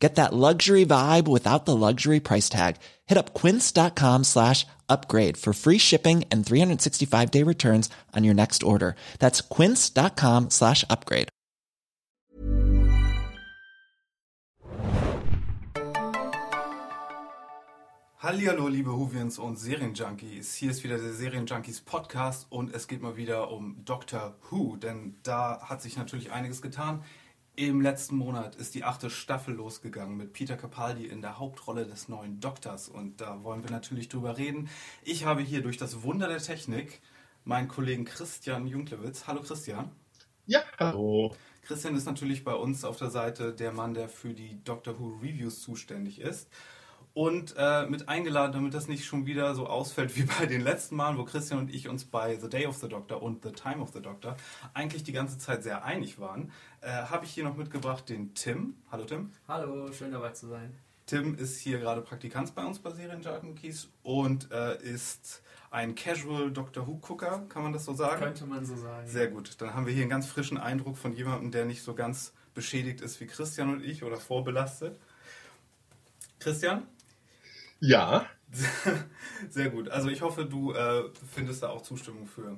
Get that luxury vibe without the luxury price tag. Hit up quince.com slash upgrade for free shipping and 365 day returns on your next order. That's quince.com slash upgrade. Hallihallo, liebe Whovians und Serienjunkies. Hier ist wieder der Serienjunkies Podcast und es geht mal wieder um Doctor Who, denn da hat sich natürlich einiges getan. Im letzten Monat ist die achte Staffel losgegangen mit Peter Capaldi in der Hauptrolle des neuen Doktors und da wollen wir natürlich drüber reden. Ich habe hier durch das Wunder der Technik meinen Kollegen Christian Junklewitz. Hallo Christian. Ja, hallo. Christian ist natürlich bei uns auf der Seite der Mann, der für die Doctor Who Reviews zuständig ist und äh, mit eingeladen, damit das nicht schon wieder so ausfällt wie bei den letzten Malen, wo Christian und ich uns bei The Day of the Doctor und The Time of the Doctor eigentlich die ganze Zeit sehr einig waren, äh, habe ich hier noch mitgebracht den Tim. Hallo Tim. Hallo, schön dabei zu sein. Tim ist hier gerade Praktikant bei uns bei Serienjunkies und äh, ist ein Casual Doctor Who Gucker, kann man das so sagen? Könnte man so sagen. Sehr gut. Dann haben wir hier einen ganz frischen Eindruck von jemandem, der nicht so ganz beschädigt ist wie Christian und ich oder vorbelastet. Christian, Ja, Sehr gut. Also ich hoffe, du äh, findest da auch Zustimmung für,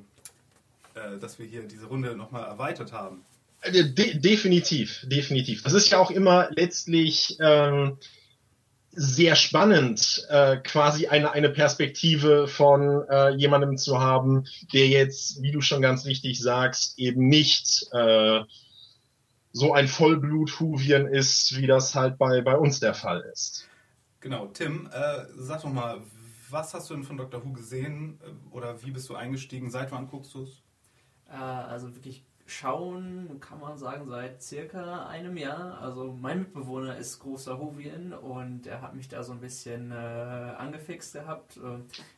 äh, dass wir hier diese Runde nochmal erweitert haben. Äh, de definitiv, definitiv. Das ist ja auch immer letztlich ähm, sehr spannend, äh, quasi eine, eine Perspektive von äh, jemandem zu haben, der jetzt, wie du schon ganz richtig sagst, eben nicht äh, so ein Vollblut-Huvien ist, wie das halt bei, bei uns der Fall ist. Genau, Tim, äh, sag doch mal, was hast du denn von Dr. Who gesehen äh, oder wie bist du eingestiegen? Seit wann guckst du es? Äh, also wirklich schauen kann man sagen seit circa einem Jahr. Also mein Mitbewohner ist großer Hovien und er hat mich da so ein bisschen äh, angefixt gehabt.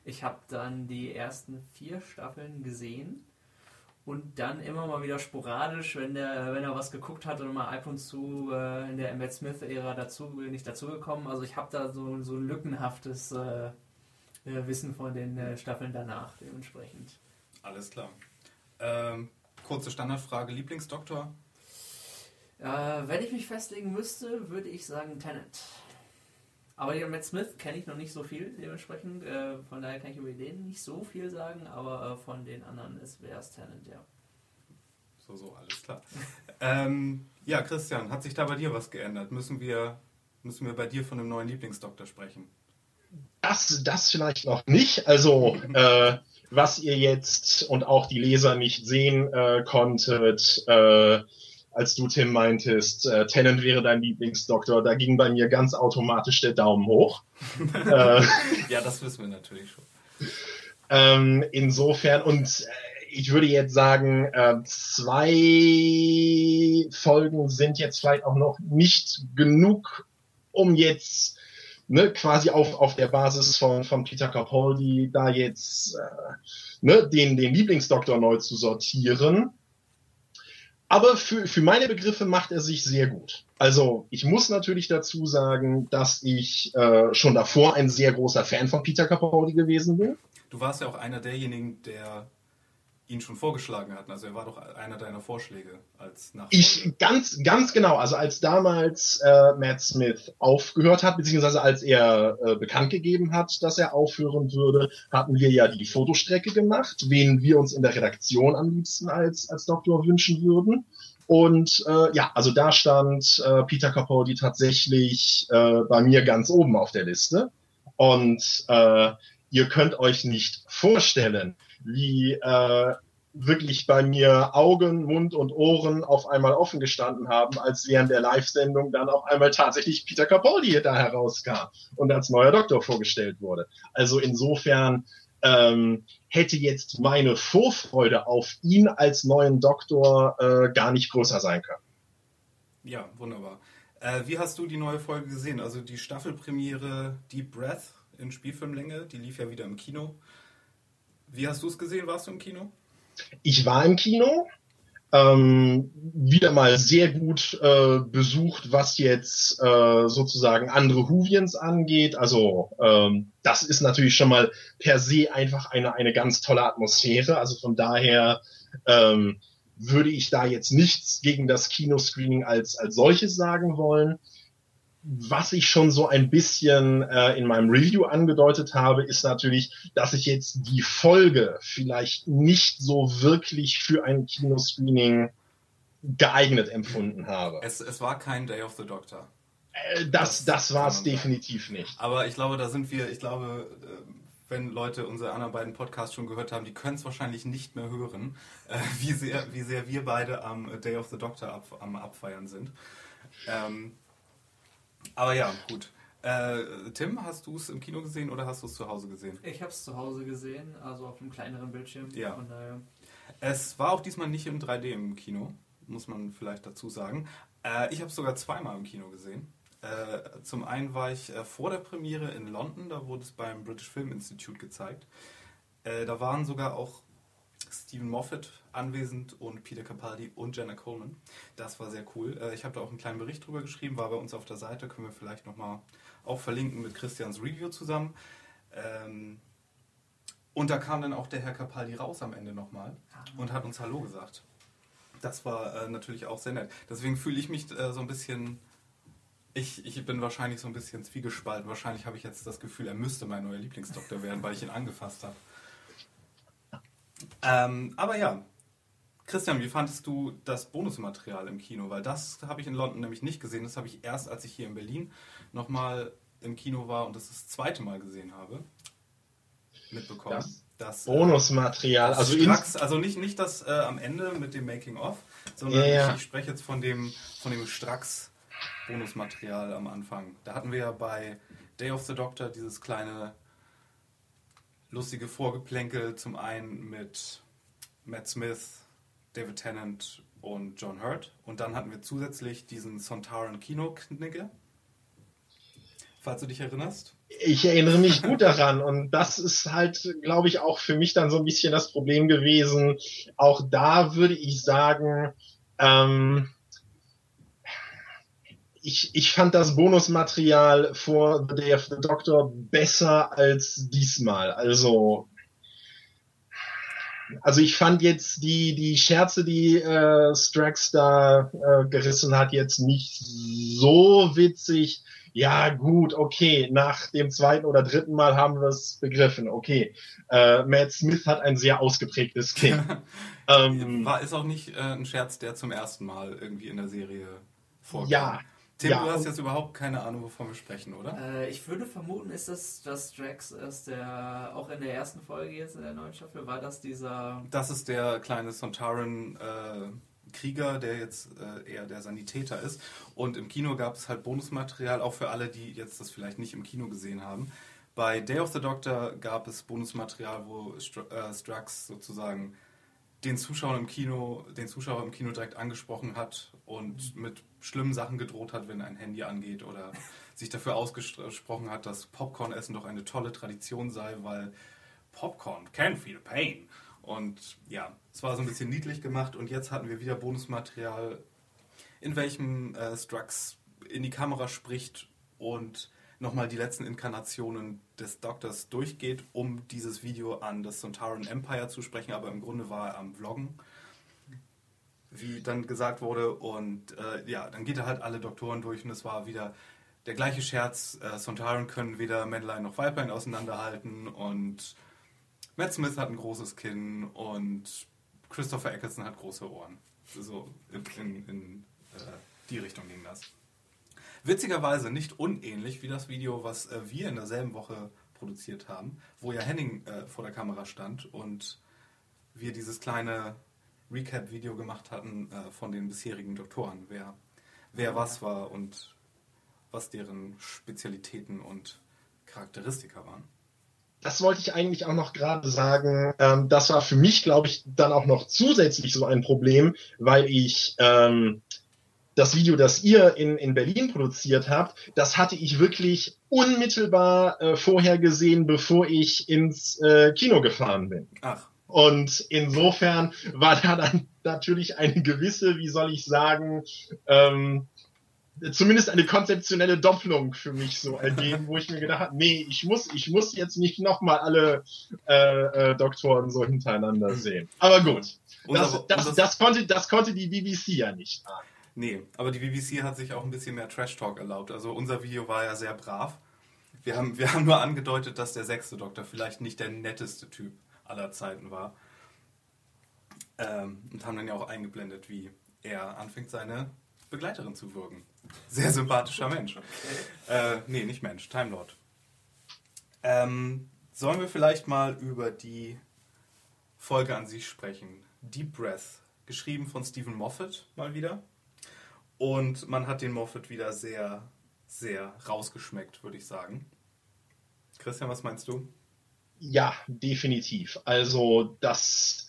Ich habe dann die ersten vier Staffeln gesehen und dann immer mal wieder sporadisch, wenn der, wenn er was geguckt hat und mal ab und zu äh, in der Emmett Smith-Ära dazu nicht dazugekommen. Also ich habe da so, so ein lückenhaftes äh, äh, Wissen von den äh, Staffeln danach dementsprechend. Alles klar. Ähm, kurze Standardfrage, Lieblingsdoktor? Äh, wenn ich mich festlegen müsste, würde ich sagen Tennant. Aber den Matt Smith kenne ich noch nicht so viel, dementsprechend. Äh, von daher kann ich über den nicht so viel sagen, aber äh, von den anderen wäre es Tennant, ja. So, so, alles klar. ähm, ja, Christian, hat sich da bei dir was geändert? Müssen wir, müssen wir bei dir von einem neuen Lieblingsdoktor sprechen? Das, das vielleicht noch nicht. Also, äh, was ihr jetzt und auch die Leser nicht sehen äh, konntet, äh, als du, Tim, meintest, äh, Tennant wäre dein Lieblingsdoktor, da ging bei mir ganz automatisch der Daumen hoch. äh, Ja, das wissen wir natürlich schon. ähm, insofern, und äh, ich würde jetzt sagen, äh, zwei Folgen sind jetzt vielleicht auch noch nicht genug, um jetzt ne, quasi auf, auf der Basis von, von Peter Capaldi da jetzt äh, ne, den, den Lieblingsdoktor neu zu sortieren. Aber für, für meine Begriffe macht er sich sehr gut. Also ich muss natürlich dazu sagen, dass ich äh, schon davor ein sehr großer Fan von Peter Capaldi gewesen bin. Du warst ja auch einer derjenigen, der ihn schon vorgeschlagen hat. Also er war doch einer deiner Vorschläge als Nachfolger. Ich ganz, ganz genau. Also als damals äh, Matt Smith aufgehört hat, beziehungsweise als er äh, bekannt gegeben hat, dass er aufhören würde, hatten wir ja die Fotostrecke gemacht, wen wir uns in der Redaktion am liebsten als, als Doktor wünschen würden. Und äh, ja, also da stand äh, Peter Capaldi tatsächlich äh, bei mir ganz oben auf der Liste. Und äh, ihr könnt euch nicht vorstellen, wie äh, wirklich bei mir Augen, Mund und Ohren auf einmal offen gestanden haben, als während der Live-Sendung dann auf einmal tatsächlich Peter Capaldi da herauskam und als neuer Doktor vorgestellt wurde. Also insofern ähm, hätte jetzt meine Vorfreude auf ihn als neuen Doktor äh, gar nicht größer sein können. Ja, wunderbar. Äh, wie hast du die neue Folge gesehen? Also die Staffelpremiere Deep Breath in Spielfilmlänge, die lief ja wieder im Kino. Wie hast du es gesehen? Warst du im Kino? Ich war im Kino ähm, wieder mal sehr gut äh, besucht, was jetzt äh, sozusagen andere Huvians angeht. Also ähm, das ist natürlich schon mal per se einfach eine, eine ganz tolle Atmosphäre. Also von daher ähm, würde ich da jetzt nichts gegen das Kinoscreening als, als solches sagen wollen. Was ich schon so ein bisschen äh, in meinem Review angedeutet habe, ist natürlich, dass ich jetzt die Folge vielleicht nicht so wirklich für ein Kinoscreening geeignet empfunden habe. Es, es war kein Day of the Doctor. Äh, das, das war es definitiv nicht. Aber ich glaube, da sind wir, ich glaube, äh, wenn Leute unsere anderen beiden Podcasts schon gehört haben, die können es wahrscheinlich nicht mehr hören, äh, wie, sehr, wie sehr wir beide am Day of the Doctor ab, am Abfeiern sind. Ähm, aber ja, gut. Äh, Tim, hast du es im Kino gesehen oder hast du es zu Hause gesehen? Ich habe es zu Hause gesehen, also auf einem kleineren Bildschirm. Ja. Es war auch diesmal nicht im 3D im Kino muss man vielleicht dazu sagen. Äh, ich habe es sogar zweimal im Kino gesehen. Äh, zum einen war ich äh, vor der Premiere in London, da wurde es beim British Film Institute gezeigt. Äh, da waren sogar auch Stephen Moffat anwesend und Peter Capaldi und Jenna Coleman. Das war sehr cool. Äh, ich habe da auch einen kleinen Bericht drüber geschrieben, war bei uns auf der Seite, können wir vielleicht nochmal auch verlinken mit Christians Review zusammen. Ähm, und da kam dann auch der Herr Capaldi raus am Ende nochmal ah. und hat uns Hallo gesagt das war äh, natürlich auch sehr nett. Deswegen fühle ich mich äh, so ein bisschen. Ich, ich bin wahrscheinlich so ein bisschen zwiegespalten. Wahrscheinlich habe ich jetzt das Gefühl, er müsste mein neuer Lieblingsdoktor werden, weil ich ihn angefasst habe. Ähm, aber ja, Christian, wie fandest du das Bonusmaterial im Kino? Weil das habe ich in London nämlich nicht gesehen. Das habe ich erst, als ich hier in Berlin nochmal im Kino war und das das zweite Mal gesehen habe, mitbekommen. Das das äh, Bonusmaterial. Das also, Strax, also nicht, nicht das äh, am Ende mit dem Making of, sondern ja. Ich, ich, spreche jetzt von dem, von dem Strax Bonusmaterial am Anfang. Da hatten wir ja bei Day of the Doctor dieses kleine lustige Vorgeplänkel, zum einen mit Matt Smith, David Tennant und John Hurt. Und dann hatten wir zusätzlich diesen Sontaran Kino-Knigge, falls du dich erinnerst. Ich erinnere mich gut daran und das ist halt, glaube ich, auch für mich dann so ein bisschen das Problem gewesen. Auch da würde ich sagen, ähm, ich, ich fand das Bonusmaterial vor The Day of the Doctor besser als diesmal. Also also ich fand jetzt die, die Scherze, die äh, Strax da äh, gerissen hat, jetzt nicht so witzig ja gut, okay, nach dem zweiten oder dritten Mal haben wir es begriffen, okay. Äh, Matt Smith hat ein sehr ausgeprägtes Kind. ähm, War ist auch nicht äh, ein Scherz, der zum ersten Mal irgendwie in der Serie vorkommt. Ja. Tim, ja, du hast jetzt überhaupt keine Ahnung, wovon wir sprechen, oder? Äh, ich würde vermuten, ist das, dass Drax ist der, auch in der ersten Folge jetzt in der neuen Staffel, war das dieser... Das ist der kleine Sontaran äh, Krieger, der jetzt äh, eher der Sanitäter ist. Und im Kino gab es halt Bonusmaterial, auch für alle, die jetzt das vielleicht nicht im Kino gesehen haben. Bei Day of the Doctor gab es Bonusmaterial, wo Str äh, Strax sozusagen den Zuschauer im Kino, den Zuschauer im Kino direkt angesprochen hat und mit schlimmen Sachen gedroht hat, wenn ein Handy angeht oder sich dafür ausgesprochen hat, dass Popcorn-Essen doch eine tolle Tradition sei, weil Popcorn can feel pain. Und ja, es war so ein bisschen niedlich gemacht und jetzt hatten wir wieder Bonusmaterial, in welchem äh, Strux in die Kamera spricht und nochmal die letzten Inkarnationen des Doktors durchgeht, um dieses Video an das Sontaran Empire zu sprechen, aber im Grunde war er am Vloggen, wie dann gesagt wurde. Und äh, ja, dann geht er halt alle Doktoren durch und es war wieder der gleiche Scherz. Äh, Sontaran können weder Männlein noch Weiblein auseinanderhalten und Matt Smith hat ein großes Kinn und Christopher Eccleston hat große Ohren. So in, in, in äh, die Richtung ging das. Witzigerweise nicht unähnlich wie das Video, was äh, wir in derselben Woche produziert haben, wo ja Henning äh, vor der Kamera stand und wir dieses kleine Recap-Video gemacht hatten äh, von den bisherigen Doktoren, wer, wer was war und was deren Spezialitäten und Charakteristika waren das wollte ich eigentlich auch noch gerade sagen. Ähm, das war für mich, glaube ich, dann auch noch zusätzlich so ein Problem, weil ich ähm, das Video, das ihr in, in Berlin produziert habt, das hatte ich wirklich unmittelbar äh, vorher gesehen, bevor ich ins äh, Kino gefahren bin. Ach. Und insofern war da dann natürlich eine gewisse, wie soll ich sagen, ähm, zumindest eine konzeptionelle Doppelung für mich so ergeben, wo ich mir gedacht habe, nee, ich muss, ich muss jetzt nicht nochmal alle äh, äh, Doktoren so hintereinander sehen. Aber gut, das, das, das, konnte, das konnte die BBC ja nicht. Nee, aber die BBC hat sich auch ein bisschen mehr Trash-Talk erlaubt. Also unser Video war ja sehr brav. Wir haben, wir haben nur angedeutet, dass der sechste Doktor vielleicht nicht der netteste Typ aller Zeiten war. Ähm, und haben dann ja auch eingeblendet, wie er anfängt, seine Begleiterin zu würgen. Sehr sympathischer Mensch. Äh, nee, nicht Mensch, Time Lord. Ähm, sollen wir vielleicht mal über die Folge an sich sprechen? Deep Breath, geschrieben von Stephen Moffat mal wieder. Und man hat den Moffat wieder sehr, sehr rausgeschmeckt, würde ich sagen. Christian, was meinst du? Ja, definitiv. Also das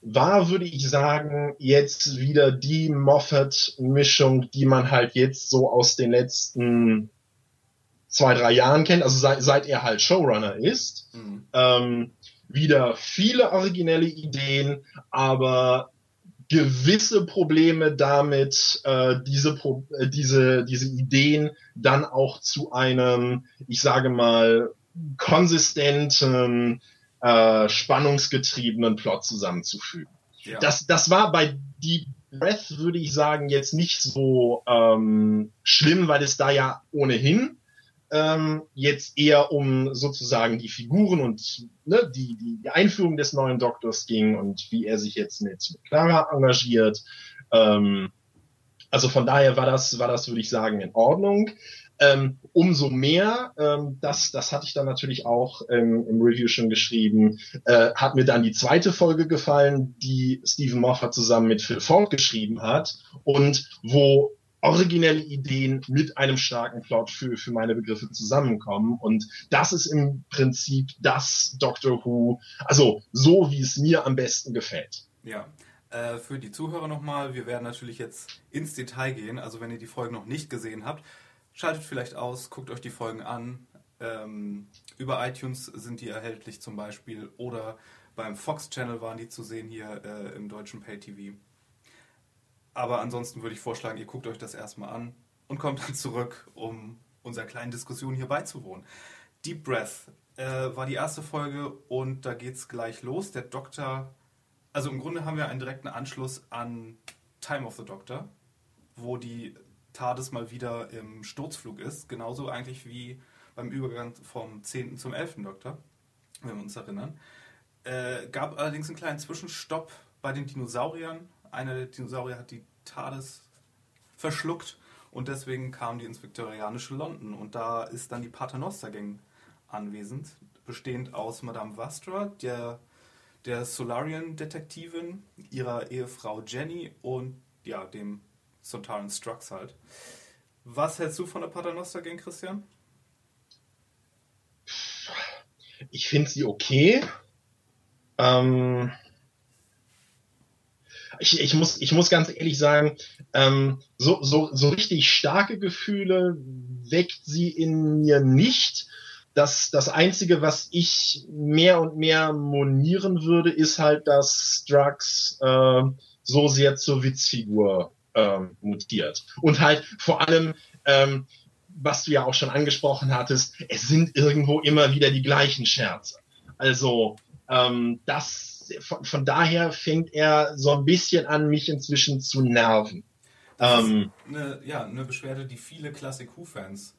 war, würde ich sagen, jetzt wieder die Moffat-Mischung, die man halt jetzt so aus den letzten zwei, drei Jahren kennt, also seit, seit er halt Showrunner ist. Mhm. Ähm, wieder viele originelle Ideen, aber gewisse Probleme damit, äh, diese, Pro äh, diese, diese Ideen dann auch zu einem, ich sage mal, konsistenten, äh, spannungsgetriebenen Plot zusammenzufügen. Ja. Das, das war bei Deep Breath, würde ich sagen, jetzt nicht so ähm, schlimm, weil es da ja ohnehin ähm, jetzt eher um sozusagen die Figuren und ne, die, die, Einführung des neuen Doktors ging und wie er sich jetzt mit Clara engagiert. Ähm, also von daher war das, war das, würde ich sagen, in Ordnung. Ähm, umso mehr, ähm, das, das hatte ich dann natürlich auch ähm, im Review schon geschrieben, äh, hat mir dann die zweite Folge gefallen, die Stephen Moffat zusammen mit Phil Ford geschrieben hat und wo originelle Ideen mit einem starken Plot für, für meine Begriffe zusammenkommen. Und das ist im Prinzip das Doctor Who, also so wie es mir am besten gefällt. Ja. Äh, für die Zuhörer nochmal, wir werden natürlich jetzt ins Detail gehen. Also wenn ihr die Folgen noch nicht gesehen habt, schaltet vielleicht aus, guckt euch die Folgen an. Ähm, über iTunes sind die erhältlich zum Beispiel oder beim Fox Channel waren die zu sehen hier äh, im deutschen Pay TV. Aber ansonsten würde ich vorschlagen, ihr guckt euch das erstmal an und kommt dann zurück, um unserer kleinen Diskussion hier beizuwohnen. Deep Breath äh, war die erste Folge und da geht's gleich los. Der Doktor, also im Grunde haben wir einen direkten Anschluss an Time of the Doctor, wo die TARDIS mal wieder im Sturzflug ist. Genauso eigentlich wie beim Übergang vom 10. zum 11. Doktor, wenn wir uns erinnern. Äh, gab allerdings einen kleinen Zwischenstopp bei den Dinosauriern einer der Dinosaurier hat die TARDIS verschluckt und deswegen kam die ins viktorianische London und da ist dann die Paternoster-Gang anwesend, bestehend aus Madame Vastra, der, der Solarian-Detektivin, ihrer Ehefrau Jenny und ja, dem Sontaran Strux halt. Was hältst du von der Paternoster-Gang, Christian? Ich finde sie okay. Ähm, ich, ich, muss, ich muss ganz ehrlich sagen, ähm, so, so, so richtig starke Gefühle weckt sie in mir nicht. Das, das Einzige, was ich mehr und mehr monieren würde, ist halt, dass Strux äh, so sehr zur Witzfigur äh, mutiert. Und halt vor allem, ähm, was du ja auch schon angesprochen hattest, es sind irgendwo immer wieder die gleichen Scherze. Also ähm, das von, von daher fängt er so ein bisschen an, mich inzwischen zu nerven. Ähm, eine, ja, eine Beschwerde, die viele Classic Who-Fans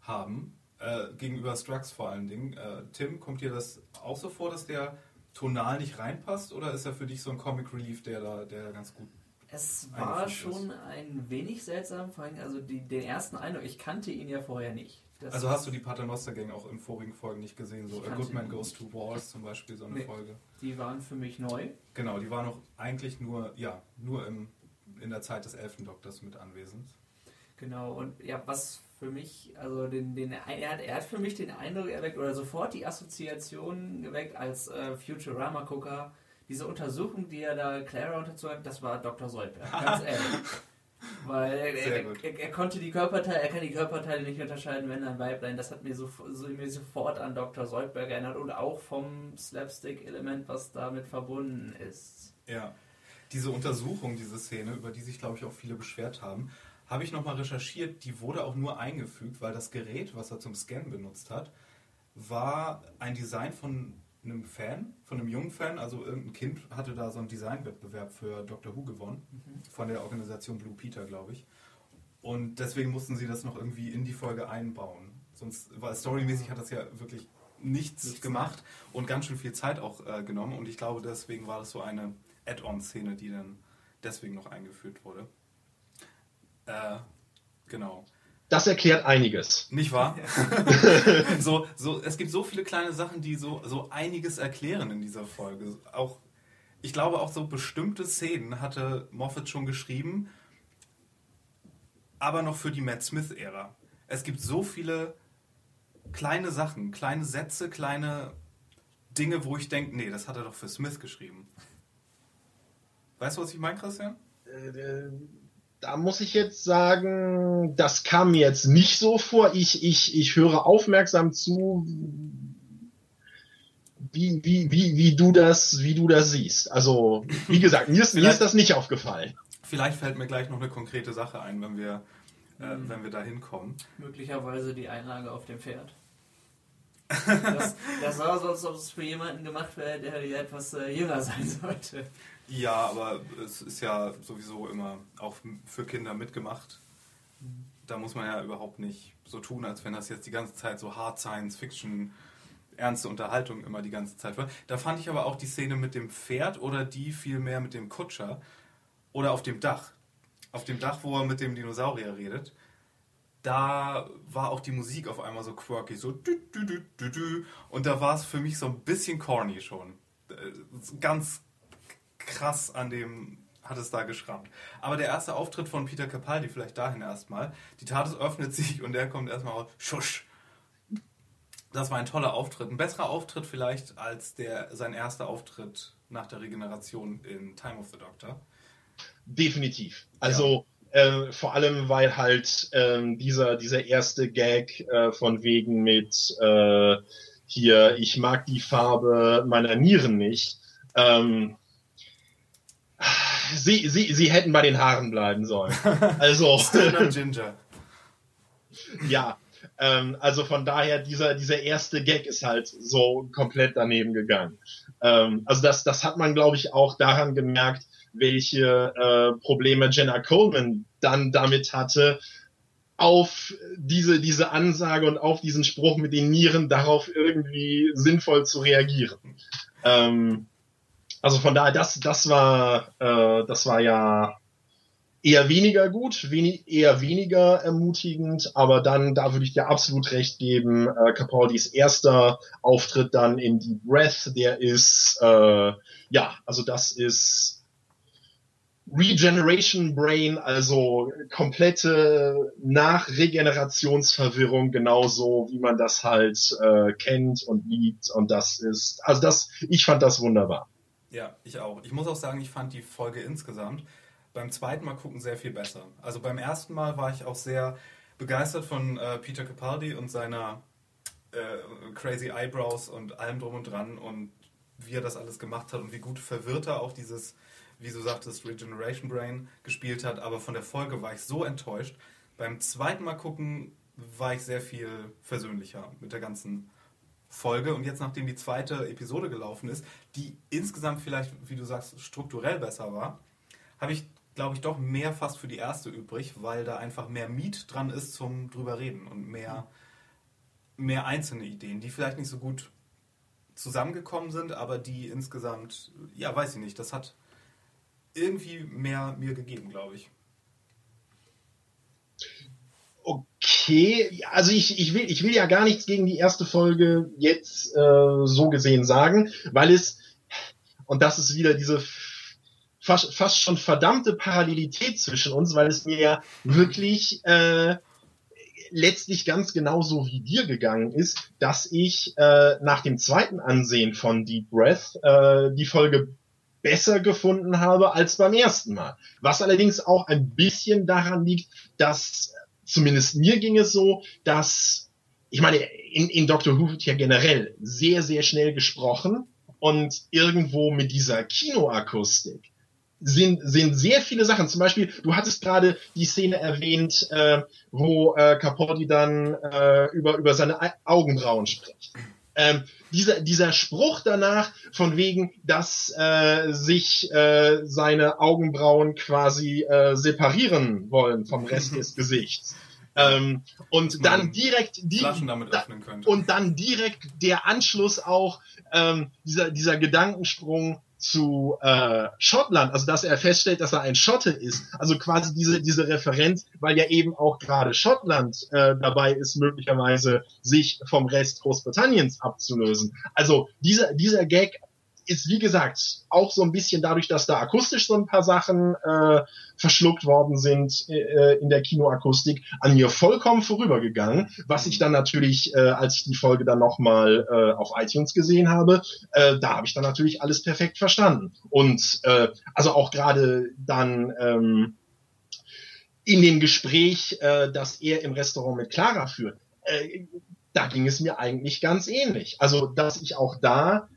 haben, äh, gegenüber Strux vor allen Dingen. Äh, Tim, kommt dir das auch so vor, dass der tonal nicht reinpasst oder ist er für dich so ein Comic Relief, der da, der da ganz gut es war schon ein wenig seltsam, vor allem also die, den ersten Eindruck, ich kannte ihn ja vorher nicht. Das also hast du die Paternoster Gang auch in vorigen Folgen nicht gesehen? So A Good Man Goes to Wars zum Beispiel, so eine nee, Folge. Die waren für mich neu. Genau, die waren auch eigentlich nur, ja, nur im, in der Zeit des Elfendoktors mit anwesend. Genau, und ja, was für mich, also den, den, er, hat, er hat für mich den Eindruck erweckt oder sofort die Assoziation geweckt als äh, Futurama-Gucker. Diese Untersuchung, die er da Clara unterzogen hat, das war Dr. Soldberg, ganz ehrlich. Weil er, er, er, konnte die Körperteile, er kann die Körperteile nicht unterscheiden, wenn ein Weiblein. Das hat mir, so, so, mir sofort an Dr. Soldberg erinnert und auch vom Slapstick-Element, was damit verbunden ist. Ja. Diese Untersuchung, diese Szene, über die sich, glaube ich, auch viele beschwert haben, habe ich nochmal recherchiert. Die wurde auch nur eingefügt, weil das Gerät, was er zum Scannen benutzt hat, war ein Design von einem Fan, von einem jungen Fan, also irgendein Kind hatte da so einen Designwettbewerb für Doctor Who gewonnen, mhm. von der Organisation Blue Peter, glaube ich. Und deswegen mussten sie das noch irgendwie in die Folge einbauen. Sonst, weil storymäßig hat das ja wirklich nichts, nichts gemacht und ganz schön viel Zeit auch äh, genommen. Und ich glaube, deswegen war das so eine Add-on-Szene, die dann deswegen noch eingeführt wurde. Äh, genau. Das erklärt einiges. Nicht wahr? so, so, es gibt so viele kleine Sachen, die so, so einiges erklären in dieser Folge. Auch, ich glaube, auch so bestimmte Szenen hatte Moffat schon geschrieben, aber noch für die Matt Smith-Ära. Es gibt so viele kleine Sachen, kleine Sätze, kleine Dinge, wo ich denke, nee, das hat er doch für Smith geschrieben. Weißt du, was ich meine, Christian? Äh, äh da muss ich jetzt sagen, das kam mir jetzt nicht so vor. Ich, ich, ich höre aufmerksam zu, wie, wie, wie, wie du das, wie du das siehst. Also, wie gesagt, mir ist, mir ist das nicht aufgefallen. Vielleicht fällt mir gleich noch eine konkrete Sache ein, wenn wir, äh, mhm. wenn wir da hinkommen. Möglicherweise die Einlage auf dem Pferd. Das, das sah so, als ob es für jemanden gemacht wäre, der etwas äh, jünger sein sollte. Ja, aber es ist ja sowieso immer auch für Kinder mitgemacht. Da muss man ja überhaupt nicht so tun, als wenn das jetzt die ganze Zeit so Hard Science Fiction, ernste Unterhaltung immer die ganze Zeit war. Da fand ich aber auch die Szene mit dem Pferd oder die vielmehr mit dem Kutscher oder auf dem Dach. Auf dem Dach, wo er mit dem Dinosaurier redet. Da war auch die Musik auf einmal so quirky, so dü, dü, dü, dü, dü. und da war es für mich so ein bisschen corny schon. Äh, ganz krass an dem hat es da geschrammt. Aber der erste Auftritt von Peter Capaldi, vielleicht dahin erstmal. Die Tat öffnet sich und er kommt erstmal raus. Schusch. Das war ein toller Auftritt. Ein besserer Auftritt vielleicht als der, sein erster Auftritt nach der Regeneration in Time of the Doctor. Definitiv. Also. Äh, vor allem, weil halt äh, dieser, dieser erste Gag äh, von wegen mit äh, hier, ich mag die Farbe meiner Nieren nicht. Ähm, sie, sie, sie hätten bei den Haaren bleiben sollen. Also. Ginger. ja. Ähm, also von daher, dieser, dieser erste Gag ist halt so komplett daneben gegangen. Ähm, also das, das hat man, glaube ich, auch daran gemerkt, welche äh, Probleme Jenna Coleman dann damit hatte, auf diese, diese Ansage und auf diesen Spruch mit den Nieren darauf irgendwie sinnvoll zu reagieren. Ähm, also von daher, das, das war, äh, das war ja eher weniger gut, wenig, eher weniger ermutigend, aber dann, da würde ich dir absolut recht geben, äh, Capaldis erster Auftritt dann in Deep Breath, der ist, äh, ja, also das ist Regeneration Brain, also komplette Nachregenerationsverwirrung, genauso wie man das halt äh, kennt und liebt und das ist, also das, ich fand das wunderbar. Ja, ich auch. Ich muss auch sagen, ich fand die Folge insgesamt beim zweiten Mal gucken sehr viel besser. Also beim ersten Mal war ich auch sehr begeistert von äh, Peter Capaldi und seiner äh, crazy Eyebrows und allem drum und dran und wie er das alles gemacht hat und wie gut verwirrt er auch dieses, wie du sagtest, Regeneration Brain gespielt hat. Aber von der Folge war ich so enttäuscht. Beim zweiten Mal gucken war ich sehr viel versöhnlicher mit der ganzen Folge und jetzt, nachdem die zweite Episode gelaufen ist, die insgesamt vielleicht, wie du sagst, strukturell besser war, habe ich, glaube ich, doch mehr fast für die erste übrig, weil da einfach mehr Meat dran ist zum drüber reden und mehr, mehr einzelne Ideen, die vielleicht nicht so gut zusammengekommen sind, aber die insgesamt, ja, weiß ich nicht, das hat irgendwie mehr mir gegeben, glaube ich. okay. Also ich, ich, will, ich will ja gar nichts gegen die erste Folge jetzt äh, so gesehen sagen, weil es, und das ist wieder diese fast, fast schon verdammte Parallelität zwischen uns, weil es mir ja wirklich äh, letztlich ganz genauso wie dir gegangen ist, dass ich äh, nach dem zweiten Ansehen von Deep Breath äh, die Folge besser gefunden habe als beim ersten Mal. Was allerdings auch ein bisschen daran liegt, dass zumindest mir ging es so, dass ich meine, in, in Doctor Who wird ja generell sehr, sehr schnell gesprochen und irgendwo mit dieser Kinoakustik sind, sind sehr viele Sachen. Zum Beispiel, du hattest gerade die Szene erwähnt, äh, wo äh, Capote dann äh, über, über seine Augenbrauen spricht. Ähm, dieser, dieser Spruch danach von wegen, dass äh, sich äh, seine Augenbrauen quasi äh, separieren wollen vom Rest des Gesichts. Ähm, und dann direkt die, und dann direkt der Anschluss auch ähm, dieser dieser Gedankensprung zu äh, Schottland, also dass er feststellt, dass er ein Schotte ist, also quasi diese diese Referenz, weil ja eben auch gerade Schottland äh, dabei ist, möglicherweise sich vom Rest Großbritanniens abzulösen. Also dieser dieser Gag ist wie gesagt auch so ein bisschen dadurch, dass da akustisch so ein paar Sachen äh, verschluckt worden sind äh, in der Kinoakustik, an mir vollkommen vorübergegangen. Was ich dann natürlich, äh, als ich die Folge dann nochmal äh, auf iTunes gesehen habe, äh, da habe ich dann natürlich alles perfekt verstanden. Und äh, also auch gerade dann ähm, in dem Gespräch, äh, das er im Restaurant mit Clara führt, äh, da ging es mir eigentlich ganz ähnlich. Also, dass ich auch da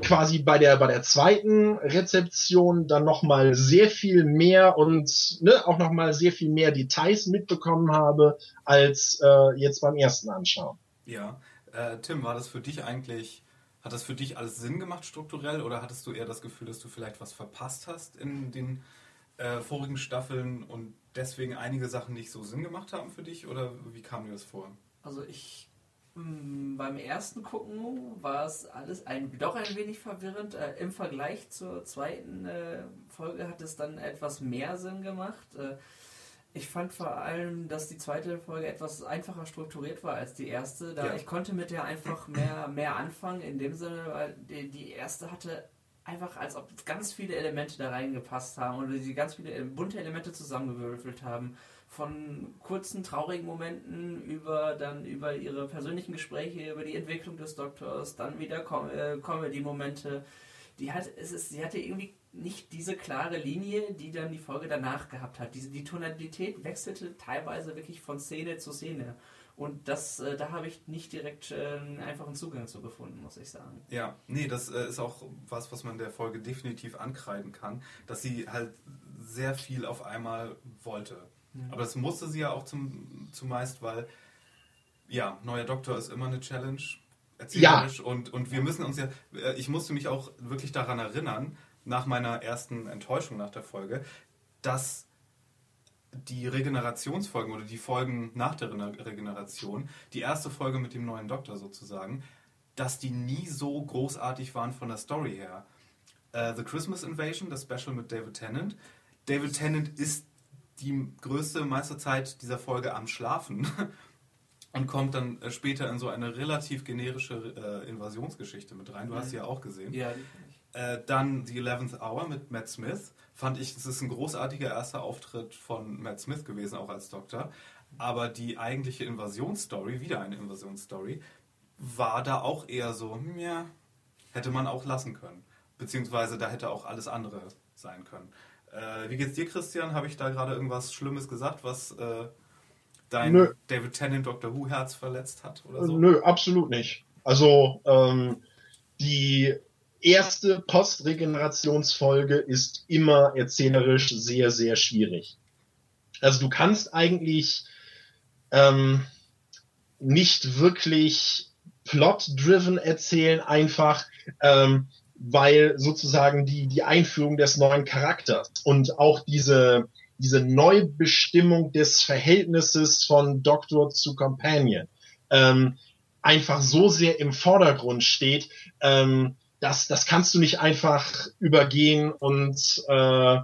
quasi bei der bei der zweiten Rezeption dann noch mal sehr viel mehr und ne, auch noch mal sehr viel mehr Details mitbekommen habe als äh, jetzt beim ersten Anschauen. Ja, äh, Tim, war das für dich eigentlich hat das für dich alles Sinn gemacht strukturell oder hattest du eher das Gefühl, dass du vielleicht was verpasst hast in den äh, vorigen Staffeln und deswegen einige Sachen nicht so Sinn gemacht haben für dich oder wie kam dir das vor? Also ich beim ersten Gucken war es alles ein, doch ein wenig verwirrend. Äh, Im Vergleich zur zweiten äh, Folge hat es dann etwas mehr Sinn gemacht. Äh, ich fand vor allem, dass die zweite Folge etwas einfacher strukturiert war als die erste. Da ja. ich konnte mit der einfach mehr, mehr anfangen, in dem Sinne, weil die, die erste hatte einfach, als ob ganz viele Elemente da reingepasst haben oder sie ganz viele bunte Elemente zusammengewürfelt haben von kurzen traurigen Momenten über dann über ihre persönlichen Gespräche, über die Entwicklung des Doktors, dann wieder Com äh, Comedy-Momente. Die hat, es ist, sie hatte irgendwie nicht diese klare Linie, die dann die Folge danach gehabt hat. Diese, die Tonalität wechselte teilweise wirklich von Szene zu Szene. Und das, äh, da habe ich nicht direkt äh, einen einfachen Zugang zu gefunden, muss ich sagen. Ja, nee, das äh, ist auch was, was man der Folge definitiv ankreiden kann, dass sie halt sehr viel auf einmal wollte. Aber das musste sie ja auch zum, zumeist, weil ja, neuer Doktor ist immer eine Challenge, erzählerisch. Ja. Und, und wir müssen uns ja, äh, ich musste mich auch wirklich daran erinnern, nach meiner ersten Enttäuschung nach der Folge, dass die Regenerationsfolgen oder die Folgen nach der Regeneration, die erste Folge mit dem neuen Doktor sozusagen, dass die nie so großartig waren von der Story her. Uh, The Christmas Invasion, das Special mit David Tennant. David Tennant ist die größte meiste Zeit dieser Folge am Schlafen und kommt dann äh, später in so eine relativ generische äh, Invasionsgeschichte mit rein. Du hast sie ja auch gesehen. Ja, äh, dann die 11th Hour mit Matt Smith. Fand ich, das ist ein großartiger erster Auftritt von Matt Smith gewesen, auch als Doktor. Aber die eigentliche Invasionsstory, wieder eine Invasionsstory, war da auch eher so, hm, ja, hätte man auch lassen können. Beziehungsweise da hätte auch alles andere sein können. Äh, wie geht's dir, Christian? Habe ich da gerade irgendwas Schlimmes gesagt, was äh, dein Nö. David Tennant Doctor Who Herz verletzt hat oder so? Nö, absolut nicht. Also ähm, die erste Postregenerationsfolge ist immer erzählerisch sehr, sehr schwierig. Also du kannst eigentlich ähm, nicht wirklich plot-driven erzählen, einfach ähm, weil sozusagen die, die Einführung des neuen Charakters und auch diese, diese Neubestimmung des Verhältnisses von Doktor zu Companion ähm, einfach so sehr im Vordergrund steht, ähm, das, das kannst du nicht einfach übergehen und äh,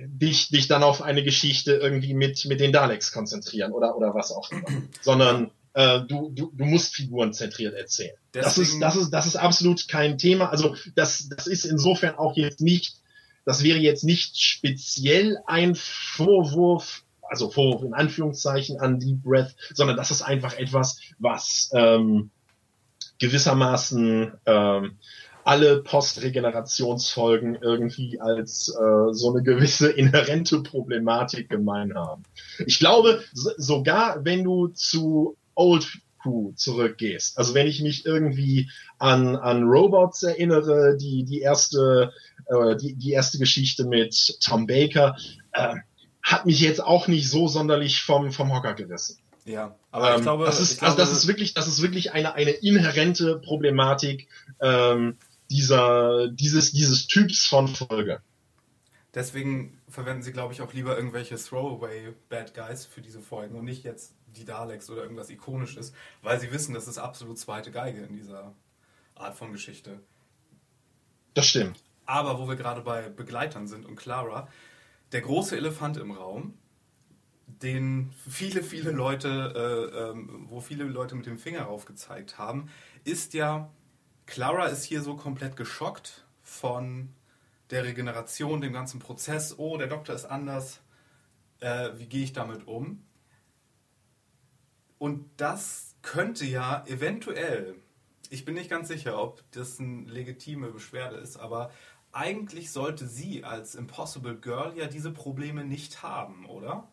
dich, dich dann auf eine Geschichte irgendwie mit, mit den Daleks konzentrieren oder, oder was auch immer. Sondern äh, du, du, du musst figurenzentriert erzählen. das ist, das ist, das ist absolut kein Thema. Also das, das ist insofern auch jetzt nicht, das wäre jetzt nicht speziell ein Vorwurf, also Vorwurf in Anführungszeichen an Deep Breath, sondern das ist einfach etwas, was ähm, gewissermaßen ähm, alle Postregenerationsfolgen irgendwie als äh, so eine gewisse inhärente Problematik gemein haben. Ich glaube, sogar wenn du zu Old Crew zurückgehst, also wenn ich mich irgendwie an, an Robots erinnere, die, die erste, äh, die, die erste Geschichte mit Tom Baker, äh, hat mich jetzt auch nicht so sonderlich vom, vom Hocker gerissen. Ja, aber ähm, ich glaube, das ist, glaube, also das ist wirklich, das ist wirklich eine, eine inhärente Problematik ähm, dieser, dieses, dieses Typs von Folge. Deswegen verwenden sie, glaube ich, auch lieber irgendwelche Throwaway Bad Guys für diese Folgen und nicht jetzt die Daleks oder irgendwas Ikonisches, weil sie wissen, das ist absolut zweite Geige in dieser Art von Geschichte. Das stimmt. Aber wo wir gerade bei Begleitern sind und Clara, der große Elefant im Raum, den viele, viele Leute, äh, ähm, wo viele Leute mit dem Finger rauf gezeigt haben, ist ja, Clara ist hier so komplett geschockt von der Regeneration, dem ganzen Prozess. Oh, der Doktor ist anders. Äh, wie gehe ich damit um? Und das könnte ja eventuell, ich bin nicht ganz sicher, ob das eine legitime Beschwerde ist, aber eigentlich sollte sie als Impossible Girl ja diese Probleme nicht haben, oder?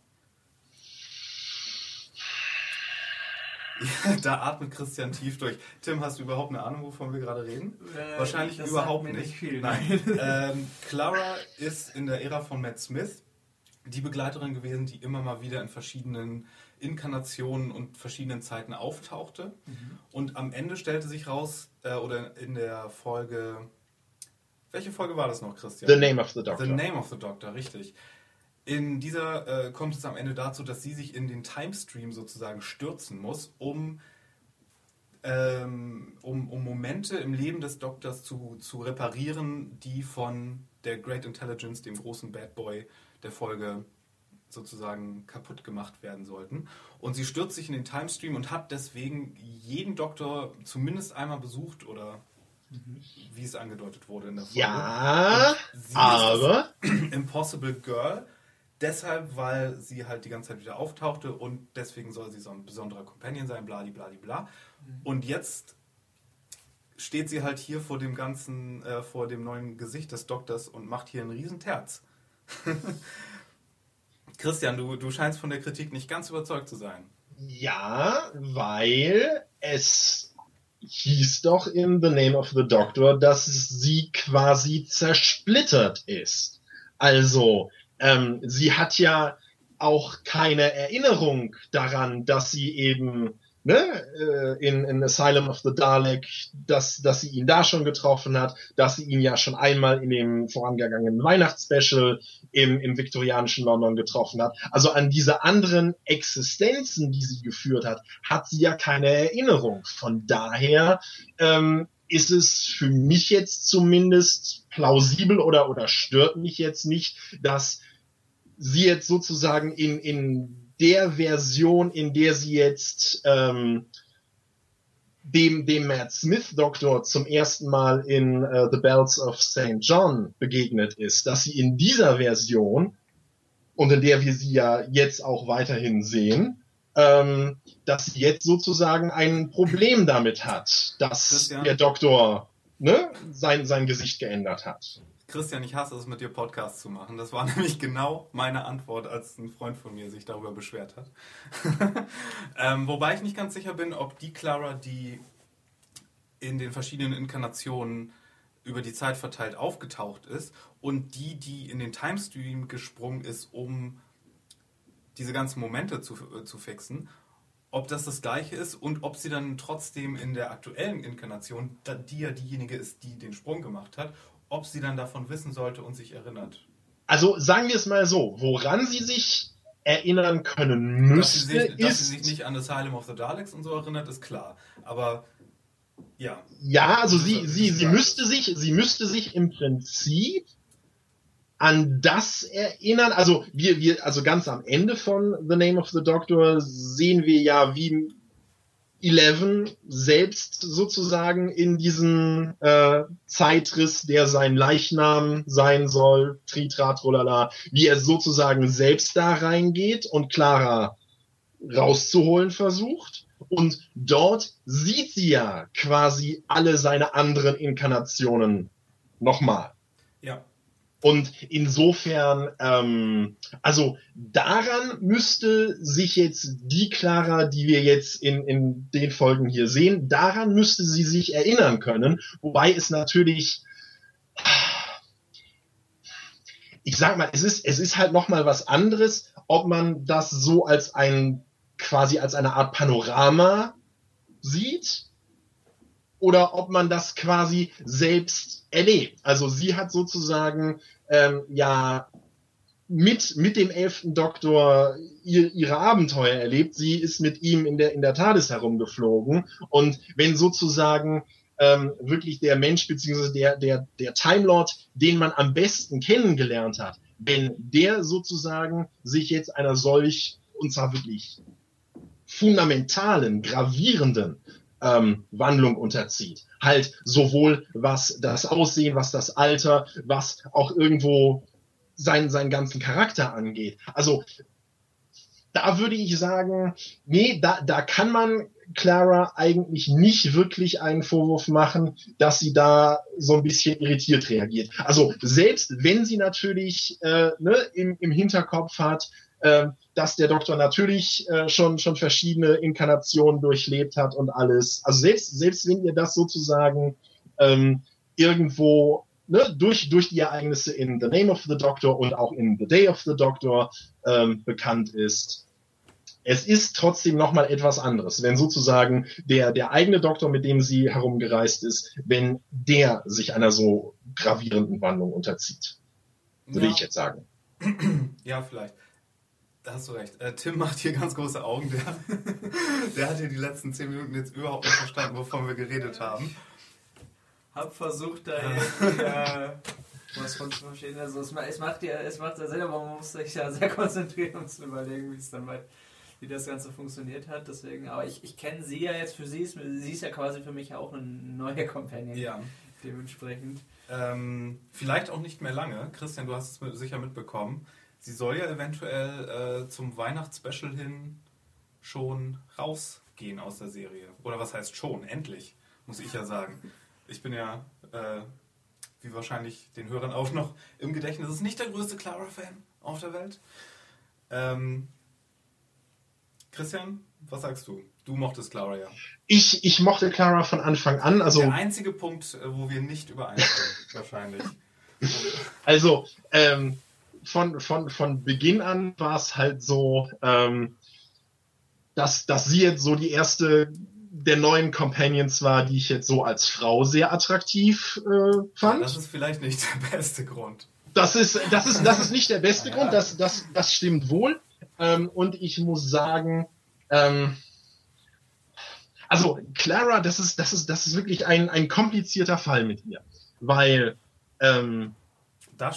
Ja, da atmet Christian tief durch. Tim, hast du überhaupt eine Ahnung, wovon wir gerade reden? Äh, Wahrscheinlich das überhaupt sagt mir nicht. nicht viel, Nein. ähm, Clara ist in der Ära von Matt Smith die Begleiterin gewesen, die immer mal wieder in verschiedenen Inkarnationen und verschiedenen Zeiten auftauchte. Mhm. Und am Ende stellte sich raus, äh, oder in der Folge. Welche Folge war das noch, Christian? The Name of the Doctor. The Name of the Doctor, richtig. In dieser äh, kommt es am Ende dazu, dass sie sich in den Timestream sozusagen stürzen muss, um, ähm, um, um Momente im Leben des Doktors zu, zu reparieren, die von der Great Intelligence, dem großen Bad Boy der Folge, sozusagen kaputt gemacht werden sollten. Und sie stürzt sich in den Timestream und hat deswegen jeden Doktor zumindest einmal besucht oder wie es angedeutet wurde in der Folge. Ja, aber Impossible Girl. Deshalb, weil sie halt die ganze Zeit wieder auftauchte und deswegen soll sie so ein besonderer Companion sein, bladi bladi bla. Und jetzt steht sie halt hier vor dem ganzen, äh, vor dem neuen Gesicht des Doktors und macht hier einen riesen Terz. Christian, du, du scheinst von der Kritik nicht ganz überzeugt zu sein. ja, weil es hieß doch in The Name of the Doctor, dass sie quasi zersplittert ist. Also, ähm, sie hat ja auch keine Erinnerung daran, dass sie eben ne, äh, in, in Asylum of the Dalek, dass, dass sie ihn da schon getroffen hat, dass sie ihn ja schon einmal in dem vorangegangenen Weihnachtsspecial im, im viktorianischen London getroffen hat. Also an diese anderen Existenzen, die sie geführt hat, hat sie ja keine Erinnerung. Von daher ähm, ist es für mich jetzt zumindest plausibel oder, oder stört mich jetzt nicht, dass sie jetzt sozusagen in, in der Version, in der sie jetzt ähm, dem, dem Matt Smith Doktor zum ersten Mal in äh, The Bells of St. John begegnet ist, dass sie in dieser Version und in der wir sie ja jetzt auch weiterhin sehen, ähm, dass sie jetzt sozusagen ein Problem damit hat, dass Christian? der Doktor ne, sein, sein Gesicht geändert hat. Christian, ich hasse es, mit dir Podcast zu machen. Das war nämlich genau meine Antwort, als ein Freund von mir sich darüber beschwert hat. ähm, wobei ich nicht ganz sicher bin, ob die Clara, die in den verschiedenen Inkarnationen über die Zeit verteilt aufgetaucht ist und die, die in den Timestream gesprungen ist, um diese ganzen Momente zu, äh, zu fixen, ob das das gleiche ist und ob sie dann trotzdem in der aktuellen Inkarnation, die ja diejenige ist, die den Sprung gemacht hat, ob sie dann davon wissen sollte und sich erinnert. Also sagen wir es mal so, woran sie sich erinnern können Dass sie, müsste, sich, dass ist sie sich nicht an Asylum of the Daleks und so erinnert, ist klar. Aber ja, Ja, also Das sie, sie, das sie müsste sich, sie müsste sich im Prinzip an das erinnern. Also wir, wir, also ganz am Ende von The Name of the Doctor sehen wir ja, wie Eleven selbst sozusagen in diesen äh, Zeitriss, der sein Leichnam sein soll, Tritrat, trolala, wie er sozusagen selbst da reingeht und Clara rauszuholen versucht. Und dort sieht sie ja quasi alle seine anderen Inkarnationen nochmal. Ja. Und insofern, ähm, also daran müsste sich jetzt die Clara, die wir jetzt in, in den Folgen hier sehen, daran müsste sie sich erinnern können. Wobei es natürlich, ich sag mal, es ist, es ist halt nochmal was anderes, ob man das so als ein, quasi als eine Art Panorama sieht oder ob man das quasi selbst erlebt. Also sie hat sozusagen ähm, ja mit mit dem elften Doktor ihr, ihre Abenteuer erlebt. Sie ist mit ihm in der in der TARDIS herumgeflogen und wenn sozusagen ähm, wirklich der Mensch beziehungsweise der der der Time Lord, den man am besten kennengelernt hat, wenn der sozusagen sich jetzt einer solch und zwar wirklich fundamentalen, gravierenden ähm, Wandlung unterzieht. Halt sowohl was das Aussehen, was das Alter, was auch irgendwo seinen, seinen ganzen Charakter angeht. Also da würde ich sagen, nee, da, da kann man Clara eigentlich nicht wirklich einen Vorwurf machen, dass sie da so ein bisschen irritiert reagiert. Also selbst wenn sie natürlich äh, ne, im, im Hinterkopf hat, äh, dass der Doktor natürlich äh, schon, schon verschiedene Inkarnationen durchlebt hat und alles. Also selbst, selbst wenn ihr das sozusagen ähm, irgendwo ne, durch, durch die Ereignisse in The Name of the Doctor und auch in The Day of the Doctor ähm, bekannt ist. Es ist trotzdem nochmal etwas anderes, wenn sozusagen der, der eigene Doktor, mit dem sie herumgereist ist, wenn der sich einer so gravierenden Wandlung unterzieht. Würde Ja. ich jetzt sagen. Ja, vielleicht. Da hast du recht. Äh, Tim macht hier ganz große Augen. Der, der hat hier die letzten zehn Minuten jetzt überhaupt nicht verstanden, wovon wir geredet haben. Hab versucht, da irgendwie, äh, was von zu verstehen. Also es, es macht ja, es macht ja Sinn, aber man muss sich ja sehr konzentrieren, um zu überlegen, wie es dann weit, wie das Ganze funktioniert hat. Deswegen, aber ich, ich kenne sie ja jetzt für sie, ist, sie ist ja quasi für mich auch eine neue Companion. Ja. Dementsprechend. Ähm, vielleicht auch nicht mehr lange. Christian, du hast es mit, sicher mitbekommen. Sie soll ja eventuell äh, zum Weihnachtsspecial hin schon rausgehen aus der Serie. Oder was heißt schon? Endlich, muss ich ja sagen. Ich bin ja, äh, wie wahrscheinlich den Hörern auch noch im Gedächtnis, ist nicht der größte Clara-Fan auf der Welt. Ähm, Christian, was sagst du? Du mochtest Clara ja. Ich, ich mochte Clara von Anfang an. Also, Der einzige Punkt, äh, wo wir nicht übereinstimmen, wahrscheinlich. also ähm, von, von, von Beginn an war es halt so, ähm, dass, dass sie jetzt so die erste der neuen Companions war, die ich jetzt so als Frau sehr attraktiv äh, fand. Das ist vielleicht nicht der beste Grund. Das ist, das ist, das ist nicht der beste Grund, das, das, das stimmt wohl. Ähm, und ich muss sagen, ähm, also Clara, das ist, das ist, das ist wirklich ein, ein komplizierter Fall mit ihr. Weil ähm.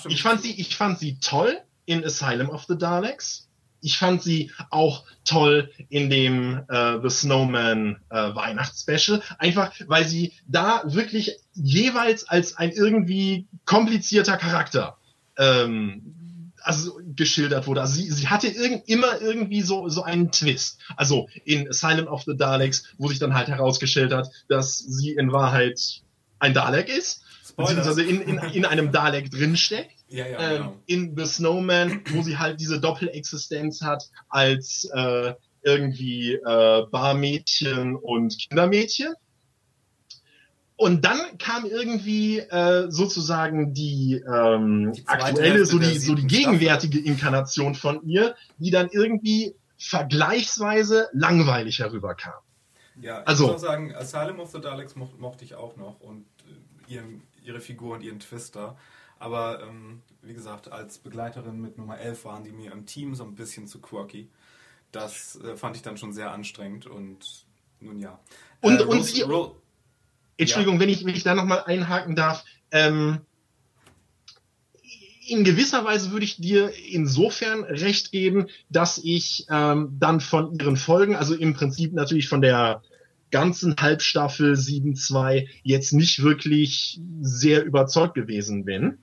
Ich fand sie, ich fand sie toll in Asylum of the Daleks. Ich fand sie auch toll in dem äh, The Snowman äh, Weihnachtsspecial, einfach weil sie da wirklich jeweils als ein irgendwie komplizierter Charakter ähm, also geschildert wurde. Also sie, sie hatte irgend, immer irgendwie so, so einen Twist. Also in Asylum of the Daleks, wo sich dann halt herausgestellt hat, dass sie in Wahrheit ein Dalek ist. Beziehungsweise in, in, in einem Dalek drinsteckt Ja, ja, ähm, genau. in The Snowman, wo sie halt diese Doppelexistenz hat als äh, irgendwie äh, Barmädchen und Kindermädchen. Und dann kam irgendwie äh, sozusagen die, ähm, Die aktuelle, so die, so die gegenwärtige Inkarnation von ihr, die dann irgendwie vergleichsweise langweilig herüberkam. Ja, ich also- muss auch sagen, Asylum of the Daleks mo mochte ich auch noch und äh, ihren, ihre Figur und ihren Twister. Aber ähm, wie gesagt, als Begleiterin mit Nummer 11 waren die mir im Team so ein bisschen zu quirky. Das äh, fand ich dann schon sehr anstrengend und nun ja. Und- äh, und Rose- sie- Ro Entschuldigung, wenn ich, wenn ich da nochmal einhaken darf. Ähm, in gewisser Weise würde ich dir insofern recht geben, dass ich ähm, dann von ihren Folgen, also im Prinzip natürlich von der ganzen Halbstaffel 7.2 jetzt nicht wirklich sehr überzeugt gewesen bin.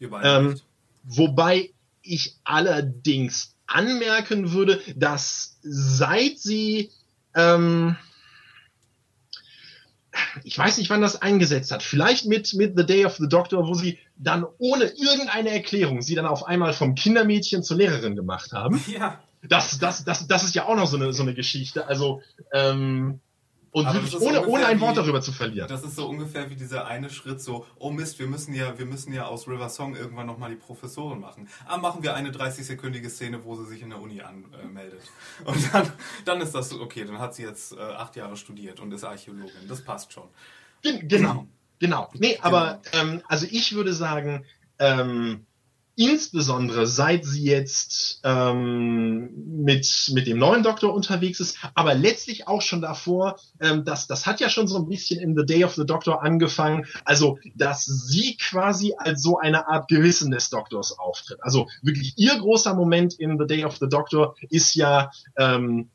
Ähm. Wobei ich allerdings anmerken würde, dass seit sie ähm, ich weiß nicht, wann das eingesetzt hat. Vielleicht mit, mit The Day of the Doctor, wo sie dann ohne irgendeine Erklärung sie dann auf einmal vom Kindermädchen zur Lehrerin gemacht haben. Ja. Das, das, das, das ist ja auch noch so eine, so eine Geschichte. Also, ähm, und Aber wirklich ohne, ohne ein wie- Wort darüber zu verlieren. Das ist so ungefähr wie dieser eine Schritt so, oh Mist, wir müssen ja, wir müssen ja aus River Song irgendwann nochmal die Professorin machen. Ah, machen wir eine 30-sekündige Szene, wo sie sich in der Uni anmeldet. Und dann, dann ist das so, okay, dann hat sie jetzt äh, acht Jahre studiert und ist Archäologin. Das passt schon. Gen genau, genau. Nee, aber ähm, also ich würde sagen, ähm, insbesondere seit sie jetzt ähm, mit, mit dem neuen Doktor unterwegs ist, aber letztlich auch schon davor, ähm, das, das hat ja schon so ein bisschen in The Day of the Doctor angefangen, also dass sie quasi als so eine Art Gewissen des Doktors auftritt. Also wirklich ihr großer Moment in The Day of the Doctor ist ja ähm,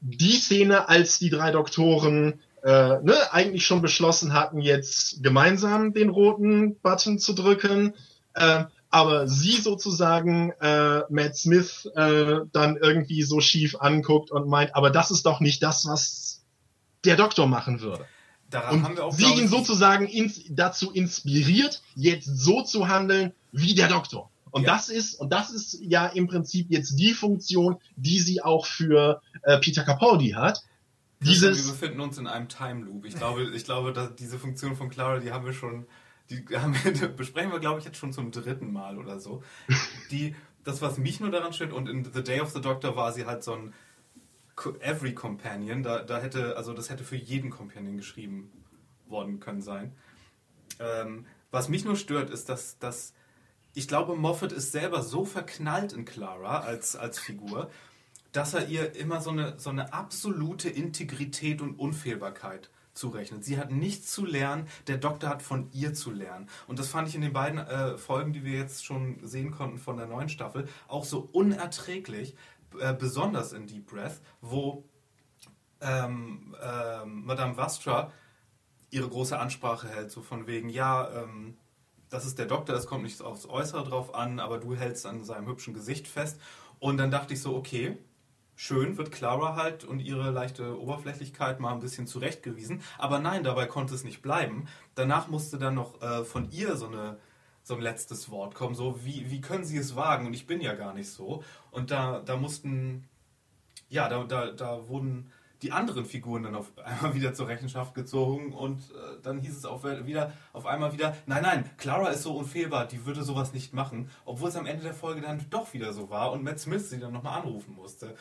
die Szene, als die drei Doktoren äh, ne, eigentlich schon beschlossen hatten, jetzt gemeinsam den roten Button zu drücken, äh, aber sie sozusagen äh, Matt Smith äh, dann irgendwie so schief anguckt und meint, aber das ist doch nicht das, was der Doktor machen würde. Daran haben Und wir auch sie ihn sozusagen ins, dazu inspiriert, jetzt so zu handeln wie der Doktor. Und Ja. das ist, und das ist ja im Prinzip jetzt die Funktion, die sie auch für äh, Peter Capaldi hat. Dieses, wir befinden uns in einem Time Loop. Ich glaube, ich glaube, dass diese Funktion von Clara, die haben wir schon, die wir, besprechen wir, glaube ich, jetzt schon zum dritten Mal oder so. Die, das, was mich nur daran stört, und in The Day of the Doctor war sie halt so ein Every Companion. Da, da hätte, also das hätte für jeden Companion geschrieben worden können sein. Ähm, was mich nur stört, ist, dass, dass ich glaube, Moffat ist selber so verknallt in Clara als, als Figur, dass er ihr immer so eine, so eine absolute Integrität und Unfehlbarkeit zurechnet. Sie hat nichts zu lernen, der Doktor hat von ihr zu lernen. Und das fand ich in den beiden äh, Folgen, die wir jetzt schon sehen konnten von der neuen Staffel, auch so unerträglich, äh, besonders in Deep Breath, wo ähm, ähm, Madame Vastra ihre große Ansprache hält, so von wegen, ja, ähm, das ist der Doktor, es kommt nicht aufs Äußere drauf an, aber du hältst an seinem hübschen Gesicht fest. Und dann dachte ich so, okay, schön wird Clara halt und ihre leichte Oberflächlichkeit mal ein bisschen zurechtgewiesen. Aber nein, dabei konnte es nicht bleiben. Danach musste dann noch äh, von ihr so eine so ein letztes Wort kommen, so wie, wie können sie es wagen und ich bin ja gar nicht so. Und da, da mussten, ja, da, da, da wurden die anderen Figuren dann auf einmal wieder zur Rechenschaft gezogen und äh, dann hieß es auch wieder auf einmal wieder, nein, nein, Clara ist so unfehlbar, die würde sowas nicht machen, obwohl es am Ende der Folge dann doch wieder so war und Matt Smith sie dann nochmal anrufen musste.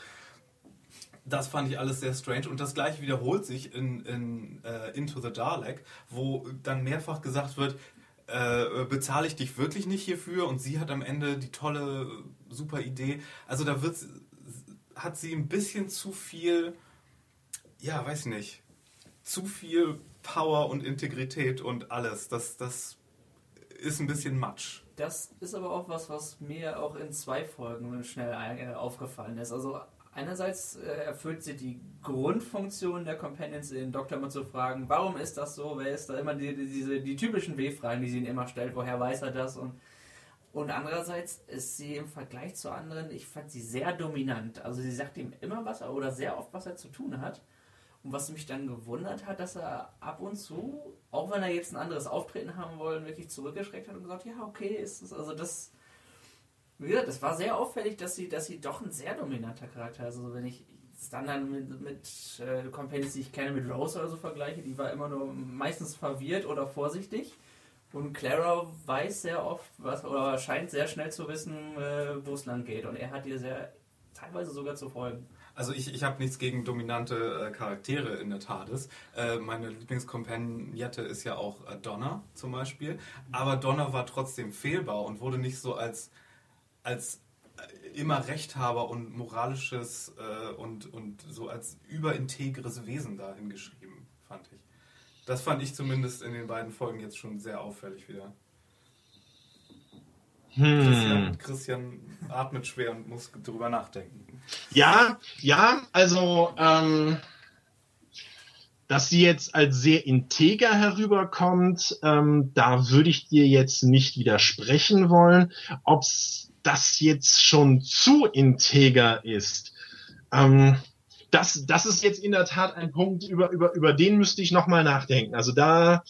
Das fand ich alles sehr strange und das gleiche wiederholt sich in, in äh, Into the Dalek, wo dann mehrfach gesagt wird, äh, bezahle ich dich wirklich nicht hierfür und sie hat am Ende die tolle, super Idee. Also da wird, hat sie ein bisschen zu viel, ja, weiß nicht, zu viel Power und Integrität und alles. Das, das ist ein bisschen Matsch. Das ist aber auch was, was mir auch in zwei Folgen schnell äh, aufgefallen ist. Also einerseits äh, erfüllt sie die Grundfunktion der Companions, den Doktor mal zu fragen, warum ist das so, wer ist da immer die, die, diese, die typischen W-Fragen, die sie ihn immer stellt, woher weiß er das und und andererseits ist sie im Vergleich zu anderen, ich fand sie sehr dominant. Also sie sagt ihm immer was oder sehr oft, was er zu tun hat. Und was mich dann gewundert hat, dass er ab und zu, auch wenn er jetzt ein anderes Auftreten haben wollen, wirklich zurückgeschreckt hat und gesagt, ja, okay, ist es. Also das, wie gesagt, das war sehr auffällig, dass sie, dass sie doch ein sehr dominanter Charakter ist. Also wenn ich es dann, dann mit, mit äh, Companions, die ich kenne, mit Rose oder so vergleiche, die war immer nur meistens verwirrt oder vorsichtig. Und Clara weiß sehr oft, was, oder scheint sehr schnell zu wissen, äh, wo es lang geht. Und er hat ihr sehr, teilweise sogar zu folgen. Also ich, ich habe nichts gegen dominante äh, Charaktere in der TARDIS. Äh, meine Lieblingskompagnette ist ja auch äh, Donna zum Beispiel. Aber Donna war trotzdem fehlbar und wurde nicht so als, als äh, immer Rechthaber und moralisches äh, und, und so als überintegres Wesen dahin geschrieben, fand ich. Das fand ich zumindest in den beiden Folgen jetzt schon sehr auffällig wieder. Christian, hm. Christian atmet schwer und muss drüber nachdenken. Ja, ja, also, ähm, dass sie jetzt als sehr integer herüberkommt, ähm, da würde ich dir jetzt nicht widersprechen wollen. Ob's das jetzt schon zu integer ist, ähm, das, das ist jetzt in der Tat ein Punkt, über, über, über den müsste ich nochmal nachdenken. Also da,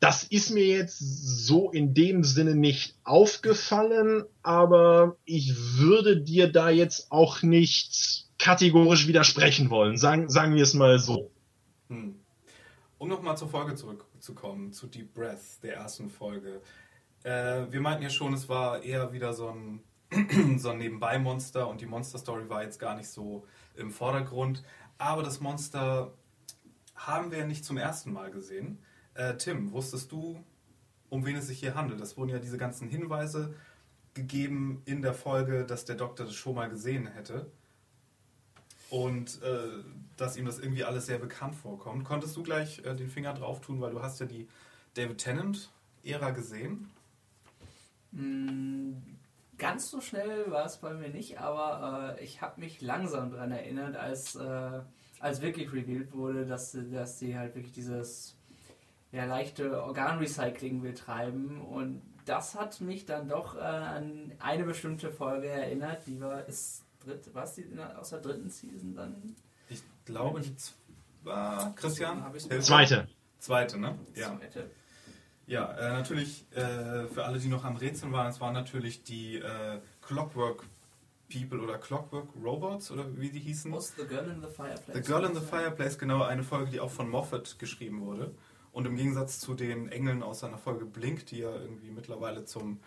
das ist mir jetzt so in dem Sinne nicht aufgefallen, aber ich würde dir da jetzt auch nicht kategorisch widersprechen wollen. Sagen, sagen wir es mal so. Hm. Um nochmal zur Folge zurückzukommen, zu Deep Breath, der ersten Folge. Äh, wir meinten ja schon, es war eher wieder so ein, so ein Nebenbei-Monster und die Monster-Story war jetzt gar nicht so im Vordergrund. Aber das Monster haben wir nicht zum ersten Mal gesehen. Äh, Tim, wusstest du, um wen es sich hier handelt? Es wurden ja diese ganzen Hinweise gegeben in der Folge, dass der Doktor das schon mal gesehen hätte. Und äh, dass ihm das irgendwie alles sehr bekannt vorkommt. Konntest du gleich äh, den Finger drauf tun, weil du hast ja die David Tennant-Ära gesehen? Mm, ganz so schnell war es bei mir nicht, aber äh, ich habe mich langsam daran erinnert, als, äh, als wirklich revealed wurde, dass, dass sie halt wirklich dieses ja, leichte Organrecycling betreiben und das hat mich dann doch äh, an eine bestimmte Folge erinnert, die war, ist dritt, was die aus der dritten Season dann? Ich glaube, die war Christian? Zweite. Zweite, ne? Ja. Zweite. Ja, äh, natürlich äh, für alle, die noch am Rätseln waren, es waren natürlich die äh, Clockwork People oder Clockwork Robots oder wie die hießen. Was The Girl in the Fireplace. The Girl in the Fireplace, genau, eine Folge, die auch von Moffat geschrieben wurde. Und im Gegensatz zu den Engeln aus seiner Folge Blink, die ja irgendwie mittlerweile zum,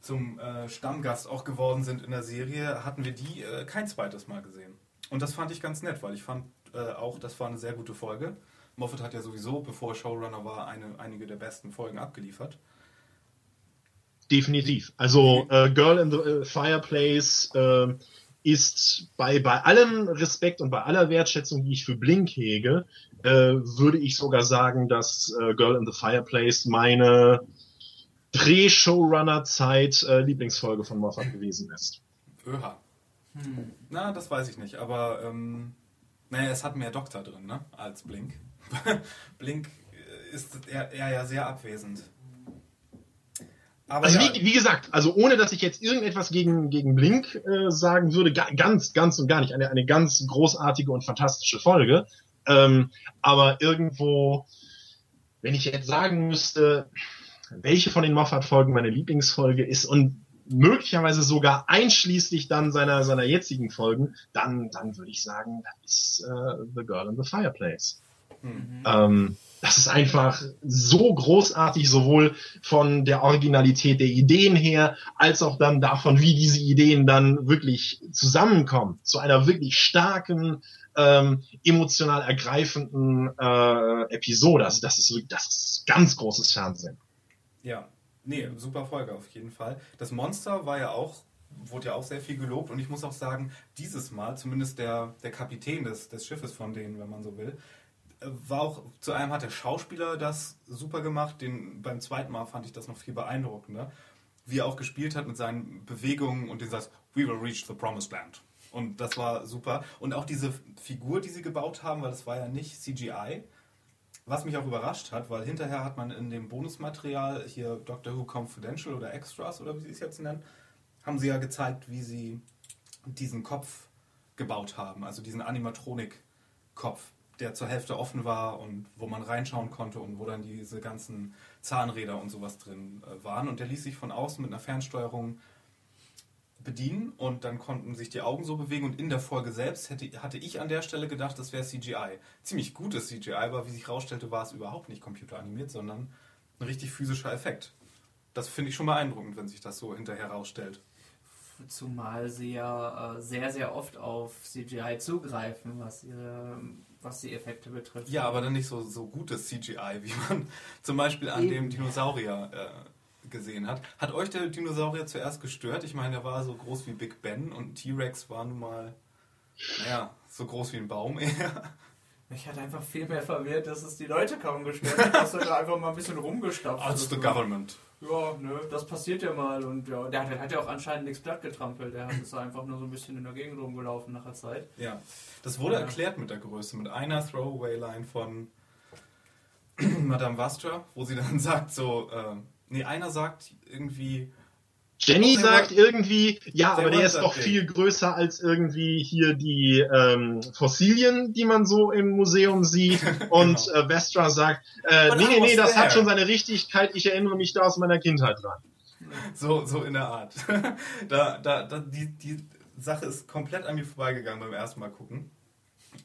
zum äh, Stammgast auch geworden sind in der Serie, hatten wir die äh, kein zweites Mal gesehen. Und das fand ich ganz nett, weil ich fand äh, auch, das war eine sehr gute Folge. Moffat hat ja sowieso, bevor er Showrunner war, eine, einige der besten Folgen abgeliefert. Definitiv. Also äh, Girl in the äh, Fireplace äh, ist bei, bei allem Respekt und bei aller Wertschätzung, die ich für Blink hege, äh, würde ich sogar sagen, dass äh, Girl in the Fireplace meine Dreh-Showrunner-Zeit äh, Lieblingsfolge von Moffat gewesen ist. Öha. Hm. Na, das weiß ich nicht, aber ähm, naja, es hat mehr Doktor drin, ne, als Blink. Blink ist er, er ja sehr abwesend. Aber also ja. wie, wie, gesagt, also ohne dass ich jetzt irgendetwas gegen, gegen Blink äh, sagen würde, ga, ganz, ganz und gar nicht. Eine, eine ganz großartige und fantastische Folge. Ähm, aber irgendwo, wenn ich jetzt sagen müsste, welche von den Moffat-Folgen meine Lieblingsfolge ist und möglicherweise sogar einschließlich dann seiner, seiner jetzigen Folgen, dann, dann würde ich sagen, das ist äh, The Girl in the Fireplace. Mhm. Ähm, das ist einfach so großartig, sowohl von der Originalität der Ideen her, als auch dann davon, wie diese Ideen dann wirklich zusammenkommen. Zu einer wirklich starken, ähm, emotional ergreifenden äh, Episode. Also das ist, das ist ganz großes Fernsehen. Ja, nee, super Folge auf jeden Fall. Das Monster war ja auch wurde ja auch sehr viel gelobt und ich muss auch sagen, dieses Mal, zumindest der, der Kapitän des, des Schiffes von denen, wenn man so will, war auch, zu einem hat der Schauspieler das super gemacht, den, beim zweiten Mal fand ich das noch viel beeindruckender, wie er auch gespielt hat mit seinen Bewegungen und den Satz, we will reach the promised land. Und das war super. Und auch diese Figur, die sie gebaut haben, weil das war ja nicht CGI, was mich auch überrascht hat, weil hinterher hat man in dem Bonusmaterial hier Doctor Who Confidential oder Extras oder wie sie es jetzt nennen, haben sie ja gezeigt, wie sie diesen Kopf gebaut haben, also diesen Animatronik-Kopf der zur Hälfte offen war und wo man reinschauen konnte und wo dann diese ganzen Zahnräder und sowas drin äh, waren. Und der ließ sich von außen mit einer Fernsteuerung bedienen und dann konnten sich die Augen so bewegen und in der Folge selbst hätte, hatte ich an der Stelle gedacht, das wäre CGI. Ziemlich gutes CGI, aber wie sich herausstellte, war es überhaupt nicht computeranimiert, sondern ein richtig physischer Effekt. Das finde ich schon beeindruckend, wenn sich das so hinterher herausstellt. Zumal sie ja äh, sehr, sehr oft auf CGI zugreifen, was ihre was die Effekte betrifft. Ja, aber dann nicht so, so gutes CGI, wie man zum Beispiel an Eben. dem Dinosaurier äh, gesehen hat. Hat euch der Dinosaurier zuerst gestört? Ich meine, der war so groß wie Big Ben und T-Rex war nun mal, naja, so groß wie ein Baum eher. Mich hat einfach viel mehr verwirrt, dass es die Leute kaum gestört hat, dass er da einfach mal ein bisschen rumgestapft hat. Als the government. Ja, ne, das passiert ja mal. Und ja, der, der hat ja auch anscheinend nichts platt getrampelt. Der ist einfach nur so ein bisschen in der Gegend rumgelaufen nach der Zeit. Ja, das wurde ja. erklärt mit der Größe, mit einer Throwaway-Line von Madame Vastra, wo sie dann sagt so, äh, nee, einer sagt irgendwie, Jenny sagt irgendwie, ja, aber der ist doch viel größer als irgendwie hier die ähm, Fossilien, die man so im Museum sieht. Und Genau. äh, Vestra sagt, äh, nee, nee, nee, das hat schon seine Richtigkeit. Ich erinnere mich da aus meiner Kindheit dran. So, so in der Art. da, da, da, die, die Sache ist komplett an mir vorbeigegangen beim ersten Mal gucken.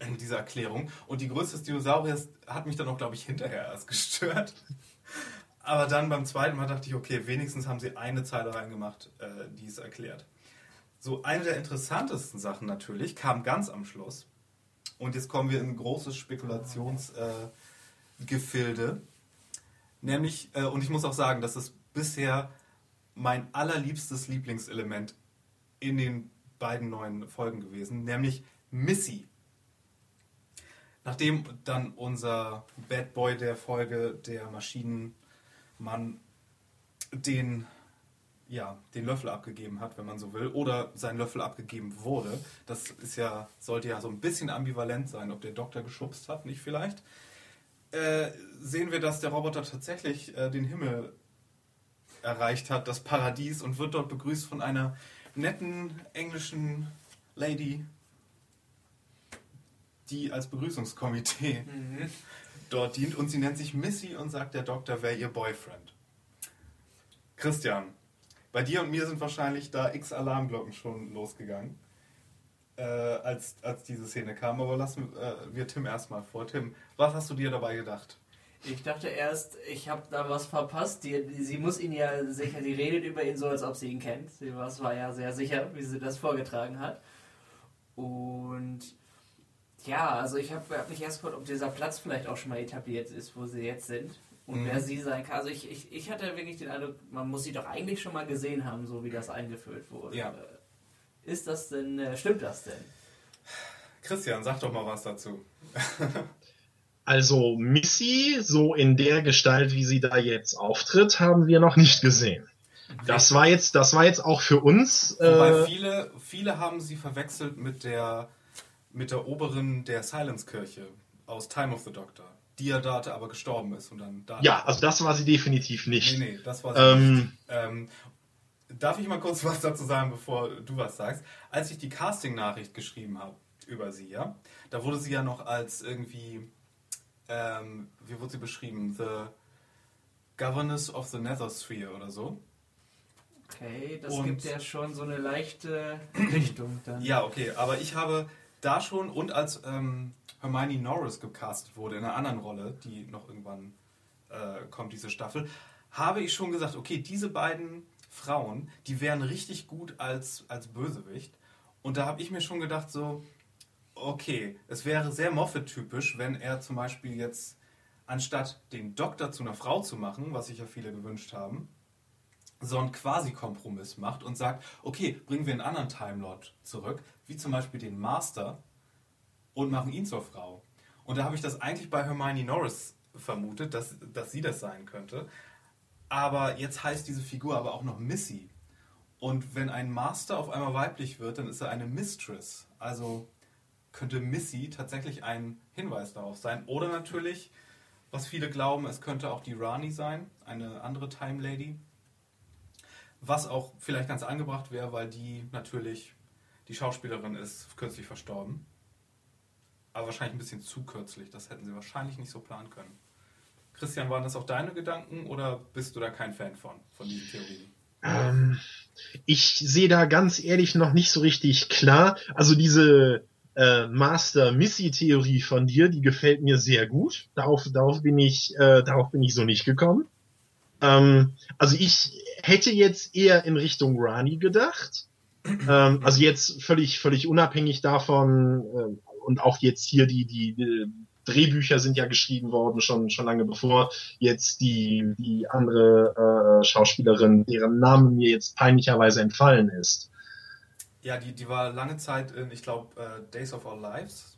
In dieser Erklärung. Und die Größe des Dinosauriers hat mich dann auch, glaube ich, hinterher erst gestört. Aber dann beim zweiten Mal dachte ich, okay, wenigstens haben sie eine Zeile reingemacht, äh, die es erklärt. So, eine der interessantesten Sachen natürlich kam ganz am Schluss. Und jetzt kommen wir in ein großes Spekulationsgefilde. Äh. Nämlich, äh, und ich muss auch sagen, das ist bisher mein allerliebstes Lieblingselement in den beiden neuen Folgen gewesen, nämlich Missy. Nachdem dann unser Bad Boy der Folge, der Maschinenmann, den, ja, den Löffel abgegeben hat, wenn man so will, oder sein Löffel abgegeben wurde, das ist ja, sollte ja so ein bisschen ambivalent sein, ob der Doktor geschubst hat, nicht vielleicht, äh, sehen wir, dass der Roboter tatsächlich äh, den Himmel erreicht hat, das Paradies, und wird dort begrüßt von einer netten englischen Lady, die als Begrüßungskomitee dort dient. Und sie nennt sich Missy und sagt, der Doktor wäre ihr Boyfriend. Christian, bei dir und mir sind wahrscheinlich da x Alarmglocken schon losgegangen, äh, als, als diese Szene kam. Aber lassen äh, wir Tim erstmal vor. Tim, was hast du dir dabei gedacht? Ich dachte erst, ich habe da was verpasst. Die, die, sie muss ihn ja sicher, die redet über ihn so, als ob sie ihn kennt. Sie war, war ja sehr sicher, wie sie das vorgetragen hat. Und ja, also ich habe hab mich erst gefragt, ob dieser Platz vielleicht auch schon mal etabliert ist, wo sie jetzt sind. Und Mhm. wer sie sein kann. Also ich, ich, ich hatte wirklich den Eindruck, man muss sie doch eigentlich schon mal gesehen haben, so wie das eingeführt wurde. Ja. Ist das denn, äh, stimmt das denn? Christian, sag doch mal was dazu. Also Missy, so in der Gestalt, wie sie da jetzt auftritt, haben wir noch nicht gesehen. Das war jetzt, das war jetzt auch für uns. Wobei Äh, viele, viele haben sie verwechselt mit der, mit der Oberin der Silence-Kirche aus Time of the Doctor, die ja da aber gestorben ist und dann da. ja, also das war sie definitiv nicht. Nee, nee, das war sie Ähm, nicht. Ähm, darf ich mal kurz was dazu sagen, bevor du was sagst? Als ich die Casting-Nachricht geschrieben habe über sie, ja, da wurde sie ja noch als irgendwie, ähm, wie wurde sie beschrieben? The Governess of the Nether Sphere oder so. Okay, das Und- gibt ja schon so eine leichte Richtung dann. Ja, okay, aber ich habe da schon und als ähm, Hermione Norris gecastet wurde in einer anderen Rolle, die noch irgendwann äh, kommt, diese Staffel, habe ich schon gesagt, okay, diese beiden Frauen, die wären richtig gut als, als Bösewicht. Und da habe ich mir schon gedacht, so, okay, es wäre sehr Moffat-typisch, wenn er zum Beispiel jetzt, anstatt den Doktor zu einer Frau zu machen, was sich ja viele gewünscht haben, so einen Quasi-Kompromiss macht und sagt, okay, bringen wir einen anderen Time Lord zurück, wie zum Beispiel den Master, und machen ihn zur Frau. Und da habe ich das eigentlich bei Hermione Norris vermutet, dass, dass sie das sein könnte. Aber jetzt heißt diese Figur aber auch noch Missy. Und wenn ein Master auf einmal weiblich wird, dann ist er eine Mistress. Also könnte Missy tatsächlich ein Hinweis darauf sein. Oder natürlich, was viele glauben, es könnte auch die Rani sein, eine andere Time Lady. Was auch vielleicht ganz angebracht wäre, weil die natürlich, die Schauspielerin ist kürzlich verstorben. Aber wahrscheinlich ein bisschen zu kürzlich. Das hätten sie wahrscheinlich nicht so planen können. Christian, waren das auch deine Gedanken oder bist du da kein Fan von, von diesen Theorien? Ähm, ich sehe da ganz ehrlich noch nicht so richtig klar. Also diese äh, Master-Missy-Theorie von dir, die gefällt mir sehr gut. Darauf, darauf bin ich, äh, darauf bin ich so nicht gekommen. Ähm, also ich hätte jetzt eher in Richtung Rani gedacht. Ähm, also jetzt völlig, völlig unabhängig davon äh, und auch jetzt hier die, die, die Drehbücher sind ja geschrieben worden schon schon lange bevor jetzt die die andere äh, Schauspielerin, deren Name mir jetzt peinlicherweise entfallen ist. Ja, die, die war lange Zeit in, ich glaube, äh, Days of Our Lives.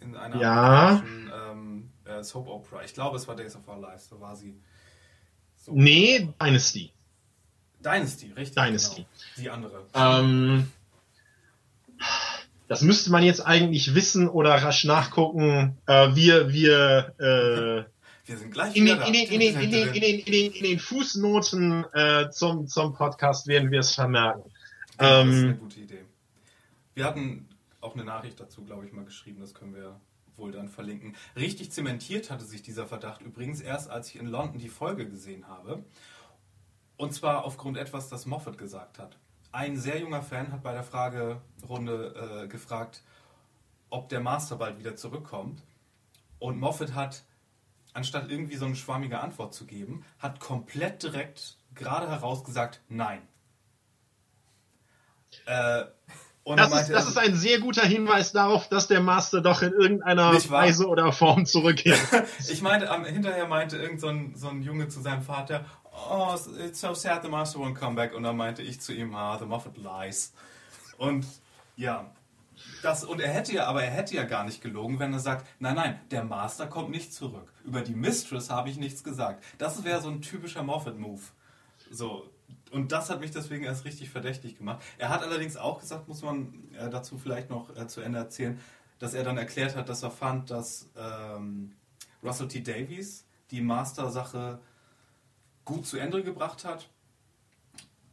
In einer Ja. ähm, äh, Soap Opera. Ich glaube, es war Days of Our Lives. Da war sie. So. Nee, Dynasty. Dynasty, richtig. Dynasty. Genau. Die andere. Ähm, das müsste man jetzt eigentlich wissen oder rasch nachgucken. Äh, wir wir äh, Wir sind gleich In den, da. in den, in den, in den, in den, in den, in den Fußnoten äh, zum, zum Podcast werden wir es vermerken. Ja, das ist eine Ähm, gute Idee. Wir hatten auch eine Nachricht dazu, glaube ich, mal geschrieben. Das können wir wohl dann verlinken. Richtig zementiert hatte sich dieser Verdacht übrigens erst, als ich in London die Folge gesehen habe. Und zwar aufgrund etwas, das Moffat gesagt hat. Ein sehr junger Fan hat bei der Fragerunde äh, gefragt, ob der Master bald wieder zurückkommt. Und Moffat hat, anstatt irgendwie so eine schwammige Antwort zu geben, hat komplett direkt gerade heraus gesagt, nein. Äh, das, ist, das ist ein sehr guter Hinweis darauf, dass der Master doch in irgendeiner? Weise oder Form zurückkehrt. Ich meinte, am, hinterher meinte irgend so ein, so ein Junge zu seinem Vater, oh, it's so sad the master won't come back. Und dann meinte ich zu ihm, ah, the Moffat lies. Und ja, das, und er hätte ja, aber er hätte ja gar nicht gelogen, wenn er sagt, nein, nein, der Master kommt nicht zurück. Über die Mistress habe ich nichts gesagt. Das wäre so ein typischer Moffat-Move. So. Und das hat mich deswegen erst richtig verdächtig gemacht. Er hat allerdings auch gesagt, muss man äh, dazu vielleicht noch äh, zu Ende erzählen, dass er dann erklärt hat, dass er fand, dass ähm, Russell T. Davies die Master-Sache gut zu Ende gebracht hat.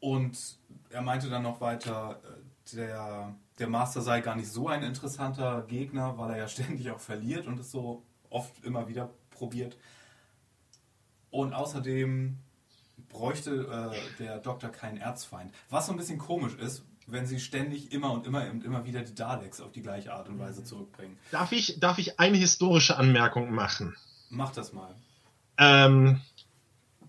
Und er meinte dann noch weiter, äh, der, der Master sei gar nicht so ein interessanter Gegner, weil er ja ständig auch verliert und es so oft immer wieder probiert. Und außerdem bräuchte äh, der Doktor keinen Erzfeind. Was so ein bisschen komisch ist, wenn sie ständig immer und immer und immer wieder die Daleks auf die gleiche Art und Weise zurückbringen. Darf ich, darf ich eine historische Anmerkung machen? Mach das mal. Ähm,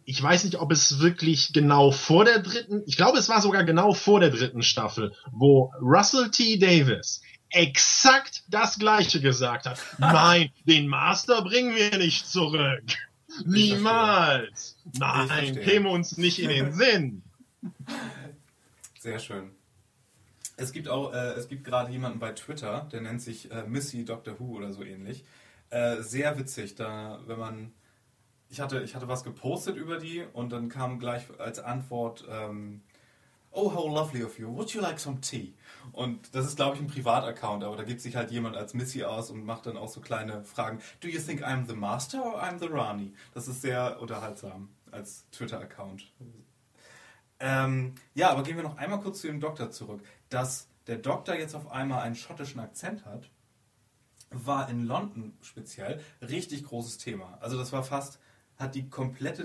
ich weiß nicht, ob es wirklich genau vor der dritten, ich glaube, es war sogar genau vor der dritten Staffel, wo Russell T. Davis exakt das Gleiche gesagt hat. Nein, den Master bringen wir nicht zurück. Niemals. Nein, käme uns nicht in den Sinn. Sehr schön. Es gibt auch, äh, es gibt gerade jemanden bei Twitter, der nennt sich äh, Missy Doctor Who oder so ähnlich. Äh, sehr witzig, da, wenn man, ich hatte, ich hatte was gepostet über die und dann kam gleich als Antwort, ähm, Oh, how lovely of you. Would you like some tea? Und das ist, glaube ich, ein Privataccount, aber da gibt sich halt jemand als Missy aus und macht dann auch so kleine Fragen. Do you think I'm the master or I'm the Rani? Das ist sehr unterhaltsam als Twitter-Account. Ähm, ja, aber gehen wir noch einmal kurz zu dem Doktor zurück. Dass der Doktor jetzt auf einmal einen schottischen Akzent hat, war in London speziell richtig großes Thema. Also das war fast, hat die komplette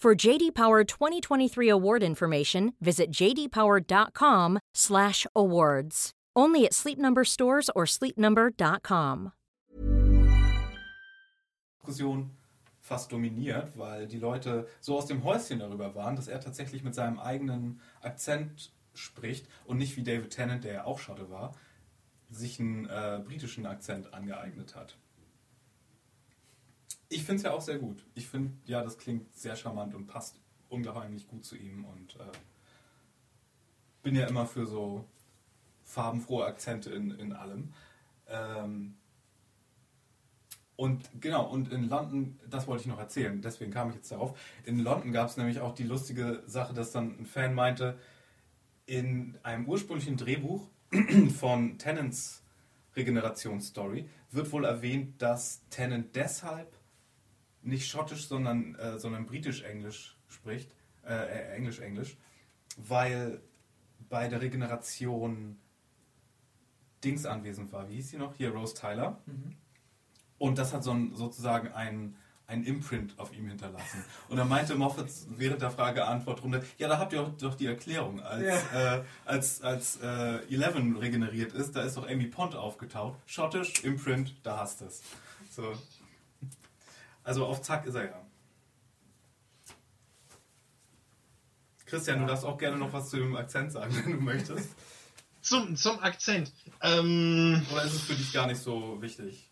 For JD Power 2023 award information, visit jdpower.com/awards. Only at Sleep Number stores or sleepnumber.com. Diskussion fast dominiert, weil die Leute so aus dem Häuschen darüber waren, dass er tatsächlich mit seinem eigenen Akzent spricht und nicht wie David Tennant, der ja auch Schotte war, sich einen äh, britischen Akzent angeeignet hat. Ich finde es ja auch sehr gut. Ich finde, ja, das klingt sehr charmant und passt ungeheuerlich gut zu ihm und äh, bin ja immer für so farbenfrohe Akzente in, in allem. Ähm, und genau, und in London, das wollte ich noch erzählen, deswegen kam ich jetzt darauf. In London gab es nämlich auch die lustige Sache, dass dann ein Fan meinte, in einem ursprünglichen Drehbuch von Tennants Regenerationsstory wird wohl erwähnt, dass Tennant deshalb nicht schottisch, sondern, äh, sondern britisch-englisch spricht, äh, äh, englisch-englisch, weil bei der Regeneration Dings anwesend war. Wie hieß sie noch? Hier, Rose Tyler. Und das hat so ein, sozusagen ein, ein Imprint auf ihm hinterlassen. Und dann meinte Moffat während der Frage-Antwort-Runde, ja, da habt ihr auch doch die Erklärung. Als, äh, als, als äh, Eleven regeneriert ist, da ist doch Amy Pond aufgetaucht. Schottisch, Imprint, da hast du es. So. Also auf Zack ist er ja. Christian, du darfst auch gerne noch was zu dem Akzent sagen, wenn du möchtest. Zum, zum Akzent. Ähm, Oder ist es für dich gar nicht so wichtig?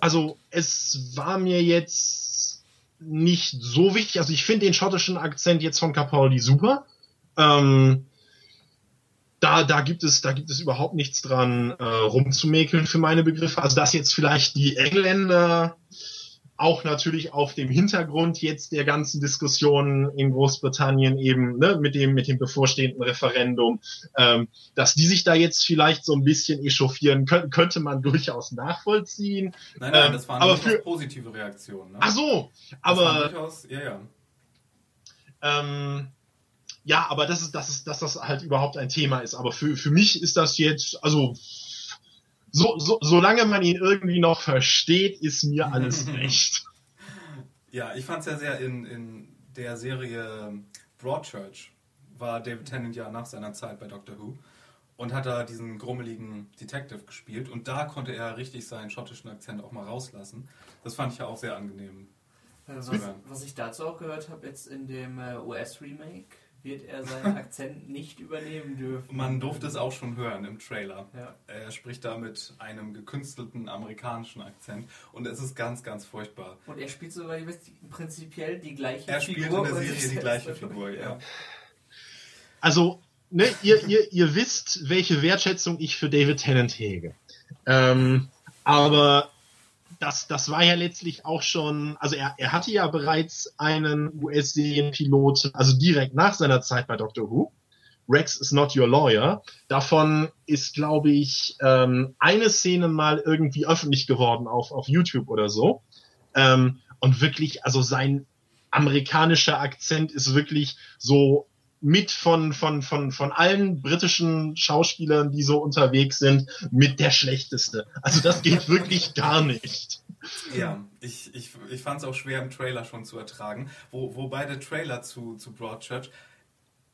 Also es war mir jetzt nicht so wichtig. Also ich finde den schottischen Akzent jetzt von Capaldi super. Ähm, da, da gibt es, da gibt es überhaupt nichts dran äh, rumzumäkeln für meine Begriffe. Also dass jetzt vielleicht die Engländer auch natürlich auf dem Hintergrund jetzt der ganzen Diskussionen in Großbritannien eben ne, mit dem mit dem bevorstehenden Referendum, ähm, dass die sich da jetzt vielleicht so ein bisschen echauffieren könnten, könnte man durchaus nachvollziehen. Nein, nein, Ähm, das waren aber für positive Reaktionen. Ne? ach so, aber durchaus, ja, ja. ähm, ja, aber das ist, das ist, dass das halt überhaupt ein Thema ist. Aber für, für mich ist das jetzt, also so, so, solange man ihn irgendwie noch versteht, ist mir alles recht. Ja, ich fand es ja sehr in, in der Serie Broadchurch war David Tennant ja nach seiner Zeit bei Doctor Who und hat da diesen grummeligen Detective gespielt und da konnte er richtig seinen schottischen Akzent auch mal rauslassen. Das fand ich ja auch sehr angenehm. Äh, Was, was ich dazu auch gehört habe, jetzt in dem äh, US-Remake wird er seinen Akzent nicht übernehmen dürfen. Man durfte es auch schon hören im Trailer. Ja. Er spricht da mit einem gekünstelten amerikanischen Akzent und es ist ganz, ganz furchtbar. Und er spielt sogar ihr wisst, prinzipiell die gleiche Er spielt in Figur. der Serie die gleiche Figur, ja. Also, ne, ihr, ihr, ihr wisst, welche Wertschätzung ich für David Tennant hege. Ähm, aber das, das war ja letztlich auch schon, also er, er hatte ja bereits einen US-Serienpilot, also direkt nach seiner Zeit bei Doctor Who. Rex is not your lawyer. Davon ist, glaube ich, ähm, eine Szene mal irgendwie öffentlich geworden auf, auf YouTube oder so. Ähm, und wirklich, also sein amerikanischer Akzent ist wirklich so mit von, von, von, von allen britischen Schauspielern, die so unterwegs sind, mit der schlechteste. Also das geht wirklich gar nicht. Ja, ich, ich, ich fand es auch schwer im Trailer schon zu ertragen. Wo, wobei der Trailer zu, zu Broadchurch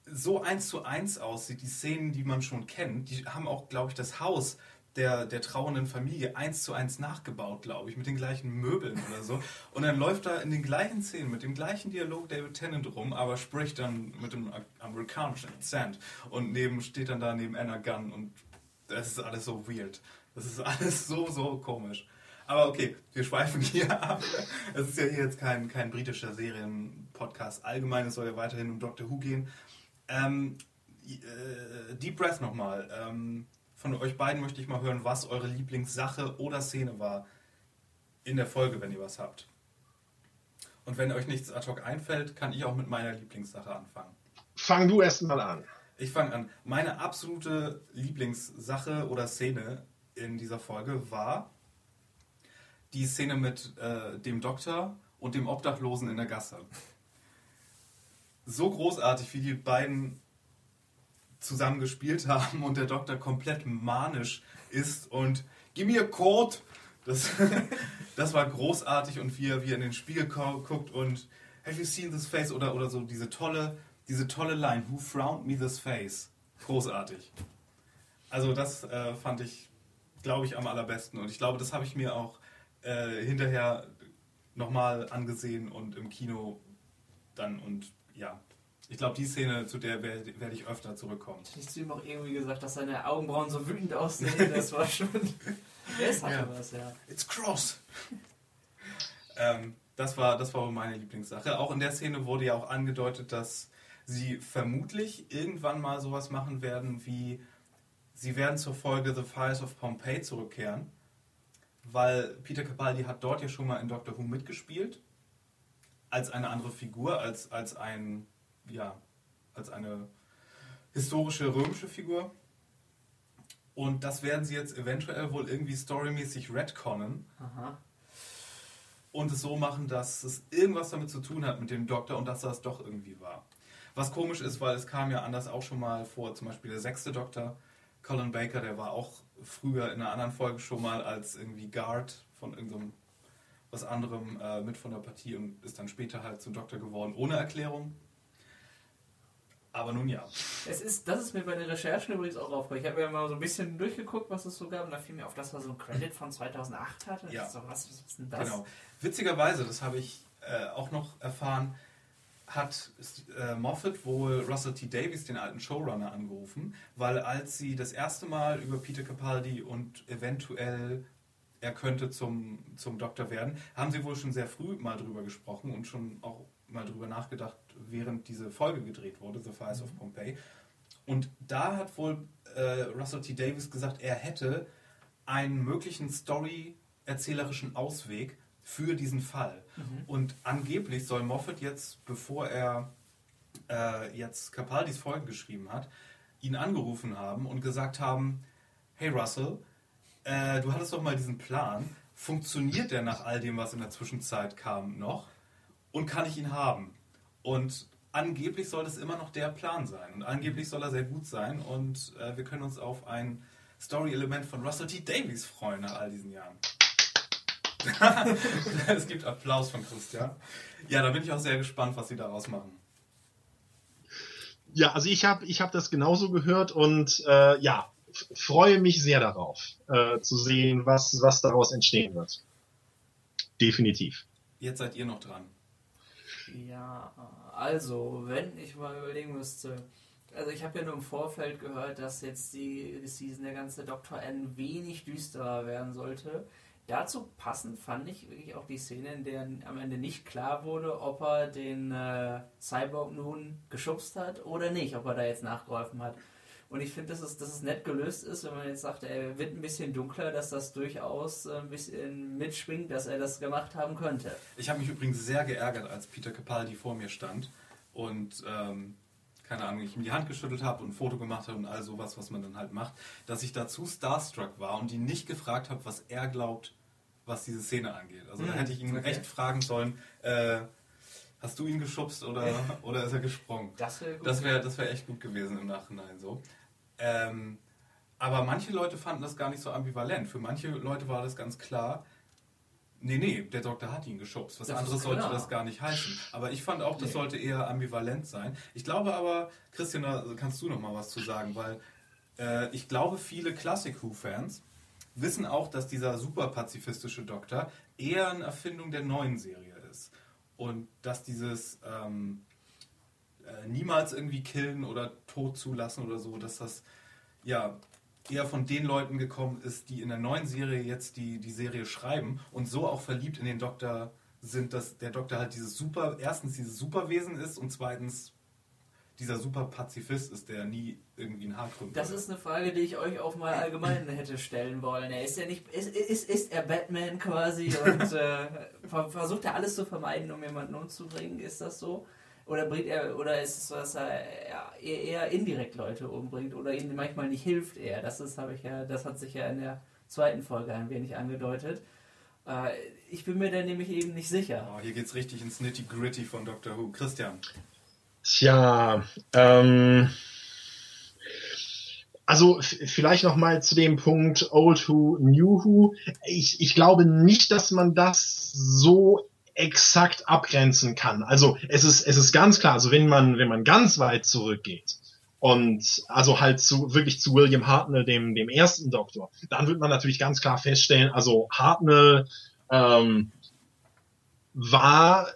so eins zu eins aussieht, die Szenen, die man schon kennt, die haben auch, glaube ich, das Haus der, der trauernden Familie eins zu eins nachgebaut, glaube ich, mit den gleichen Möbeln oder so. Und dann läuft da in den gleichen Szenen mit dem gleichen Dialog David Tennant rum, aber spricht dann mit dem amerikanischen Akzent. Und neben steht dann da neben Anna Gunn und das ist alles so weird. Das ist alles so, so komisch. Aber okay, wir schweifen hier ab. Es ist ja hier jetzt kein, kein britischer Serienpodcast. Allgemein, es soll ja weiterhin um Doctor Who gehen. Ähm, äh, Deep Breath nochmal. Ähm, von euch beiden möchte ich mal hören, was eure Lieblingssache oder Szene war in der Folge, wenn ihr was habt. Und wenn euch nichts ad hoc einfällt, kann ich auch mit meiner Lieblingssache anfangen. Fang du erst mal an. Ich fange an. Meine absolute Lieblingssache oder Szene in dieser Folge war die Szene mit äh, dem Doktor und dem Obdachlosen in der Gasse. So großartig, wie die beiden zusammen gespielt haben und der Doktor komplett manisch ist und gib mir Code. Das, das war großartig und wie er, wie er in den Spiegel gu- guckt und Have you seen this face? Oder, oder so diese tolle, diese tolle Line, Who frowned me this face? Großartig. Also das äh, fand ich, glaube ich, am allerbesten und ich glaube, das habe ich mir auch äh, hinterher nochmal angesehen und im Kino dann und ja. Ich glaube, die Szene, zu der werde werd ich öfter zurückkommen. Hast du ihm auch irgendwie gesagt, dass seine Augenbrauen so wütend aussehen? Das war schon. Das hatte Ja. was, ja. It's cross. ähm, das, war, das war wohl meine Lieblingssache. Auch in der Szene wurde ja auch angedeutet, dass sie vermutlich irgendwann mal sowas machen werden wie, sie werden zur Folge The Fires of Pompeii zurückkehren, weil Peter Capaldi hat dort ja schon mal in Doctor Who mitgespielt, als eine andere Figur, als, als ein, ja, als eine historische römische Figur. Und das werden sie jetzt eventuell wohl irgendwie storymäßig retconnen Aha. und es so machen, dass es irgendwas damit zu tun hat mit dem Doktor und dass das doch irgendwie war. Was komisch ist, weil es kam ja anders auch schon mal vor, zum Beispiel der sechste Doktor, Colin Baker, der war auch früher in einer anderen Folge schon mal als irgendwie Guard von irgendeinem was anderem äh, mit von der Partie und ist dann später halt zum Doktor geworden, ohne Erklärung. Aber nun ja. Es ist, das ist mir bei den Recherchen übrigens auch aufgefallen. Ich habe ja mal so ein bisschen durchgeguckt, was es so gab, und da fiel mir auf, dass er so ein Credit von 2008 hatte. Ja. So, was, was ist denn das? Genau. Witzigerweise, das habe ich äh, auch noch erfahren, hat äh, Moffat wohl Russell T. Davies, den alten Showrunner, angerufen, weil als sie das erste Mal über Peter Capaldi und eventuell er könnte zum, zum Doktor werden. Haben sie wohl schon sehr früh mal drüber gesprochen und schon auch mal drüber nachgedacht, während diese Folge gedreht wurde, The Fires of Pompeii. Und da hat wohl äh, Russell T. Davis gesagt, er hätte einen möglichen Story-erzählerischen Ausweg für diesen Fall. Mhm. Und angeblich soll Moffat jetzt, bevor er äh, jetzt Capaldis Folge geschrieben hat, ihn angerufen haben und gesagt haben, hey Russell, äh, du hattest doch mal diesen Plan, funktioniert der nach all dem, was in der Zwischenzeit kam, noch? Und kann ich ihn haben? Und angeblich soll das immer noch der Plan sein. Und angeblich soll er sehr gut sein. Und äh, wir können uns auf ein Story-Element von Russell T. Davies freuen nach all diesen Jahren. es gibt Applaus von Christian. Ja, da bin ich auch sehr gespannt, was sie daraus machen. Ja, also ich habe ich hab das genauso gehört und äh, ja, freue mich sehr darauf, äh, zu sehen, was, was daraus entstehen wird. Definitiv. Jetzt seid ihr noch dran. Ja, also, wenn ich mal überlegen müsste, also ich habe ja nur im Vorfeld gehört, dass jetzt die Season der ganze Dr. N wenig düsterer werden sollte. Dazu passend fand ich wirklich auch die Szene, in der am Ende nicht klar wurde, ob er den äh, Cyborg nun geschubst hat oder nicht, ob er da jetzt nachgeholfen hat. Und ich finde, dass es, dass es nett gelöst ist, wenn man jetzt sagt, er wird ein bisschen dunkler, dass das durchaus ein bisschen mitschwingt, dass er das gemacht haben könnte. Ich habe mich übrigens sehr geärgert, als Peter Capaldi vor mir stand und ähm, keine Ahnung, ich ihm die Hand geschüttelt habe und ein Foto gemacht habe und all sowas, was man dann halt macht, dass ich dazu starstruck war und ihn nicht gefragt habe, was er glaubt, was diese Szene angeht. Also mhm. da hätte ich ihn okay. echt fragen sollen, äh, hast du ihn geschubst oder, oder ist er gesprungen? Das wäre das wär, das wär echt gut gewesen im Nachhinein so. Ähm, aber manche Leute fanden das gar nicht so ambivalent. Für manche Leute war das ganz klar, Nee, nee, der Doktor hat ihn geschubst. Was das anderes sollte das gar nicht heißen. Aber ich fand auch, das nee. sollte eher ambivalent sein. Ich glaube aber, Christian, da kannst du noch mal was zu sagen, weil äh, ich glaube, viele Classic Who-Fans wissen auch, dass dieser super pazifistische Doktor eher eine Erfindung der neuen Serie ist. Und dass dieses ähm, äh, niemals irgendwie killen oder tot zulassen oder so, dass das ja eher von den Leuten gekommen ist, die in der neuen Serie jetzt die, die Serie schreiben und so auch verliebt in den Doktor sind, dass der Doktor halt dieses super, erstens dieses Superwesen ist und zweitens dieser super Pazifist ist, der nie irgendwie ein Haar krümmt. Das ist eine Frage, die ich euch auch mal allgemein hätte stellen wollen. Er ist ja nicht, ist, ist, ist er Batman quasi und äh, versucht er alles zu vermeiden, um jemanden umzubringen? Ist das so? Oder bringt er, oder ist es so, dass er eher indirekt Leute umbringt oder ihnen manchmal nicht hilft er? Das ist, habe ich ja, das hat sich ja in der zweiten Folge ein wenig angedeutet. Äh, ich bin mir da nämlich eben nicht sicher. Oh, hier geht's richtig ins Nitty-Gritty von Doctor Who. Christian. Tja, ähm, also vielleicht noch mal zu dem Punkt Old Who, New Who. Ich, ich glaube nicht, dass man das so exakt abgrenzen kann. Also es ist es ist ganz klar. Also wenn man wenn man ganz weit zurückgeht und also halt zu wirklich zu William Hartnell, dem dem ersten Doktor, dann wird man natürlich ganz klar feststellen. Also Hartnell ähm, war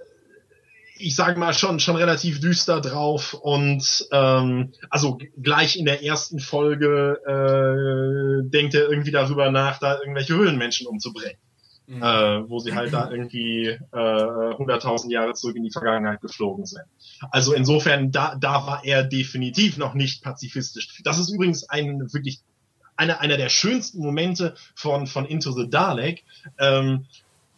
ich sage mal, schon, schon relativ düster drauf und ähm, also gleich in der ersten Folge äh, denkt er irgendwie darüber nach, da irgendwelche Höhlenmenschen umzubringen. Mhm. Äh, wo sie halt da irgendwie äh, 100.000 Jahre zurück in die Vergangenheit geflogen sind. Also insofern, da, da war er definitiv noch nicht pazifistisch. Das ist übrigens ein wirklich einer, einer der schönsten Momente von, von Into the Dalek, ähm,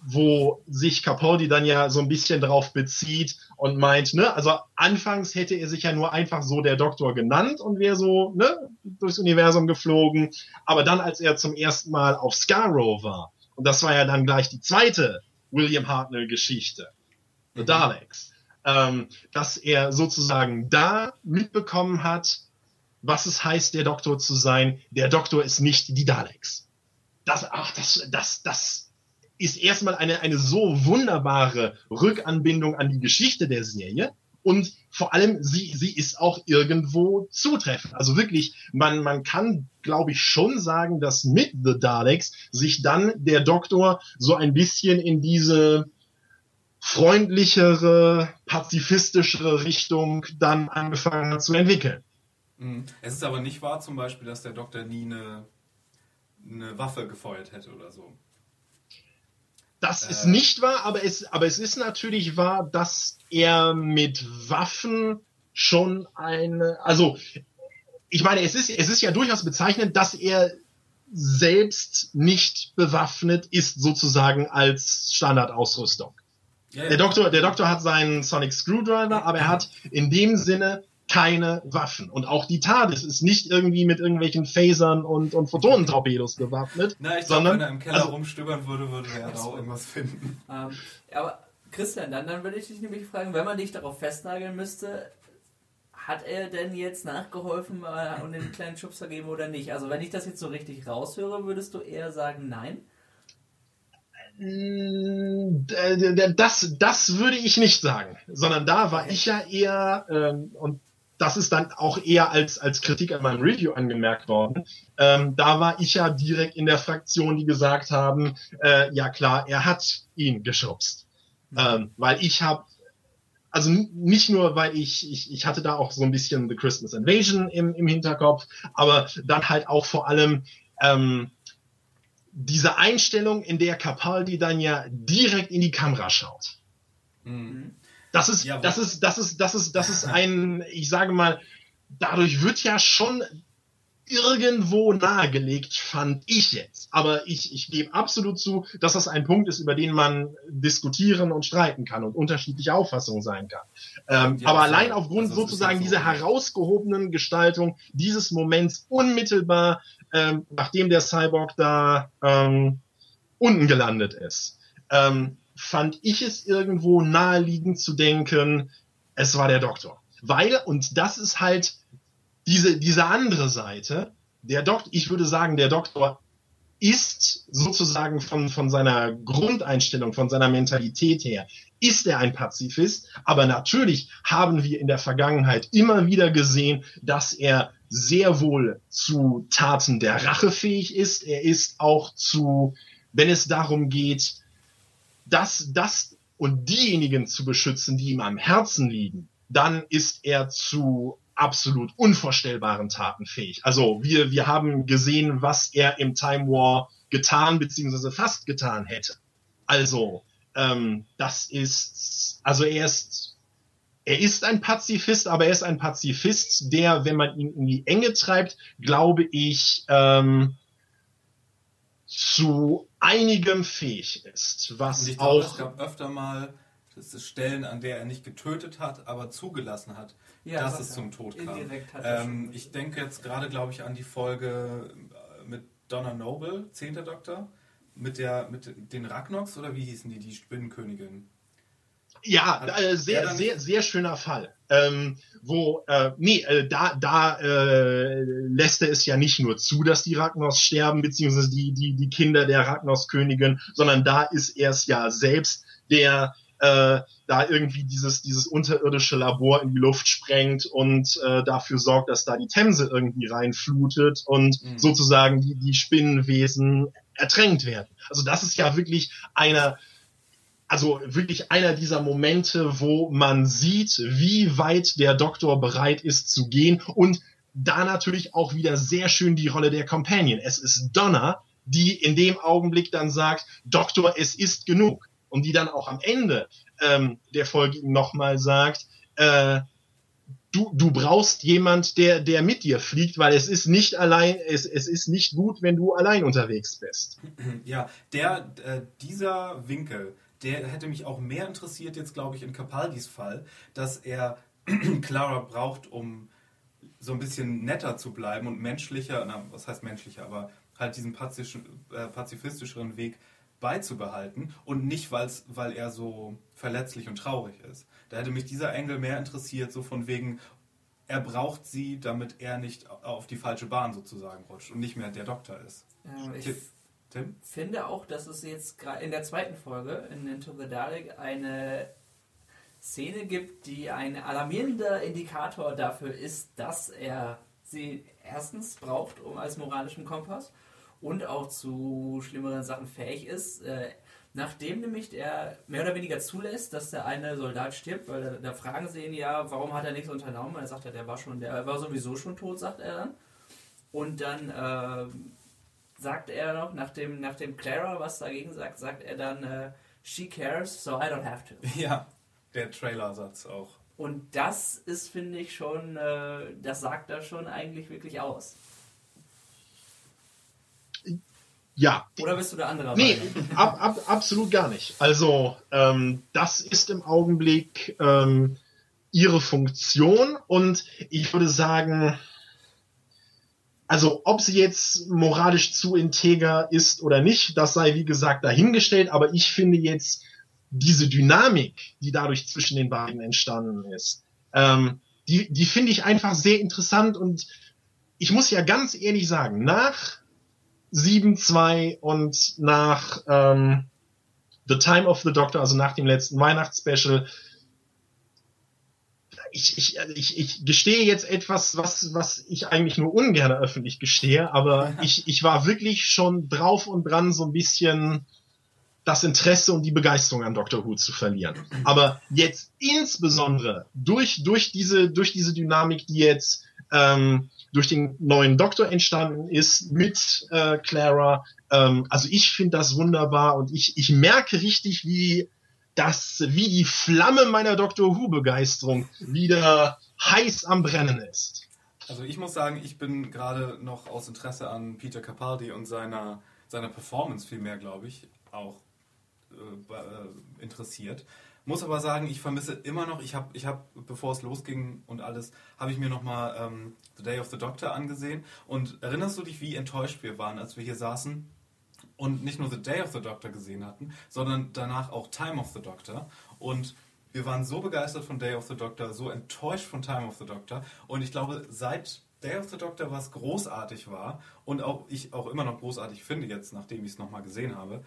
wo sich Capaldi dann ja so ein bisschen darauf bezieht und meint, ne, also anfangs hätte er sich ja nur einfach so der Doktor genannt und wäre so, ne, durchs Universum geflogen, aber dann, als er zum ersten Mal auf Scarrow war, und das war ja dann gleich die zweite William Hartnell-Geschichte, The mhm. Daleks, ähm, dass er sozusagen da mitbekommen hat, was es heißt, der Doktor zu sein. Der Doktor ist nicht die Daleks. Das, ach, das, das, das ist erstmal eine, eine so wunderbare Rückanbindung an die Geschichte der Serie. Und vor allem, sie, sie ist auch irgendwo zutreffend. Also wirklich, man, man kann, glaube ich, schon sagen, dass mit The Daleks sich dann der Doktor so ein bisschen in diese freundlichere, pazifistischere Richtung dann angefangen hat zu entwickeln. Mhm. Es ist aber nicht wahr zum Beispiel, dass der Doktor nie eine, eine Waffe gefeuert hätte oder so. Das ist nicht wahr, aber es, aber es ist natürlich wahr, dass er mit Waffen schon eine, also ich meine, es ist, es ist ja durchaus bezeichnend, dass er selbst nicht bewaffnet ist, sozusagen als Standardausrüstung. Ja, ja. Der Doktor, der Doktor hat seinen Sonic Screwdriver, aber er hat in dem Sinne keine Waffen. Und auch die TARDIS ist nicht irgendwie mit irgendwelchen Phasern und, und Photonentorpedos bewaffnet, Na, ich sondern wenn er im Keller also- rumstöbern würde, würde er da auch irgendwas finden. Ähm, aber Christian, dann, dann würde ich dich nämlich fragen, wenn man dich darauf festnageln müsste, hat er denn jetzt nachgeholfen äh, und den kleinen Schubser gegeben oder nicht? Also wenn ich das jetzt so richtig raushöre, würdest du eher sagen nein? D- Das, das würde ich nicht sagen, sondern da war ich ja eher, ähm, und das ist dann auch eher als, als Kritik an meinem Review angemerkt worden, ähm, da war ich ja direkt in der Fraktion, die gesagt haben, äh, ja klar, er hat ihn geschubst. Ähm, weil ich habe, also nicht nur, weil ich, ich, ich hatte da auch so ein bisschen The Christmas Invasion im, im Hinterkopf, aber dann halt auch vor allem, ähm, diese Einstellung, in der Capaldi dann ja direkt in die Kamera schaut. Mhm. Das ist, Ja, das ist, das ist, das ist, das ist ein, ich sage mal, dadurch wird ja schon irgendwo nahegelegt, fand ich jetzt. Aber ich, ich gebe absolut zu, dass das ein Punkt ist, über den man diskutieren und streiten kann und unterschiedliche Auffassungen sein kann. Ähm, Ja, aber klar. allein aufgrund Also sozusagen ja so. dieser herausgehobenen Gestaltung dieses Moments unmittelbar, ähm, nachdem der Cyborg da ähm, unten gelandet ist, ähm, fand ich es irgendwo naheliegend zu denken, es war der Doktor. Weil, und das ist halt diese, diese andere Seite, der Doktor, ich würde sagen, der Doktor ist sozusagen von, von seiner Grundeinstellung, von seiner Mentalität her, ist er ein Pazifist. Aber natürlich haben wir in der Vergangenheit immer wieder gesehen, dass er sehr wohl zu Taten der Rache fähig ist. Er ist auch zu, wenn es darum geht, das, das und diejenigen zu beschützen, die ihm am Herzen liegen, dann ist er zu absolut unvorstellbaren Taten fähig. Also wir, wir haben gesehen, was er im Time War getan bzw. fast getan hätte. Also ähm, das ist, also er ist, er ist ein Pazifist, aber er ist ein Pazifist, der, wenn man ihn in die Enge treibt, glaube ich, ähm, zu einigem fähig ist, was Und ich glaube, es auch gab öfter mal das ist Stellen, an der er nicht getötet hat, aber zugelassen hat, dass sagt es zum Tod kam. Ähm, ich denke jetzt gerade, glaube ich, an die Folge äh, mit Donna Noble, 10. Doktor, mit der mit den Ragnoks oder wie hießen die, die Spinnenkönigin? Ja, äh, sehr, sehr, sehr schöner Fall. Ähm, wo, äh, nee, äh, da, da äh, lässt er es ja nicht nur zu, dass die Ragnos sterben, beziehungsweise die, die, die Kinder der Ragnos-Königin, sondern da ist er es ja selbst, der äh, da irgendwie dieses, dieses unterirdische Labor in die Luft sprengt und äh, dafür sorgt, dass da die Themse irgendwie reinflutet und Mhm. sozusagen die, die Spinnenwesen ertränkt werden. Also das ist ja wirklich einer, also wirklich einer dieser Momente, wo man sieht, wie weit der Doktor bereit ist zu gehen und da natürlich auch wieder sehr schön die Rolle der Companion. Es ist Donna, die in dem Augenblick dann sagt, Doktor, es ist genug. Und die dann auch am Ende ähm, der Folge nochmal sagt, äh, du, du brauchst jemand, der, der mit dir fliegt, weil es ist nicht allein, es, es ist nicht gut, wenn du allein unterwegs bist. Ja, der, äh, dieser Winkel, der hätte mich auch mehr interessiert, jetzt glaube ich in Capaldis Fall, dass er Clara braucht, um so ein bisschen netter zu bleiben und menschlicher, na, was heißt menschlicher, aber halt diesen äh, pazifistischeren Weg beizubehalten und nicht, weil's, weil er so verletzlich und traurig ist. Da hätte mich dieser Engel mehr interessiert, so von wegen, er braucht sie, damit er nicht auf die falsche Bahn sozusagen rutscht und nicht mehr der Doktor ist. Ähm, ich Tim? Finde auch, dass es jetzt gerade in der zweiten Folge in Into the Dalek eine Szene gibt, die ein alarmierender Indikator dafür ist, dass er sie erstens braucht, um als moralischen Kompass und auch zu schlimmeren Sachen fähig ist. Äh, nachdem nämlich er mehr oder weniger zulässt, dass der eine Soldat stirbt, weil da, fragen sie ihn ja, warum hat er nichts unternommen? Er sagt, ja, der war schon, der war sowieso schon tot, sagt er dann. Und dann ähm, sagt er noch, nachdem, nachdem Clara was dagegen sagt, sagt er dann, äh, she cares, so I don't have to. Ja, der Trailersatz auch. Und das ist, finde ich, schon, äh, das sagt er schon eigentlich wirklich aus. Ja. Oder bist du der andere Nee, ab, ab, absolut gar nicht. Also, ähm, das ist im Augenblick ähm, ihre Funktion und ich würde sagen, also ob sie jetzt moralisch zu integer ist oder nicht, das sei wie gesagt dahingestellt, aber ich finde jetzt diese Dynamik, die dadurch zwischen den beiden entstanden ist, ähm, die, die finde ich einfach sehr interessant. Und ich muss ja ganz ehrlich sagen, nach 7-2 und nach ähm, The Time of the Doctor, also nach dem letzten Weihnachtsspecial, ich, ich, ich, ich gestehe jetzt etwas, was, was ich eigentlich nur ungern öffentlich gestehe, aber ich, ich war wirklich schon drauf und dran, so ein bisschen das Interesse und die Begeisterung an Doctor Who zu verlieren. Aber jetzt insbesondere durch, durch, diese, durch diese Dynamik, die jetzt ähm, durch den neuen Doktor entstanden ist mit äh, Clara, ähm, also ich finde das wunderbar und ich, ich merke richtig, wie das, wie die Flamme meiner Doctor Who Begeisterung wieder heiß am Brennen ist. Also ich muss sagen, ich bin gerade noch aus Interesse an Peter Capaldi und seiner, seiner Performance vielmehr, glaube ich, auch äh, äh, interessiert. Muss aber sagen, ich vermisse immer noch, ich habe, ich hab, bevor es losging und alles, habe ich mir nochmal ähm, The Day of the Doctor angesehen. Und erinnerst du dich, wie enttäuscht wir waren, als wir hier saßen und nicht nur The Day of the Doctor gesehen hatten, sondern danach auch Time of the Doctor. Und wir waren so begeistert von Day of the Doctor, so enttäuscht von Time of the Doctor. Und ich glaube, seit Day of the Doctor, was großartig war und auch ich auch immer noch großartig finde jetzt, nachdem ich es nochmal gesehen habe,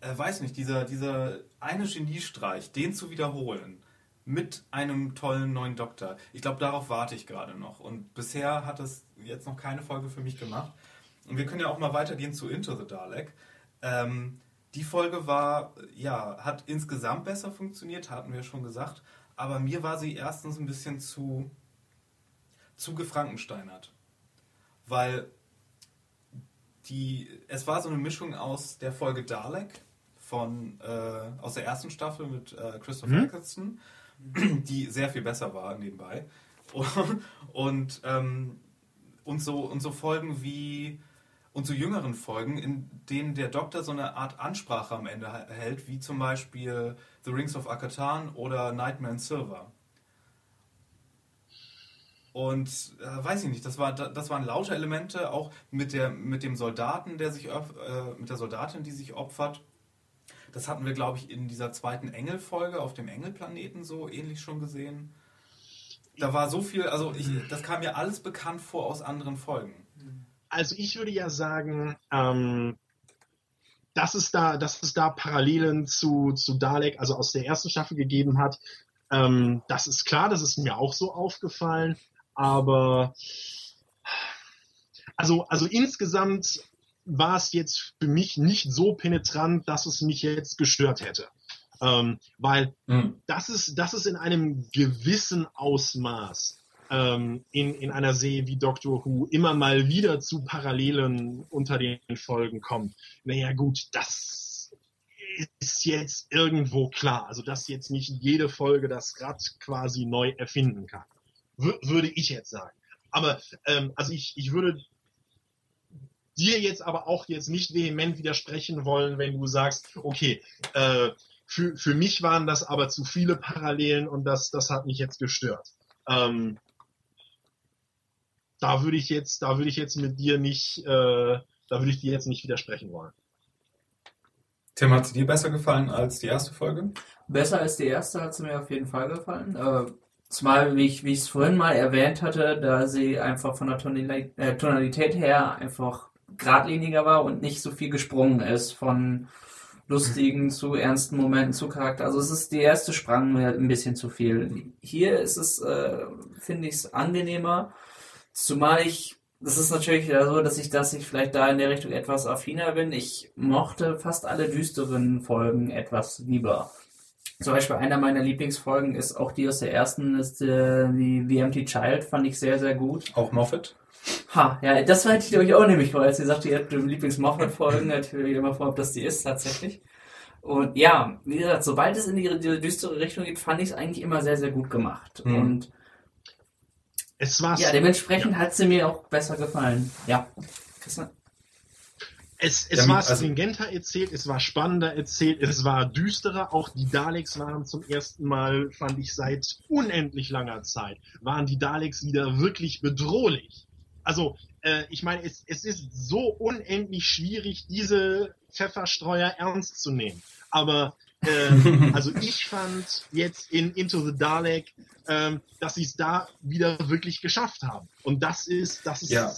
äh, weiß nicht, dieser, dieser eine Geniestreich, den zu wiederholen mit einem tollen neuen Doktor. Ich glaube, darauf warte ich gerade noch. Und bisher hat es jetzt noch keine Folge für mich gemacht. Und wir können ja auch mal weitergehen zu Into the Dalek. Ähm, die Folge war, ja, hat insgesamt besser funktioniert, hatten wir schon gesagt. Aber mir war sie erstens ein bisschen zu, zu gefrankensteinert. Weil die, es war so eine Mischung aus der Folge Dalek von, äh, aus der ersten Staffel mit äh, Christopher Mhm. Eccleston, die sehr viel besser war nebenbei. Und, und, ähm, und, so, und so Folgen wie und so jüngeren Folgen, in denen der Doktor so eine Art Ansprache am Ende hält, wie zum Beispiel The Rings of Akatan oder Nightmare in Silver. Und äh, weiß ich nicht, das, war, das waren laute Elemente, auch mit, der, mit dem Soldaten, der sich äh, mit der Soldatin, die sich opfert. Das hatten wir, glaube ich, in dieser zweiten Engelfolge auf dem Engelplaneten so ähnlich schon gesehen. Da war so viel, also ich, das kam mir alles bekannt vor aus anderen Folgen. Also ich würde ja sagen, ähm, dass es da, dass es da Parallelen zu, zu Dalek, also aus der ersten Staffel gegeben hat. Ähm, das ist klar, das ist mir auch so aufgefallen. Aber also, also insgesamt war es jetzt für mich nicht so penetrant, dass es mich jetzt gestört hätte. Ähm, weil das ist, das ist in einem gewissen Ausmaß ähm, in, in einer Serie wie Doctor Who immer mal wieder zu Parallelen unter den Folgen kommt. Naja gut, das ist jetzt irgendwo klar. Also dass jetzt nicht jede Folge das Rad quasi neu erfinden kann. Wür- würde ich jetzt sagen. Aber ähm, also ich, ich würde dir jetzt aber auch jetzt nicht vehement widersprechen wollen, wenn du sagst, okay, äh, für, für mich waren das aber zu viele Parallelen und das, das hat mich jetzt gestört. Ähm, da würde ich jetzt, da würde ich jetzt mit dir nicht, äh, da würde ich dir jetzt nicht widersprechen wollen. Tim, hat sie dir besser gefallen als die erste Folge? Besser als die erste hat sie mir auf jeden Fall gefallen. Äh, zumal, wie ich wie ich es vorhin mal erwähnt hatte, da sie einfach von der äh, Tonalität her einfach geradliniger war und nicht so viel gesprungen ist von lustigen zu ernsten Momenten zu Charakter. Also es ist die erste sprang mir ein bisschen zu viel. Hier ist es, äh, finde ich es angenehmer, zumal ich das ist natürlich wieder so, dass ich, dass ich vielleicht da in der Richtung etwas affiner bin. Ich mochte fast alle düsteren Folgen etwas lieber. Zum Beispiel einer meiner Lieblingsfolgen ist auch die aus der ersten, ist äh, die The Empty Child, fand ich sehr, sehr gut. Auch Moffat? Ha, ja, das hätte ich euch auch nämlich vor, als ihr sagt, ihr habt Lieblings-Moffat-Folgen, natürlich immer vor, ob das die ist tatsächlich. Und ja, wie gesagt, sobald es in die, die düstere Richtung geht, fand ich es eigentlich immer sehr, sehr gut gemacht. Mhm. Und Es war ja, dementsprechend hat sie mir auch besser gefallen. Ja. Christian? Es, es Ja, war also- stringenter erzählt, es war spannender erzählt, es war düsterer. Auch die Daleks waren zum ersten Mal, fand ich, seit unendlich langer Zeit, waren die Daleks wieder wirklich bedrohlich. Also, äh, ich meine, es, es ist so unendlich schwierig, diese Pfefferstreuer ernst zu nehmen. Aber, äh, also ich fand jetzt in Into the Dalek, ähm, dass sie es da wieder wirklich geschafft haben. Und das ist, das ist, Ja.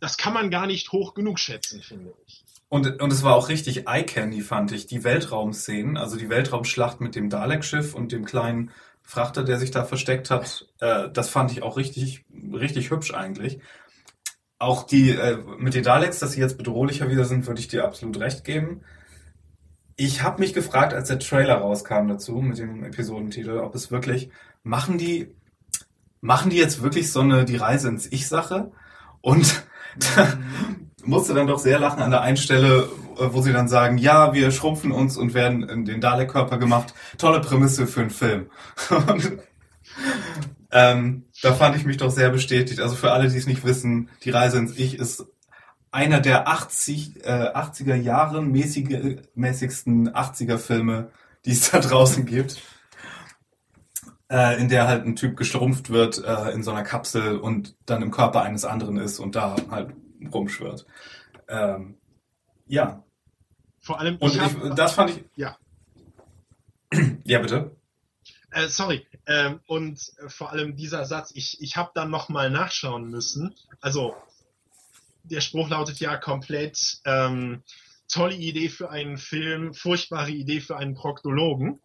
das kann man gar nicht hoch genug schätzen, finde ich. Und, und es war auch richtig eye-candy, fand ich. Die Weltraumszenen, also die Weltraumschlacht mit dem Dalek-Schiff und dem kleinen Frachter, der sich da versteckt hat, äh, das fand ich auch richtig, richtig hübsch eigentlich. Auch die, äh, mit den Daleks, dass sie jetzt bedrohlicher wieder sind, würde ich dir absolut recht geben. Ich habe mich gefragt, als der Trailer rauskam dazu, mit dem Episodentitel, ob es wirklich, machen die, machen die jetzt wirklich so eine, die Reise ins Ich-Sache? Und da musste dann doch sehr lachen an der einen Stelle, wo sie dann sagen, ja, wir schrumpfen uns und werden in den Dalek-Körper gemacht. Tolle Prämisse für einen Film. Ähm, da fand ich mich doch sehr bestätigt. Also für alle, die es nicht wissen, die Reise ins Ich ist einer der 80, äh, 80er Jahre mäßige, mäßigsten 80er Filme, die es da draußen gibt. Äh, in der halt ein Typ geschrumpft wird äh, in so einer Kapsel und dann im Körper eines anderen ist und da halt rumschwirrt. Ähm, ja, Vor allem, und ich ich, hab, das fand ich. Ja. Ja, bitte. äh, sorry, ähm, und vor allem dieser Satz, ich, ich habe dann nochmal nachschauen müssen. Also, der Spruch lautet ja komplett, ähm, tolle Idee für einen Film, furchtbare Idee für einen Proktologen.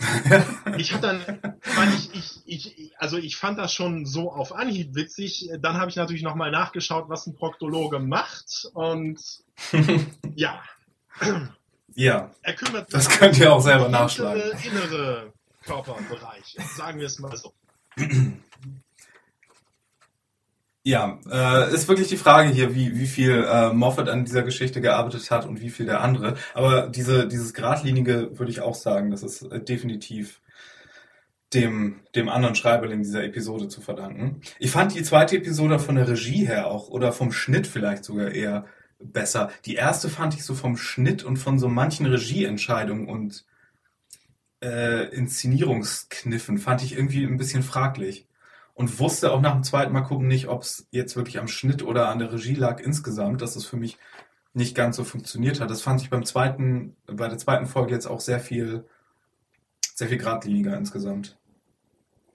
ich habe dann, fand ich, ich, ich, also ich fand das schon so auf Anhieb witzig. Dann habe ich natürlich nochmal nachgeschaut, was ein Proktologe macht. Und ja, Ja, er kümmert das könnt ihr auch selber um nachschlagen. Innere, innere Körperbereiche, sagen wir es mal so. Ja, äh, ist wirklich die Frage hier, wie, wie viel äh, Moffat an dieser Geschichte gearbeitet hat und wie viel der andere. Aber diese, dieses Gradlinige würde ich auch sagen, das ist äh, definitiv dem, dem anderen Schreiberling dieser Episode zu verdanken. Ich fand die zweite Episode von der Regie her auch oder vom Schnitt vielleicht sogar eher besser. Die erste fand ich so vom Schnitt und von so manchen Regieentscheidungen und äh, Inszenierungskniffen fand ich irgendwie ein bisschen fraglich und wusste auch nach dem zweiten Mal gucken nicht, ob es jetzt wirklich am Schnitt oder an der Regie lag insgesamt, dass es für mich nicht ganz so funktioniert hat. Das fand ich beim zweiten, bei der zweiten Folge jetzt auch sehr viel, sehr viel geradliniger insgesamt.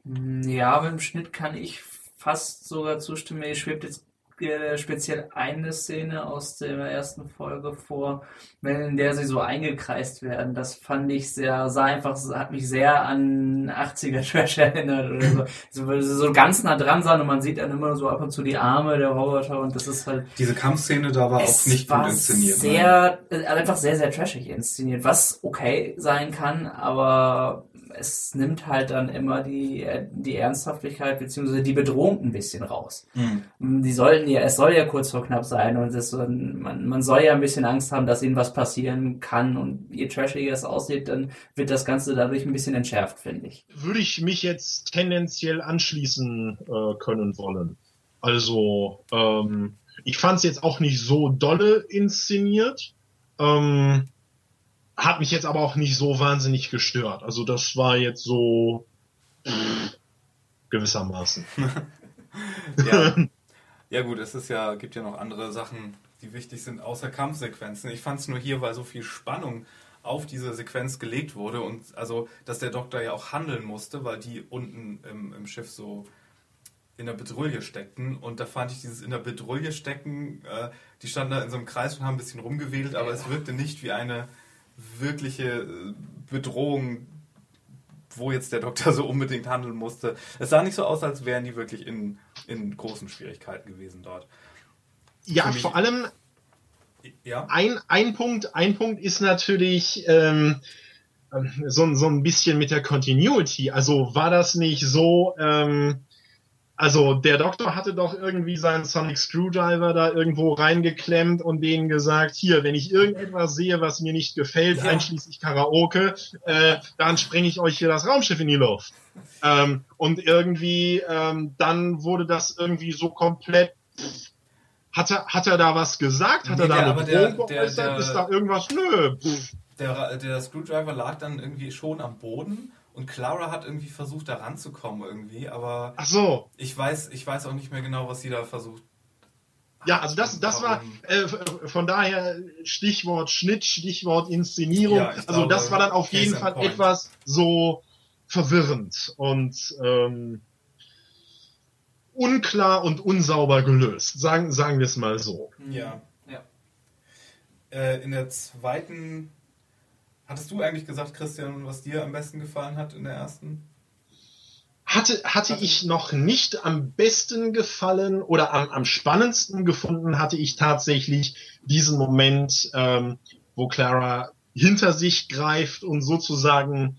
Ja, beim Schnitt kann ich fast sogar zustimmen. Mir schwebt jetzt speziell eine Szene aus der ersten Folge vor, wenn in der sie so eingekreist werden. Das fand ich sehr, sah einfach, hat mich sehr an 80er Trash erinnert oder so. so. Weil sie so ganz nah dran sahen und man sieht dann immer so ab und zu die Arme der Roboter und das ist halt Diese Kampfszene da war auch nicht war gut inszeniert. ne? Sehr, äh, einfach sehr, sehr trashig inszeniert, was okay sein kann, aber es nimmt halt dann immer die, die Ernsthaftigkeit bzw. die Bedrohung ein bisschen raus. Mhm. Die sollten ja, es soll ja kurz vor knapp sein und es, soll- man, man soll ja ein bisschen Angst haben, dass ihnen was passieren kann und je trashiger es aussieht, dann wird das Ganze dadurch ein bisschen entschärft, finde ich. Würde ich mich jetzt tendenziell anschließen äh, können wollen. Also, ähm, ich fand es jetzt auch nicht so dolle inszeniert. Ähm, hat mich jetzt aber auch nicht so wahnsinnig gestört. Also das war jetzt so pff, gewissermaßen. Ja. ja gut, es ist ja, gibt ja noch andere Sachen, die wichtig sind, außer Kampfsequenzen. Ich fand es nur hier, weil so viel Spannung auf diese Sequenz gelegt wurde und also, dass der Doktor ja auch handeln musste, weil die unten im, im Schiff so in der Bedrulle steckten und da fand ich dieses in der Bedrulle stecken, äh, die standen da in so einem Kreis und haben ein bisschen rumgewedelt, aber es wirkte nicht wie eine wirkliche äh, Bedrohung, wo jetzt der Doktor so unbedingt handeln musste. Es sah nicht so aus, als wären die wirklich in, in großen Schwierigkeiten gewesen dort. Ja, vor allem Ja? ein, ein Punkt, ein Punkt ist natürlich ähm, ähm, so, so ein bisschen mit der Continuity. Also war das nicht so, ähm, Also der Doktor hatte doch irgendwie seinen Sonic Screwdriver da irgendwo reingeklemmt und denen gesagt, hier, wenn ich irgendetwas sehe, was mir nicht gefällt, ja. einschließlich Karaoke, äh, dann sprenge ich euch hier das Raumschiff in die Luft. Ähm, und irgendwie, ähm, dann wurde das irgendwie so komplett. Hat er, hat er da was gesagt? Hat nee, er da eine Drohung geäußert? Ist da irgendwas? Nö. Der, der Screwdriver lag dann irgendwie schon am Boden und Clara hat irgendwie versucht, da ranzukommen irgendwie, aber. Ach so. Ich weiß, ich weiß auch nicht mehr genau, was sie da versucht. Ja, also das, das war äh, von daher Stichwort Schnitt, Stichwort Inszenierung. Ja, also glaube, das war dann auf jeden Fall point. etwas so verwirrend und ähm, unklar und unsauber gelöst. Sagen, sagen wir es mal so. Ja. ja. Äh, in der zweiten Hattest du eigentlich gesagt, Christian, was dir am besten gefallen hat in der ersten? Hatte, hatte ich noch nicht am besten gefallen oder am, am spannendsten gefunden, hatte ich tatsächlich diesen Moment, ähm, wo Clara hinter sich greift und sozusagen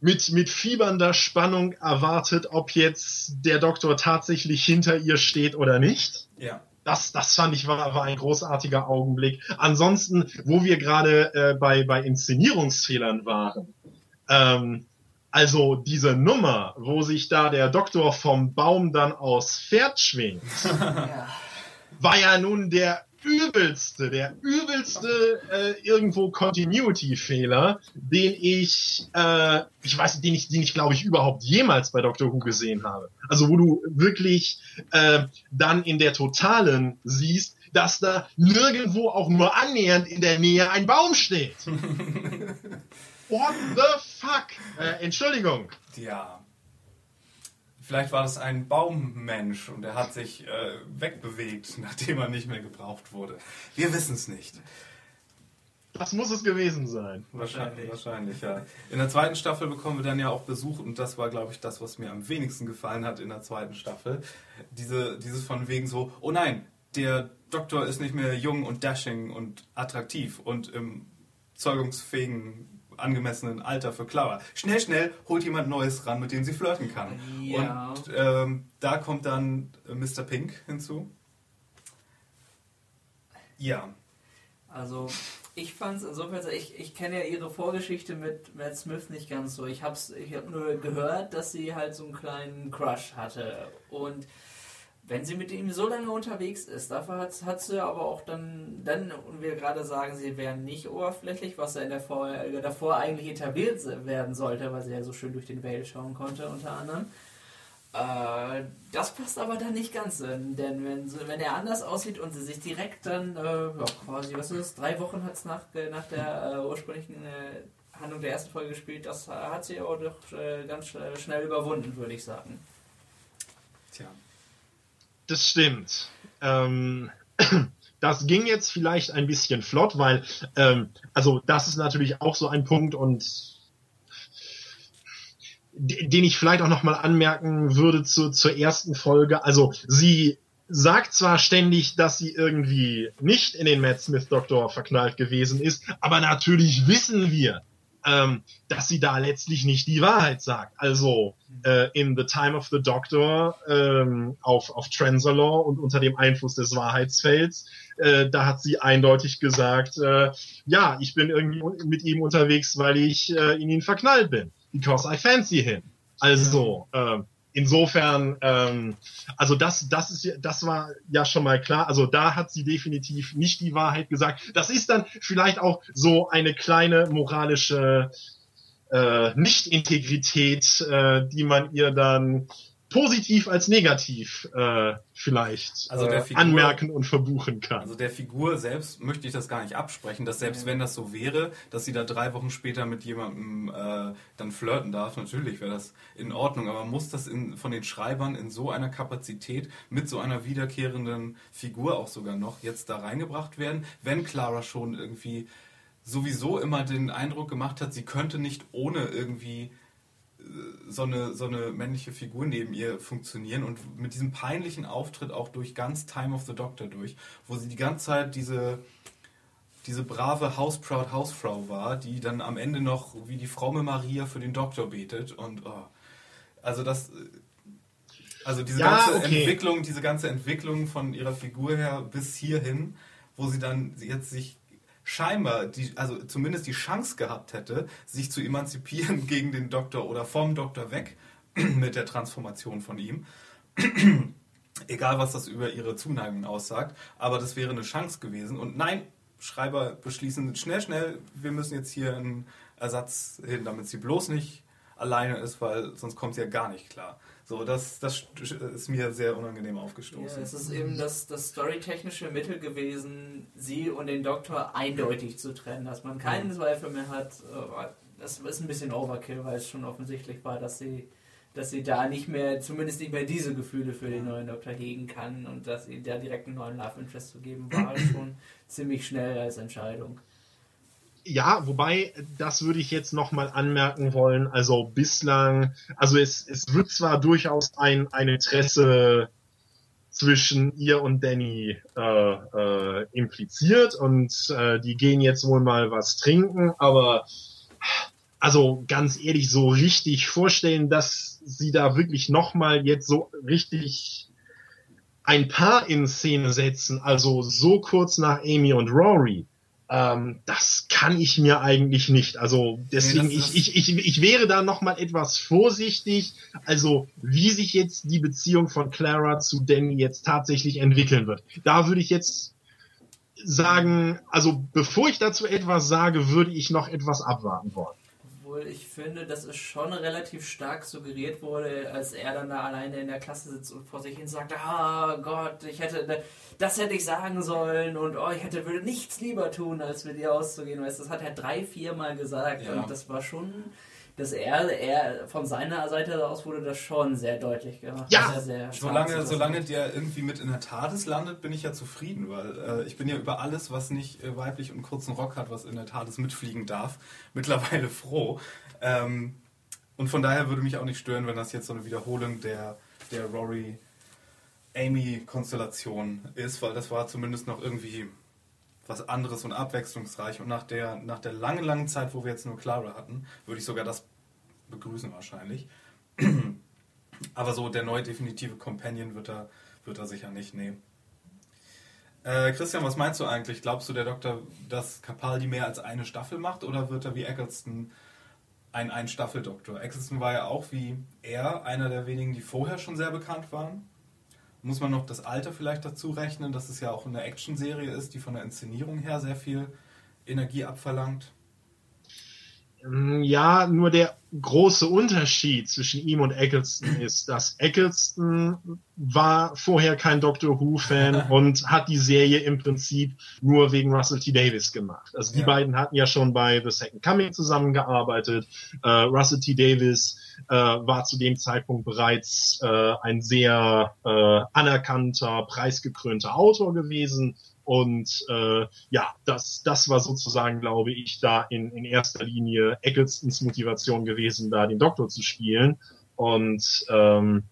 mit, mit fiebernder Spannung erwartet, ob jetzt der Doktor tatsächlich hinter ihr steht oder nicht. Ja das, das fand ich war, war ein großartiger Augenblick. Ansonsten, wo wir gerade äh, bei, bei Inszenierungsfehlern waren, ähm, also diese Nummer, wo sich da der Doktor vom Baum dann aus Pferd schwingt, war ja nun der übelste, der übelste äh, irgendwo Continuity-Fehler, den ich, äh, ich weiß, den ich, den ich glaube ich überhaupt jemals bei Doctor Who gesehen habe. Also wo du wirklich äh, dann in der Totalen siehst, dass da nirgendwo auch nur annähernd in der Nähe ein Baum steht. What the fuck? Äh, Entschuldigung. Ja. Vielleicht war das ein Baummensch und er hat sich äh, wegbewegt, nachdem er nicht mehr gebraucht wurde. Wir wissen es nicht. Das muss es gewesen sein. Wahrscheinlich, wahrscheinlich, ja. In der zweiten Staffel bekommen wir dann ja auch Besuch und das war, glaube ich, das, was mir am wenigsten gefallen hat in der zweiten Staffel. Diese, dieses von wegen so, oh nein, der Doktor ist nicht mehr jung und dashing und attraktiv und im zeugungsfähigen angemessenen Alter für Clara. Schnell, schnell holt jemand Neues ran, mit dem sie flirten kann. Ja. Und ähm, da kommt dann äh, Mr. Pink hinzu. Ja. Also, ich fand es insofern, ich, ich kenne ja ihre Vorgeschichte mit Matt Smith nicht ganz so. Ich habe ich hab nur gehört, dass sie halt so einen kleinen Crush hatte. Und wenn sie mit ihm so lange unterwegs ist, dafür hat, hat sie aber auch dann, dann, und wir gerade sagen, sie wären nicht oberflächlich, was ja in der Folge davor eigentlich etabliert werden sollte, weil sie ja so schön durch den Vale schauen konnte, unter anderem. Äh, das passt aber dann nicht ganz, denn wenn, wenn er anders aussieht und sie sich direkt dann, äh, ja, quasi, was ist das, drei Wochen hat es nach, nach der äh, ursprünglichen äh, Handlung der ersten Folge gespielt, das hat sie auch doch äh, ganz schnell überwunden, würde ich sagen. Tja. Das stimmt. Ähm, das ging jetzt vielleicht ein bisschen flott, weil, ähm, also das ist natürlich auch so ein Punkt und den ich vielleicht auch nochmal anmerken würde zu, zur ersten Folge. Also sie sagt zwar ständig, dass sie irgendwie nicht in den Matt Smith Doktor verknallt gewesen ist, aber natürlich wissen wir, ähm, dass sie da letztlich nicht die Wahrheit sagt. Also äh, in The Time of the Doctor ähm, auf, auf Transalore und unter dem Einfluss des Wahrheitsfelds, äh, da hat sie eindeutig gesagt, äh, ja, ich bin irgendwie mit ihm unterwegs, weil ich äh, in ihn verknallt bin. Because I fancy him. Also, äh, insofern, ähm, also das, das ist, das war ja schon mal klar. Also da hat sie definitiv nicht die Wahrheit gesagt. Das ist dann vielleicht auch so eine kleine moralische äh, Nicht-Integrität, äh, die man ihr dann positiv als negativ äh, vielleicht also äh, Figur, anmerken und verbuchen kann. Also der Figur selbst möchte ich das gar nicht absprechen, dass selbst wenn das so wäre, dass sie da drei Wochen später mit jemandem äh, dann flirten darf, natürlich wäre das in Ordnung, aber muss das in, von den Schreibern in so einer Kapazität mit so einer wiederkehrenden Figur auch sogar noch jetzt da reingebracht werden, wenn Clara schon irgendwie sowieso immer den Eindruck gemacht hat, sie könnte nicht ohne irgendwie so eine, so eine männliche Figur neben ihr funktionieren und mit diesem peinlichen Auftritt auch durch ganz Time of the Doctor durch, wo sie die ganze Zeit diese, diese brave Hausproud Hausfrau war, die dann am Ende noch wie die fromme Maria für den Doktor betet und oh, also das Also diese Ja, ganze okay. Entwicklung, diese ganze Entwicklung von ihrer Figur her bis hierhin, wo sie dann jetzt sich scheinbar, die, also zumindest die Chance gehabt hätte, sich zu emanzipieren gegen den Doktor oder vom Doktor weg mit der Transformation von ihm. Egal, was das über ihre Zuneigung aussagt, aber das wäre eine Chance gewesen. Und nein, Schreiber beschließen schnell, schnell, wir müssen jetzt hier einen Ersatz hin, damit sie bloß nicht alleine ist, weil sonst kommt sie ja gar nicht klar. So, das, das ist mir sehr unangenehm Ja, aufgestoßen. es ist eben das, das storytechnische Mittel gewesen, sie und den Doktor eindeutig zu trennen, dass man keinen Zweifel mehr hat. Das ist ein bisschen Overkill, weil es schon offensichtlich war, dass sie, dass sie da nicht mehr, zumindest nicht mehr diese Gefühle für den neuen Doktor hegen kann und dass sie da direkt einen neuen Love Interest zu geben, war schon ziemlich schnell als Entscheidung. Ja, wobei, das würde ich jetzt nochmal anmerken wollen. Also bislang, also es, es wird zwar durchaus ein, ein Interesse zwischen ihr und Danny äh, äh, impliziert und äh, die gehen jetzt wohl mal was trinken, aber also ganz ehrlich, so richtig vorstellen, dass sie da wirklich nochmal jetzt so richtig ein Paar in Szene setzen, also so kurz nach Amy und Rory, ähm, das kann ich mir eigentlich nicht. Also deswegen, Nee, ich, ich, ich, ich wäre da nochmal etwas vorsichtig, also wie sich jetzt die Beziehung von Clara zu Danny jetzt tatsächlich entwickeln wird. Da würde ich jetzt sagen, also bevor ich dazu etwas sage, würde ich noch etwas abwarten wollen. Obwohl ich finde, dass es schon relativ stark suggeriert wurde, als er dann da alleine in der Klasse sitzt und vor sich hin sagt, ah Gott, ich hätte, das hätte ich sagen sollen und oh, ich hätte, würde nichts lieber tun, als mit ihr auszugehen. Weißt, das hat er drei, vier Mal gesagt Ja. und das war schon, dass er, er, von seiner Seite aus wurde das schon sehr deutlich gemacht. Ja, sehr Solange, solange der irgendwie mit in der TARDIS landet, bin ich ja zufrieden, weil äh, ich bin ja über alles, was nicht äh, weiblich und kurzen Rock hat, was in der TARDIS mitfliegen darf, mittlerweile froh. Ähm, und von daher würde mich auch nicht stören, wenn das jetzt so eine Wiederholung der, der Rory-Amy-Konstellation ist, weil das war zumindest noch irgendwie was anderes und abwechslungsreich. Und nach der, nach der langen, langen Zeit, wo wir jetzt nur Clara hatten, würde ich sogar das begrüßen wahrscheinlich. Aber so der neue definitive Companion wird er, wird er sicher nicht, nee. Äh, Christian, was meinst du eigentlich? Glaubst du, der Doktor, dass Capaldi mehr als eine Staffel macht oder wird er wie Eccleston ein Ein-Staffel-Doktor? Eccleston war ja auch wie er einer der wenigen, die vorher schon sehr bekannt waren. Muss man noch das Alter vielleicht dazu rechnen, dass es ja auch eine Actionserie ist, die von der Inszenierung her sehr viel Energie abverlangt? Mm, Ja, nur der große Unterschied zwischen ihm und Eccleston ist, dass Eccleston war vorher kein Doctor Who-Fan und hat die Serie im Prinzip nur wegen Russell T. Davis gemacht. Also die Ja. beiden hatten ja schon bei The Second Coming zusammengearbeitet. Äh, Russell T. Davis äh, war zu dem Zeitpunkt bereits äh, ein sehr äh, anerkannter, preisgekrönter Autor gewesen. Und äh, ja, das, das war sozusagen, glaube ich, da in, in erster Linie Ecclestons Motivation gewesen, da den Doktor zu spielen. Und ähm,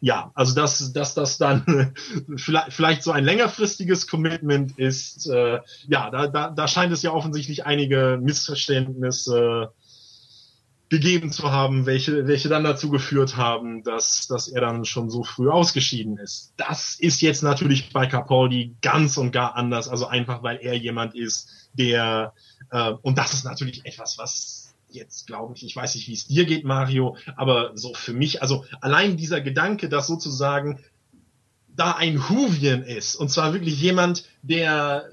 ja, also dass, dass das dann vielleicht, vielleicht so ein längerfristiges Commitment ist, äh, ja, da, da, da scheint es ja offensichtlich einige Missverständnisse gegeben zu haben, welche, welche dann dazu geführt haben, dass, dass er dann schon so früh ausgeschieden ist. Das ist jetzt natürlich bei Capaldi ganz und gar anders, also einfach weil er jemand ist, der, äh, und das ist natürlich etwas, was jetzt glaube ich, ich weiß nicht, wie es dir geht, Mario, aber so für mich, also allein dieser Gedanke, dass sozusagen da ein Huvian ist, und zwar wirklich jemand, der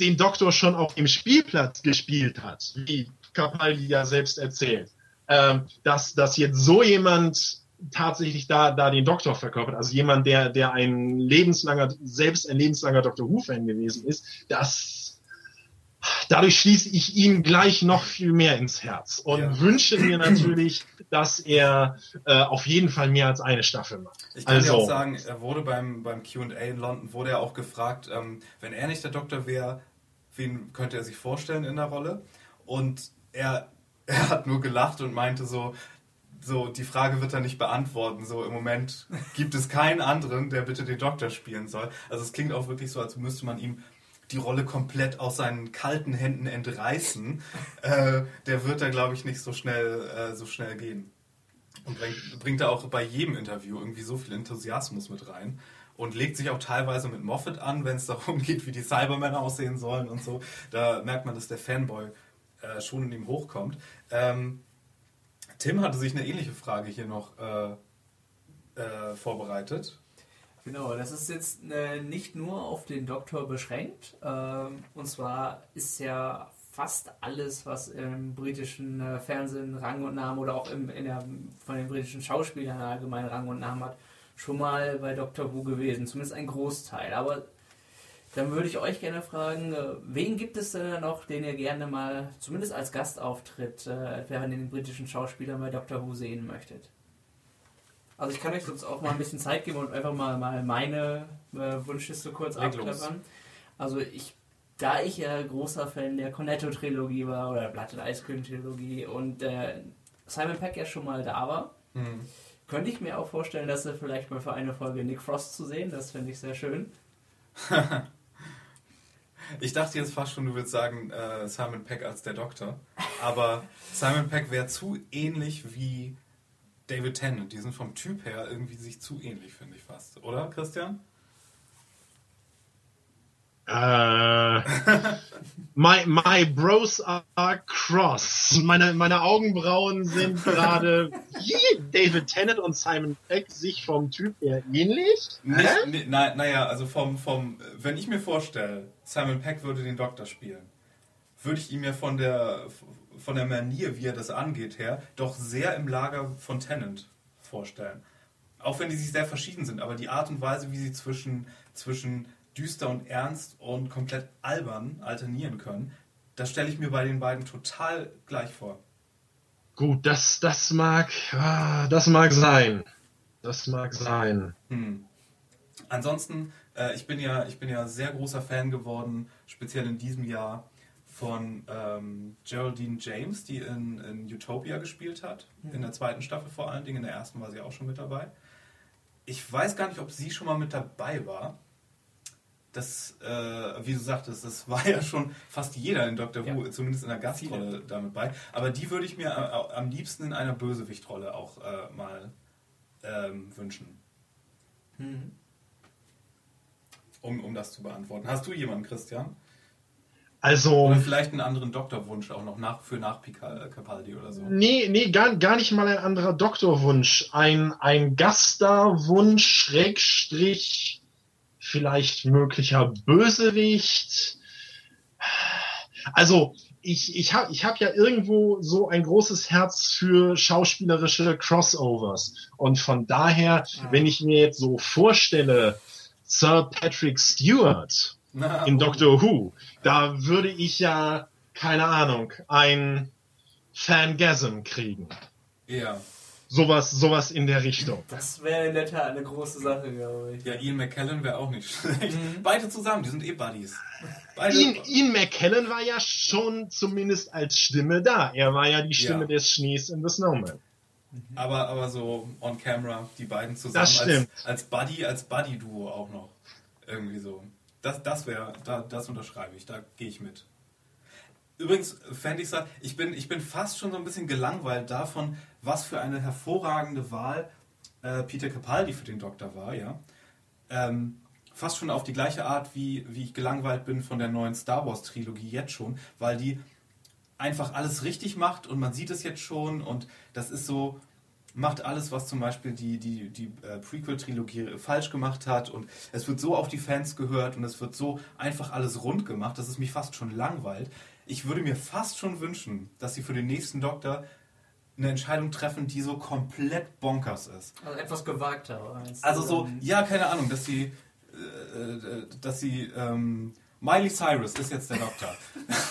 den Doktor schon auf dem Spielplatz gespielt hat, wie Capaldi ja selbst erzählt, ähm, dass, dass jetzt so jemand tatsächlich da, da den Doktor verkörpert, also jemand, der, der ein lebenslanger, selbst ein lebenslanger Doctor Who-Fan gewesen ist, das, dadurch schließe ich ihm gleich noch viel mehr ins Herz und Ja. wünsche mir natürlich, dass er äh, auf jeden Fall mehr als eine Staffel macht. Ich kann dir also, auch sagen, er wurde beim, beim QA in London, wurde er auch gefragt, ähm, wenn er nicht der Doktor wäre, wen könnte er sich vorstellen in der Rolle? Und er, er hat nur gelacht und meinte so, so, die Frage wird er nicht beantworten. So, im Moment gibt es keinen anderen, der bitte den Doktor spielen soll. Also es klingt auch wirklich so, als müsste man ihm die Rolle komplett aus seinen kalten Händen entreißen. äh, der wird da, glaube ich, nicht so schnell, äh, so schnell gehen. Und bringt, bringt da auch bei jedem Interview irgendwie so viel Enthusiasmus mit rein. Und legt sich auch teilweise mit Moffat an, wenn es darum geht, wie die Cybermänner aussehen sollen und so. Da merkt man, dass der Fanboy äh, schon in ihm hochkommt. Ähm, Tim hatte sich eine ähnliche Frage hier noch äh, äh, vorbereitet. Genau, das ist jetzt äh, nicht nur auf den Doktor beschränkt. Ähm, und zwar ist ja fast alles, was im britischen äh, Fernsehen Rang und Namen oder auch im, der, von den britischen Schauspielern allgemein Rang und Namen hat, schon mal bei Doctor Who gewesen. Zumindest ein Großteil. Aber dann würde ich euch gerne fragen, äh, wen gibt es denn noch, den ihr gerne mal, zumindest als Gastauftritt, äh, während den britischen Schauspielern bei Doctor Who sehen möchtet? Also ich kann euch sonst auch mal ein bisschen Zeit geben und einfach mal, mal meine äh, Wunschliste kurz abklappern. Also ich, da ich ja großer Fan der Cornetto-Trilogie war oder Blatt und Eiscreme-Trilogie und äh, Simon Peck ja schon mal da war, Hm. könnte ich mir auch vorstellen, dass er vielleicht mal für eine Folge Nick Frost zu sehen, das fände ich sehr schön. Ich dachte jetzt fast schon, du würdest sagen äh, Simon Peck als der Doktor. Aber Simon Peck wäre zu ähnlich wie David Tennant. Die sind vom Typ her irgendwie sich zu ähnlich, finde ich fast. Oder, Christian? Äh, my, my bros are cross. Meine, meine Augenbrauen sind gerade wie David Tennant und Simon Peck sich vom Typ her ähnlich. Nicht, ne, na, naja, also vom, vom, wenn ich mir vorstelle, Simon Peck würde den Doktor spielen, würde ich ihn mir von der, von der Manier, wie er das angeht, her, doch sehr im Lager von Tennant vorstellen. Auch wenn die sich sehr verschieden sind, aber die Art und Weise, wie sie zwischen, zwischen düster und ernst und komplett albern alternieren können, das stelle ich mir bei den beiden total gleich vor. Gut, das, das mag, ah, das mag sein. Das mag sein. Hm. Ansonsten, äh, ich, bin ja, ich bin ja sehr großer Fan geworden, speziell in diesem Jahr, von ähm, Geraldine James, die in, in Utopia gespielt hat. In der zweiten Staffel vor allen Dingen. In der ersten war sie auch schon mit dabei. Ich weiß gar nicht, ob sie schon mal mit dabei war. Das, äh, wie du sagtest, das war ja schon fast jeder in Doctor Who, Ja. zumindest in der Gastrolle damit bei. Aber die würde ich mir äh, am liebsten in einer Bösewichtrolle auch äh, mal ähm, wünschen. Mhm. um, um das zu beantworten. Hast du jemanden, Christian? Also, Oder vielleicht einen anderen Doktorwunsch auch noch nach, für nach Pica- Capaldi oder so? nee, nee, gar, gar nicht mal ein anderer Doktorwunsch. Ein, ein Gastarwunsch, Schrägstrich, vielleicht möglicher Bösewicht. Also, ich, ich habe ich hab ja irgendwo so ein großes Herz für schauspielerische Crossovers. Und von daher, wenn ich mir jetzt so vorstelle, Sir Patrick Stewart in oh. Doctor Who, da würde ich ja, keine Ahnung, ein Fangasm kriegen. Ja. Sowas, sowas in der Richtung. Das wäre in der Tat eine große Sache, glaube ich. Ja, Ian McKellen wäre auch nicht schlecht. Mhm. Beide zusammen, die sind eh Buddies. Beide. Ian, Ian McKellen war ja schon zumindest als Stimme da. Er war ja die Stimme Ja. des Schnees in The Snowman. Aber, aber so on camera, die beiden zusammen Das stimmt. als, als Buddy, als Buddy-Duo auch noch. Irgendwie so. Das, das wäre, da, das unterschreibe ich, da gehe ich mit. Übrigens fände ich ich bin, ich bin fast schon so ein bisschen gelangweilt davon, was für eine hervorragende Wahl äh, Peter Capaldi für den Doktor war, ja. Ähm, fast schon auf die gleiche Art, wie, wie ich gelangweilt bin von der neuen Star Wars Trilogie jetzt schon, weil die einfach alles richtig macht und man sieht es jetzt schon und das ist so, macht alles, was zum Beispiel die, die, die äh, Prequel-Trilogie falsch gemacht hat und es wird so auf die Fans gehört und es wird so einfach alles rund gemacht, dass es mich fast schon langweilt. Ich würde mir fast schon wünschen, dass sie für den nächsten Doktor eine Entscheidung treffen, die so komplett bonkers ist. Also etwas gewagter. du? Also so, Ähm, ja, keine Ahnung, dass sie, äh, äh, dass sie, ähm, Miley Cyrus ist jetzt der Doktor.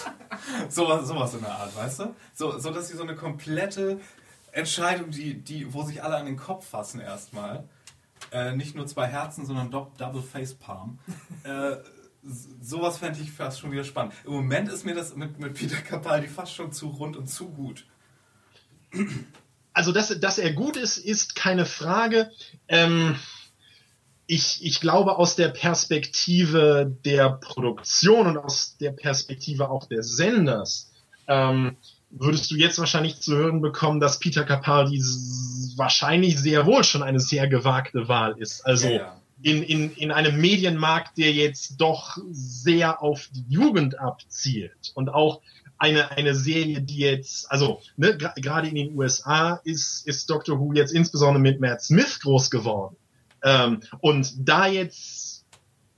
sowas, sowas in der Art, weißt du? So, so dass sie so eine komplette Entscheidung, die, die, wo sich alle an den Kopf fassen erstmal. Äh, nicht nur zwei Herzen, sondern do Double Face Palm. äh, sowas fände ich fast schon wieder spannend. Im Moment ist mir das mit, mit Peter Capaldi fast schon zu rund und zu gut. Also, dass, dass er gut ist, ist keine Frage. Ähm, ich, ich glaube, aus der Perspektive der Produktion und aus der Perspektive auch des Senders ähm, würdest du jetzt wahrscheinlich zu hören bekommen, dass Peter Capaldi wahrscheinlich sehr wohl schon eine sehr gewagte Wahl ist. Also ja, ja. In, in, in einem Medienmarkt, der jetzt doch sehr auf die Jugend abzielt und auch eine, eine Serie, die jetzt, also ne, gerade in den USA ist, ist Doctor Who jetzt insbesondere mit Matt Smith groß geworden. Ähm, und da jetzt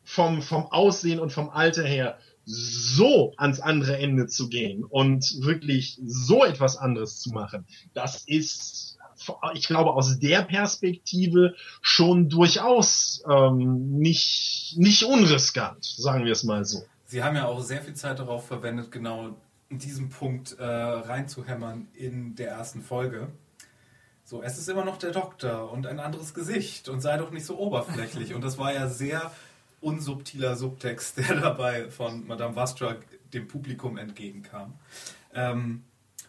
vom, vom Aussehen und vom Alter her so ans andere Ende zu gehen und wirklich so etwas anderes zu machen, das ist, ich glaube, aus der Perspektive schon durchaus ähm, nicht, nicht unriskant, sagen wir es mal so. Sie haben ja auch sehr viel Zeit darauf verwendet, genau diesen Punkt äh, reinzuhämmern in der ersten Folge. So, es ist immer noch der Doktor und ein anderes Gesicht und sei doch nicht so oberflächlich. Und das war ja sehr unsubtiler Subtext, der dabei von Madame Vastra dem Publikum entgegenkam. Ähm,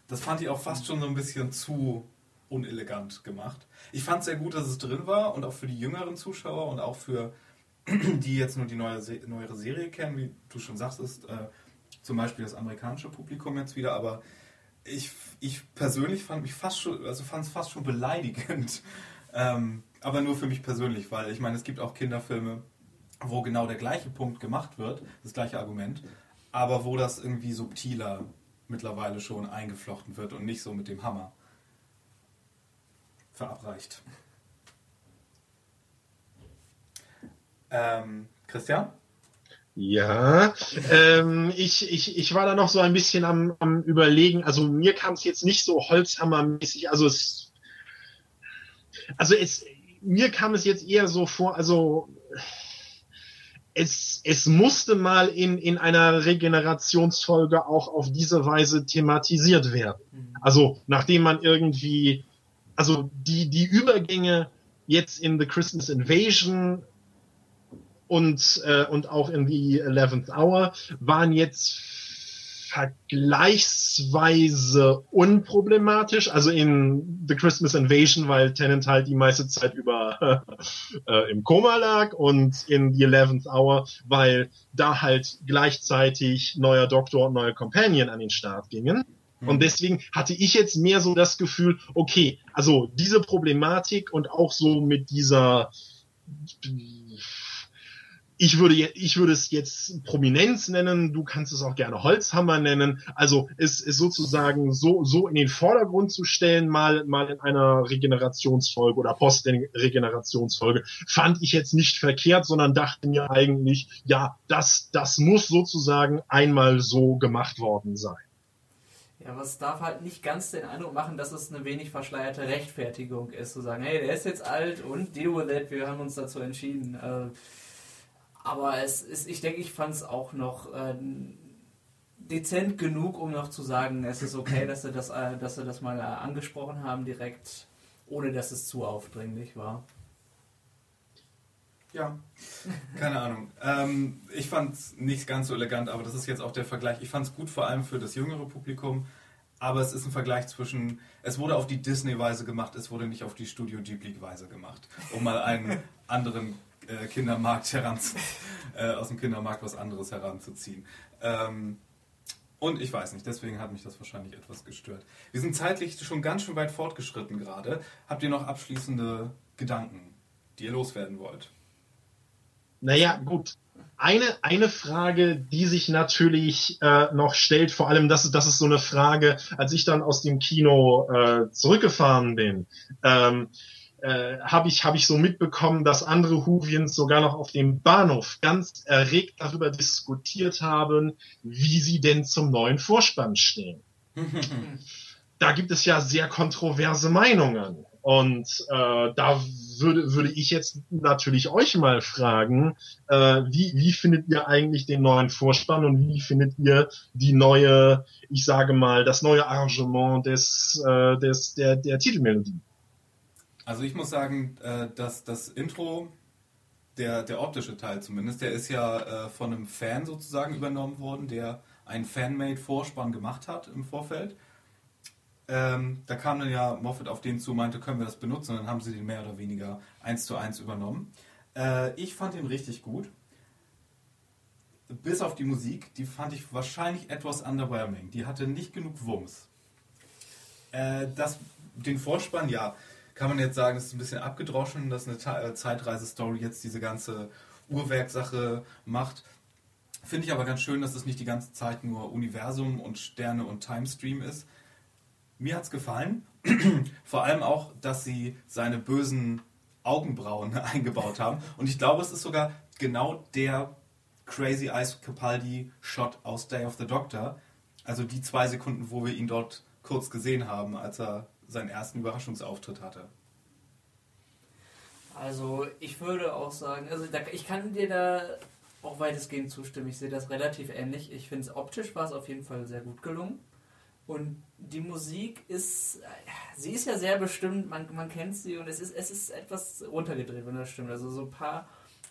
das fand ich auch fast schon so ein bisschen zu unelegant gemacht. Ich fand es sehr gut, dass es drin war und auch für die jüngeren Zuschauer und auch für die jetzt nur die neue, neuere Serie kennen, wie du schon sagst, ist äh, zum Beispiel das amerikanische Publikum jetzt wieder, aber ich, ich persönlich fand mich fast schon, also fand es fast schon beleidigend. Ähm, aber nur für mich persönlich, weil ich meine, es gibt auch Kinderfilme, wo genau der gleiche Punkt gemacht wird, das gleiche Argument, aber wo das irgendwie subtiler mittlerweile schon eingeflochten wird und nicht so mit dem Hammer verabreicht. Ähm, Christian? Ja, ähm, ich, ich, ich war da noch so ein bisschen am, am überlegen. Also mir kam es jetzt nicht so Holzhammermäßig. Also es, also es, mir kam es jetzt eher so vor. Also es, es musste mal in, in einer Regenerationsfolge auch auf diese Weise thematisiert werden. Mhm. Also nachdem man irgendwie, also die, die Übergänge jetzt in The Christmas Invasion und, äh, und auch in The Eleventh Hour waren jetzt vergleichsweise unproblematisch. Also in The Christmas Invasion, weil Tennant halt die meiste Zeit über äh, im Koma lag und in The Eleventh Hour, weil da halt gleichzeitig neuer Doktor und neue Companion an den Start gingen. Und hm. deswegen hatte ich jetzt mehr so das Gefühl, okay, also diese Problematik und auch so mit dieser ich würde, ich würde es jetzt Prominenz nennen, du kannst es auch gerne Holzhammer nennen. Also es ist sozusagen so, so in den Vordergrund zu stellen, mal, mal in einer Regenerationsfolge oder Post-Regenerationsfolge, fand ich jetzt nicht verkehrt, sondern dachte mir eigentlich, ja, das, das muss sozusagen einmal so gemacht worden sein. Ja, aber es darf halt nicht ganz den Eindruck machen, dass es eine wenig verschleierte Rechtfertigung ist, zu sagen, hey, der ist jetzt alt und deal with it, wir haben uns dazu entschieden. Äh, aber es ist, ich denke, ich fand es auch noch äh, dezent genug, um noch zu sagen, es ist okay, dass sie das, äh, dass sie das mal äh, angesprochen haben direkt, ohne dass es zu aufdringlich war. Ja, keine Ahnung. Ähm, ich fand es nicht ganz so elegant, aber das ist jetzt auch der Vergleich. Ich fand es gut vor allem für das jüngere Publikum, aber es ist ein Vergleich zwischen, es wurde auf die Disney-Weise gemacht, es wurde nicht auf die Studio Ghibli-Weise gemacht, um mal einen anderen äh, Kindermarkt heranzu äh, aus dem Kindermarkt was anderes heranzuziehen. Ähm, und ich weiß nicht, deswegen hat mich das wahrscheinlich etwas gestört. Wir sind zeitlich schon ganz schön weit fortgeschritten gerade. Habt ihr noch abschließende Gedanken, die ihr loswerden wollt? Naja, gut. Eine, eine Frage, die sich natürlich äh, noch stellt, vor allem das, das ist so eine Frage, als ich dann aus dem Kino äh, zurückgefahren bin. Ähm, äh, habe ich, hab ich so mitbekommen, dass andere Huvians sogar noch auf dem Bahnhof ganz erregt darüber diskutiert haben, wie sie denn zum neuen Vorspann stehen. da gibt es ja sehr kontroverse Meinungen. Und äh, da würde, würde ich jetzt natürlich euch mal fragen, äh, wie, wie findet ihr eigentlich den neuen Vorspann und wie findet ihr die neue, ich sage mal, das neue Arrangement des, äh, des, der, der Titelmelodie? Also ich muss sagen, äh, dass das Intro, der, der optische Teil zumindest, der ist ja äh, von einem Fan sozusagen übernommen worden, der einen Fanmade-Vorspann gemacht hat im Vorfeld. Ähm, da kam dann ja Moffat auf den zu, meinte, können wir das benutzen? Und dann haben sie den mehr oder weniger eins zu eins übernommen. Äh, ich fand ihn richtig gut. Bis auf die Musik, die fand ich wahrscheinlich etwas underwhelming. Die hatte nicht genug Wumms. Äh, das, den Vorspann, ja, kann man jetzt sagen, das ist ein bisschen abgedroschen, dass eine äh, Zeitreise-Story jetzt diese ganze Uhrwerksache macht. Finde ich aber ganz schön, dass es nicht die ganze Zeit nur Universum und Sterne und Timestream ist. Mir hat's gefallen. Vor allem auch, dass sie seine bösen Augenbrauen eingebaut haben. Und ich glaube, es ist sogar genau der Crazy Eyes Capaldi Shot aus Day of the Doctor. Also die zwei Sekunden, wo wir ihn dort kurz gesehen haben, als er seinen ersten Überraschungsauftritt hatte. Also ich würde auch sagen, also da, ich kann dir da auch weitestgehend zustimmen. Ich sehe das relativ ähnlich. Ich finde es optisch war es auf jeden Fall sehr gut gelungen. Und die Musik ist, sie ist ja sehr bestimmt, man, man kennt sie und es ist, es ist etwas runtergedreht, wenn das stimmt. Also so ein paar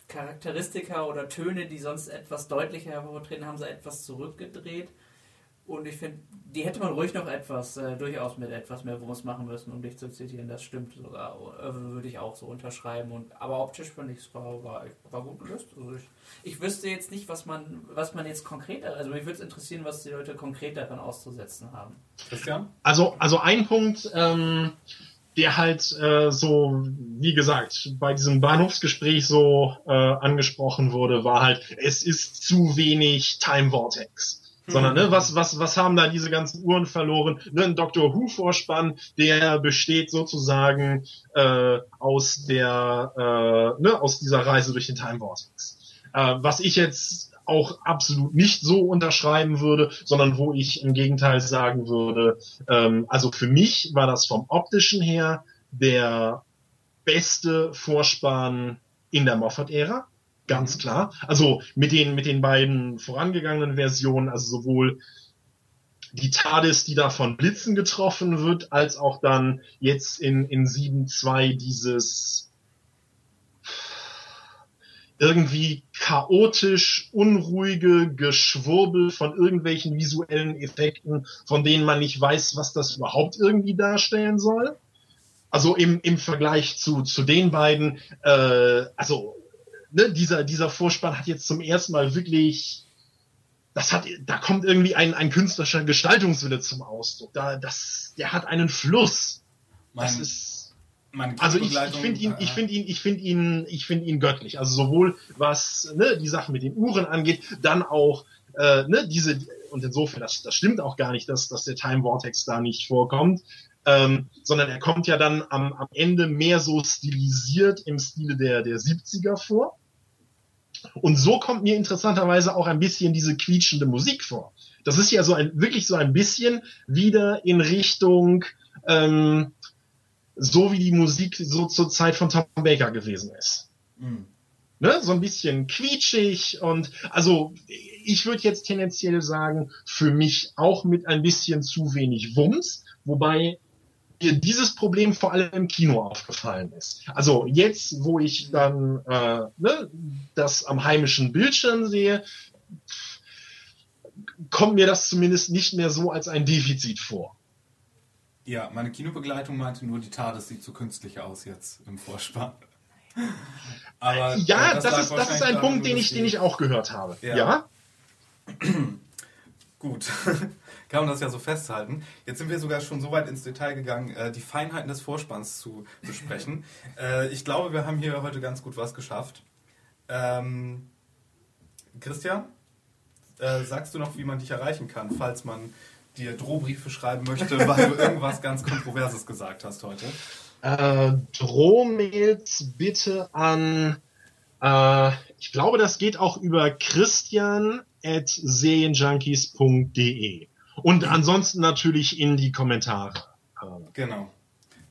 Charakteristika oder Töne, die sonst etwas deutlicher hervortreten, haben sie etwas zurückgedreht. Und ich finde, die hätte man ruhig noch etwas, äh, durchaus mit etwas mehr Wumms machen müssen, um dich zu zitieren. Das stimmt sogar, äh, würde ich auch so unterschreiben. Und, aber optisch fand ich es war, war, war gut gelöst. Also ich, ich wüsste jetzt nicht, was man, was man jetzt konkreter, also mich würde es interessieren, was die Leute konkret daran auszusetzen haben. Christian? Also, also ein Punkt, ähm, der halt äh, so, wie gesagt, bei diesem Bahnhofsgespräch so äh, angesprochen wurde, war halt, es ist zu wenig Time Vortex. Sondern, ne, was, was, was haben da diese ganzen Uhren verloren? Ne, ein Doctor Who-Vorspann, der besteht sozusagen äh, aus der, äh, ne, aus dieser Reise durch den Time Vortex. Äh, was ich jetzt auch absolut nicht so unterschreiben würde, sondern wo ich im Gegenteil sagen würde, ähm, also für mich war das vom optischen her der beste Vorspann in der Moffat-Ära, ganz klar. Also mit den mit den beiden vorangegangenen Versionen, also sowohl die TARDIS, die da von Blitzen getroffen wird, als auch dann jetzt in in 7.2 dieses irgendwie chaotisch, unruhige Geschwurbel von irgendwelchen visuellen Effekten, von denen man nicht weiß, was das überhaupt irgendwie darstellen soll. Also im, im Vergleich zu, zu den beiden, äh, also ne, dieser, dieser Vorspann hat jetzt zum ersten Mal wirklich, das hat, da kommt irgendwie ein, ein künstlerischer Gestaltungswille zum Ausdruck. Da, das, der hat einen Fluss. Das Mein- ist, also ich, ich finde ihn, ich äh, finde ihn, ich finde ihn, ich finde ihn göttlich. Also sowohl was ne, die Sache mit den Uhren angeht, dann auch äh, ne, diese und insofern das, das stimmt auch gar nicht, dass dass der Time Vortex da nicht vorkommt, ähm, sondern er kommt ja dann am, am Ende mehr so stilisiert im Stile der der 70er vor. Und so kommt mir interessanterweise auch ein bisschen diese quietschende Musik vor. Das ist ja so ein wirklich so ein bisschen wieder in Richtung ähm, so wie die Musik so zur Zeit von Tom Baker gewesen ist. mh. Ne? So ein bisschen quietschig und also ich würde jetzt tendenziell sagen, für mich auch mit ein bisschen zu wenig Wumms, wobei mir dieses Problem vor allem im Kino aufgefallen ist. Also jetzt, wo ich dann äh, ne, das am heimischen Bildschirm sehe, kommt mir das zumindest nicht mehr so als ein Defizit vor. Ja, meine Kinobegleitung meinte nur, die TARDIS sieht zu künstlich aus jetzt im Vorspann. Aber Ja, äh, das, lag ist, das ist ein Punkt, den ich, den ich auch gehört habe. Ja. ja? Gut, kann man das ja so festhalten. Jetzt sind wir sogar schon so weit ins Detail gegangen, äh, die Feinheiten des Vorspanns zu besprechen. äh, ich glaube, wir haben hier heute ganz gut was geschafft. Ähm, Christian, äh, sagst du noch, wie man dich erreichen kann, falls man dir Drohbriefe schreiben möchte, weil du irgendwas ganz Kontroverses gesagt hast heute? Äh, Drohmails bitte an, äh, ich glaube, das geht auch über christian at serienjunkies.de. Und ansonsten natürlich in die Kommentare. Genau.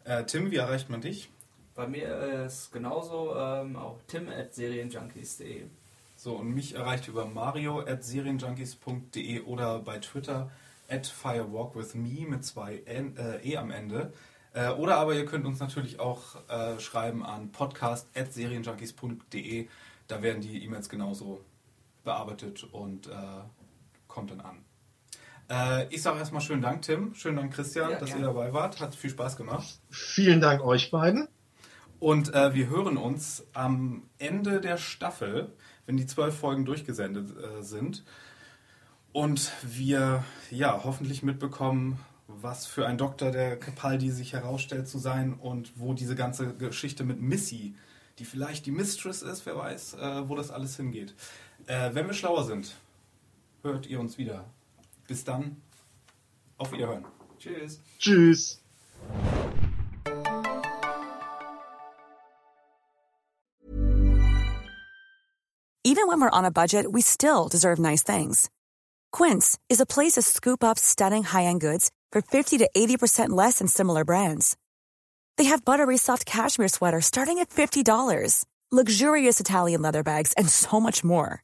Äh, Tim, wie erreicht man dich? Bei mir ist genauso ähm, auch tim at serienjunkies.de. So, und mich erreicht über mario at serienjunkies.de oder bei Twitter at firewalkwithme mit zwei N, äh, E am Ende. Äh, oder aber ihr könnt uns natürlich auch äh, schreiben an podcast at serienjunkies.de. Da werden die E-Mails genauso bearbeitet und äh, kommt dann an. Äh, ich sage erstmal schönen Dank, Tim. Schönen Dank, Christian, Ja, dass gerne. ihr dabei wart. Hat viel Spaß gemacht. vielen Dank euch beiden. Und äh, wir hören uns am Ende der Staffel, wenn die zwölf Folgen durchgesendet äh, sind. Und wir ja hoffentlich mitbekommen, was für ein Doktor der Capaldi sich herausstellt zu sein und wo diese ganze Geschichte mit Missy, die vielleicht die Mistress ist, wer weiß, äh, wo das alles hingeht. Äh, wenn wir schlauer sind, hört ihr uns wieder. Bis dann, auf Wiederhören. Tschüss. Tschüss. Even when we're on a budget, we still deserve nice things. Quince is a place to scoop up stunning high-end goods for 50 to 80% less than similar brands. They have buttery soft cashmere sweaters starting at $50, luxurious Italian leather bags, and so much more.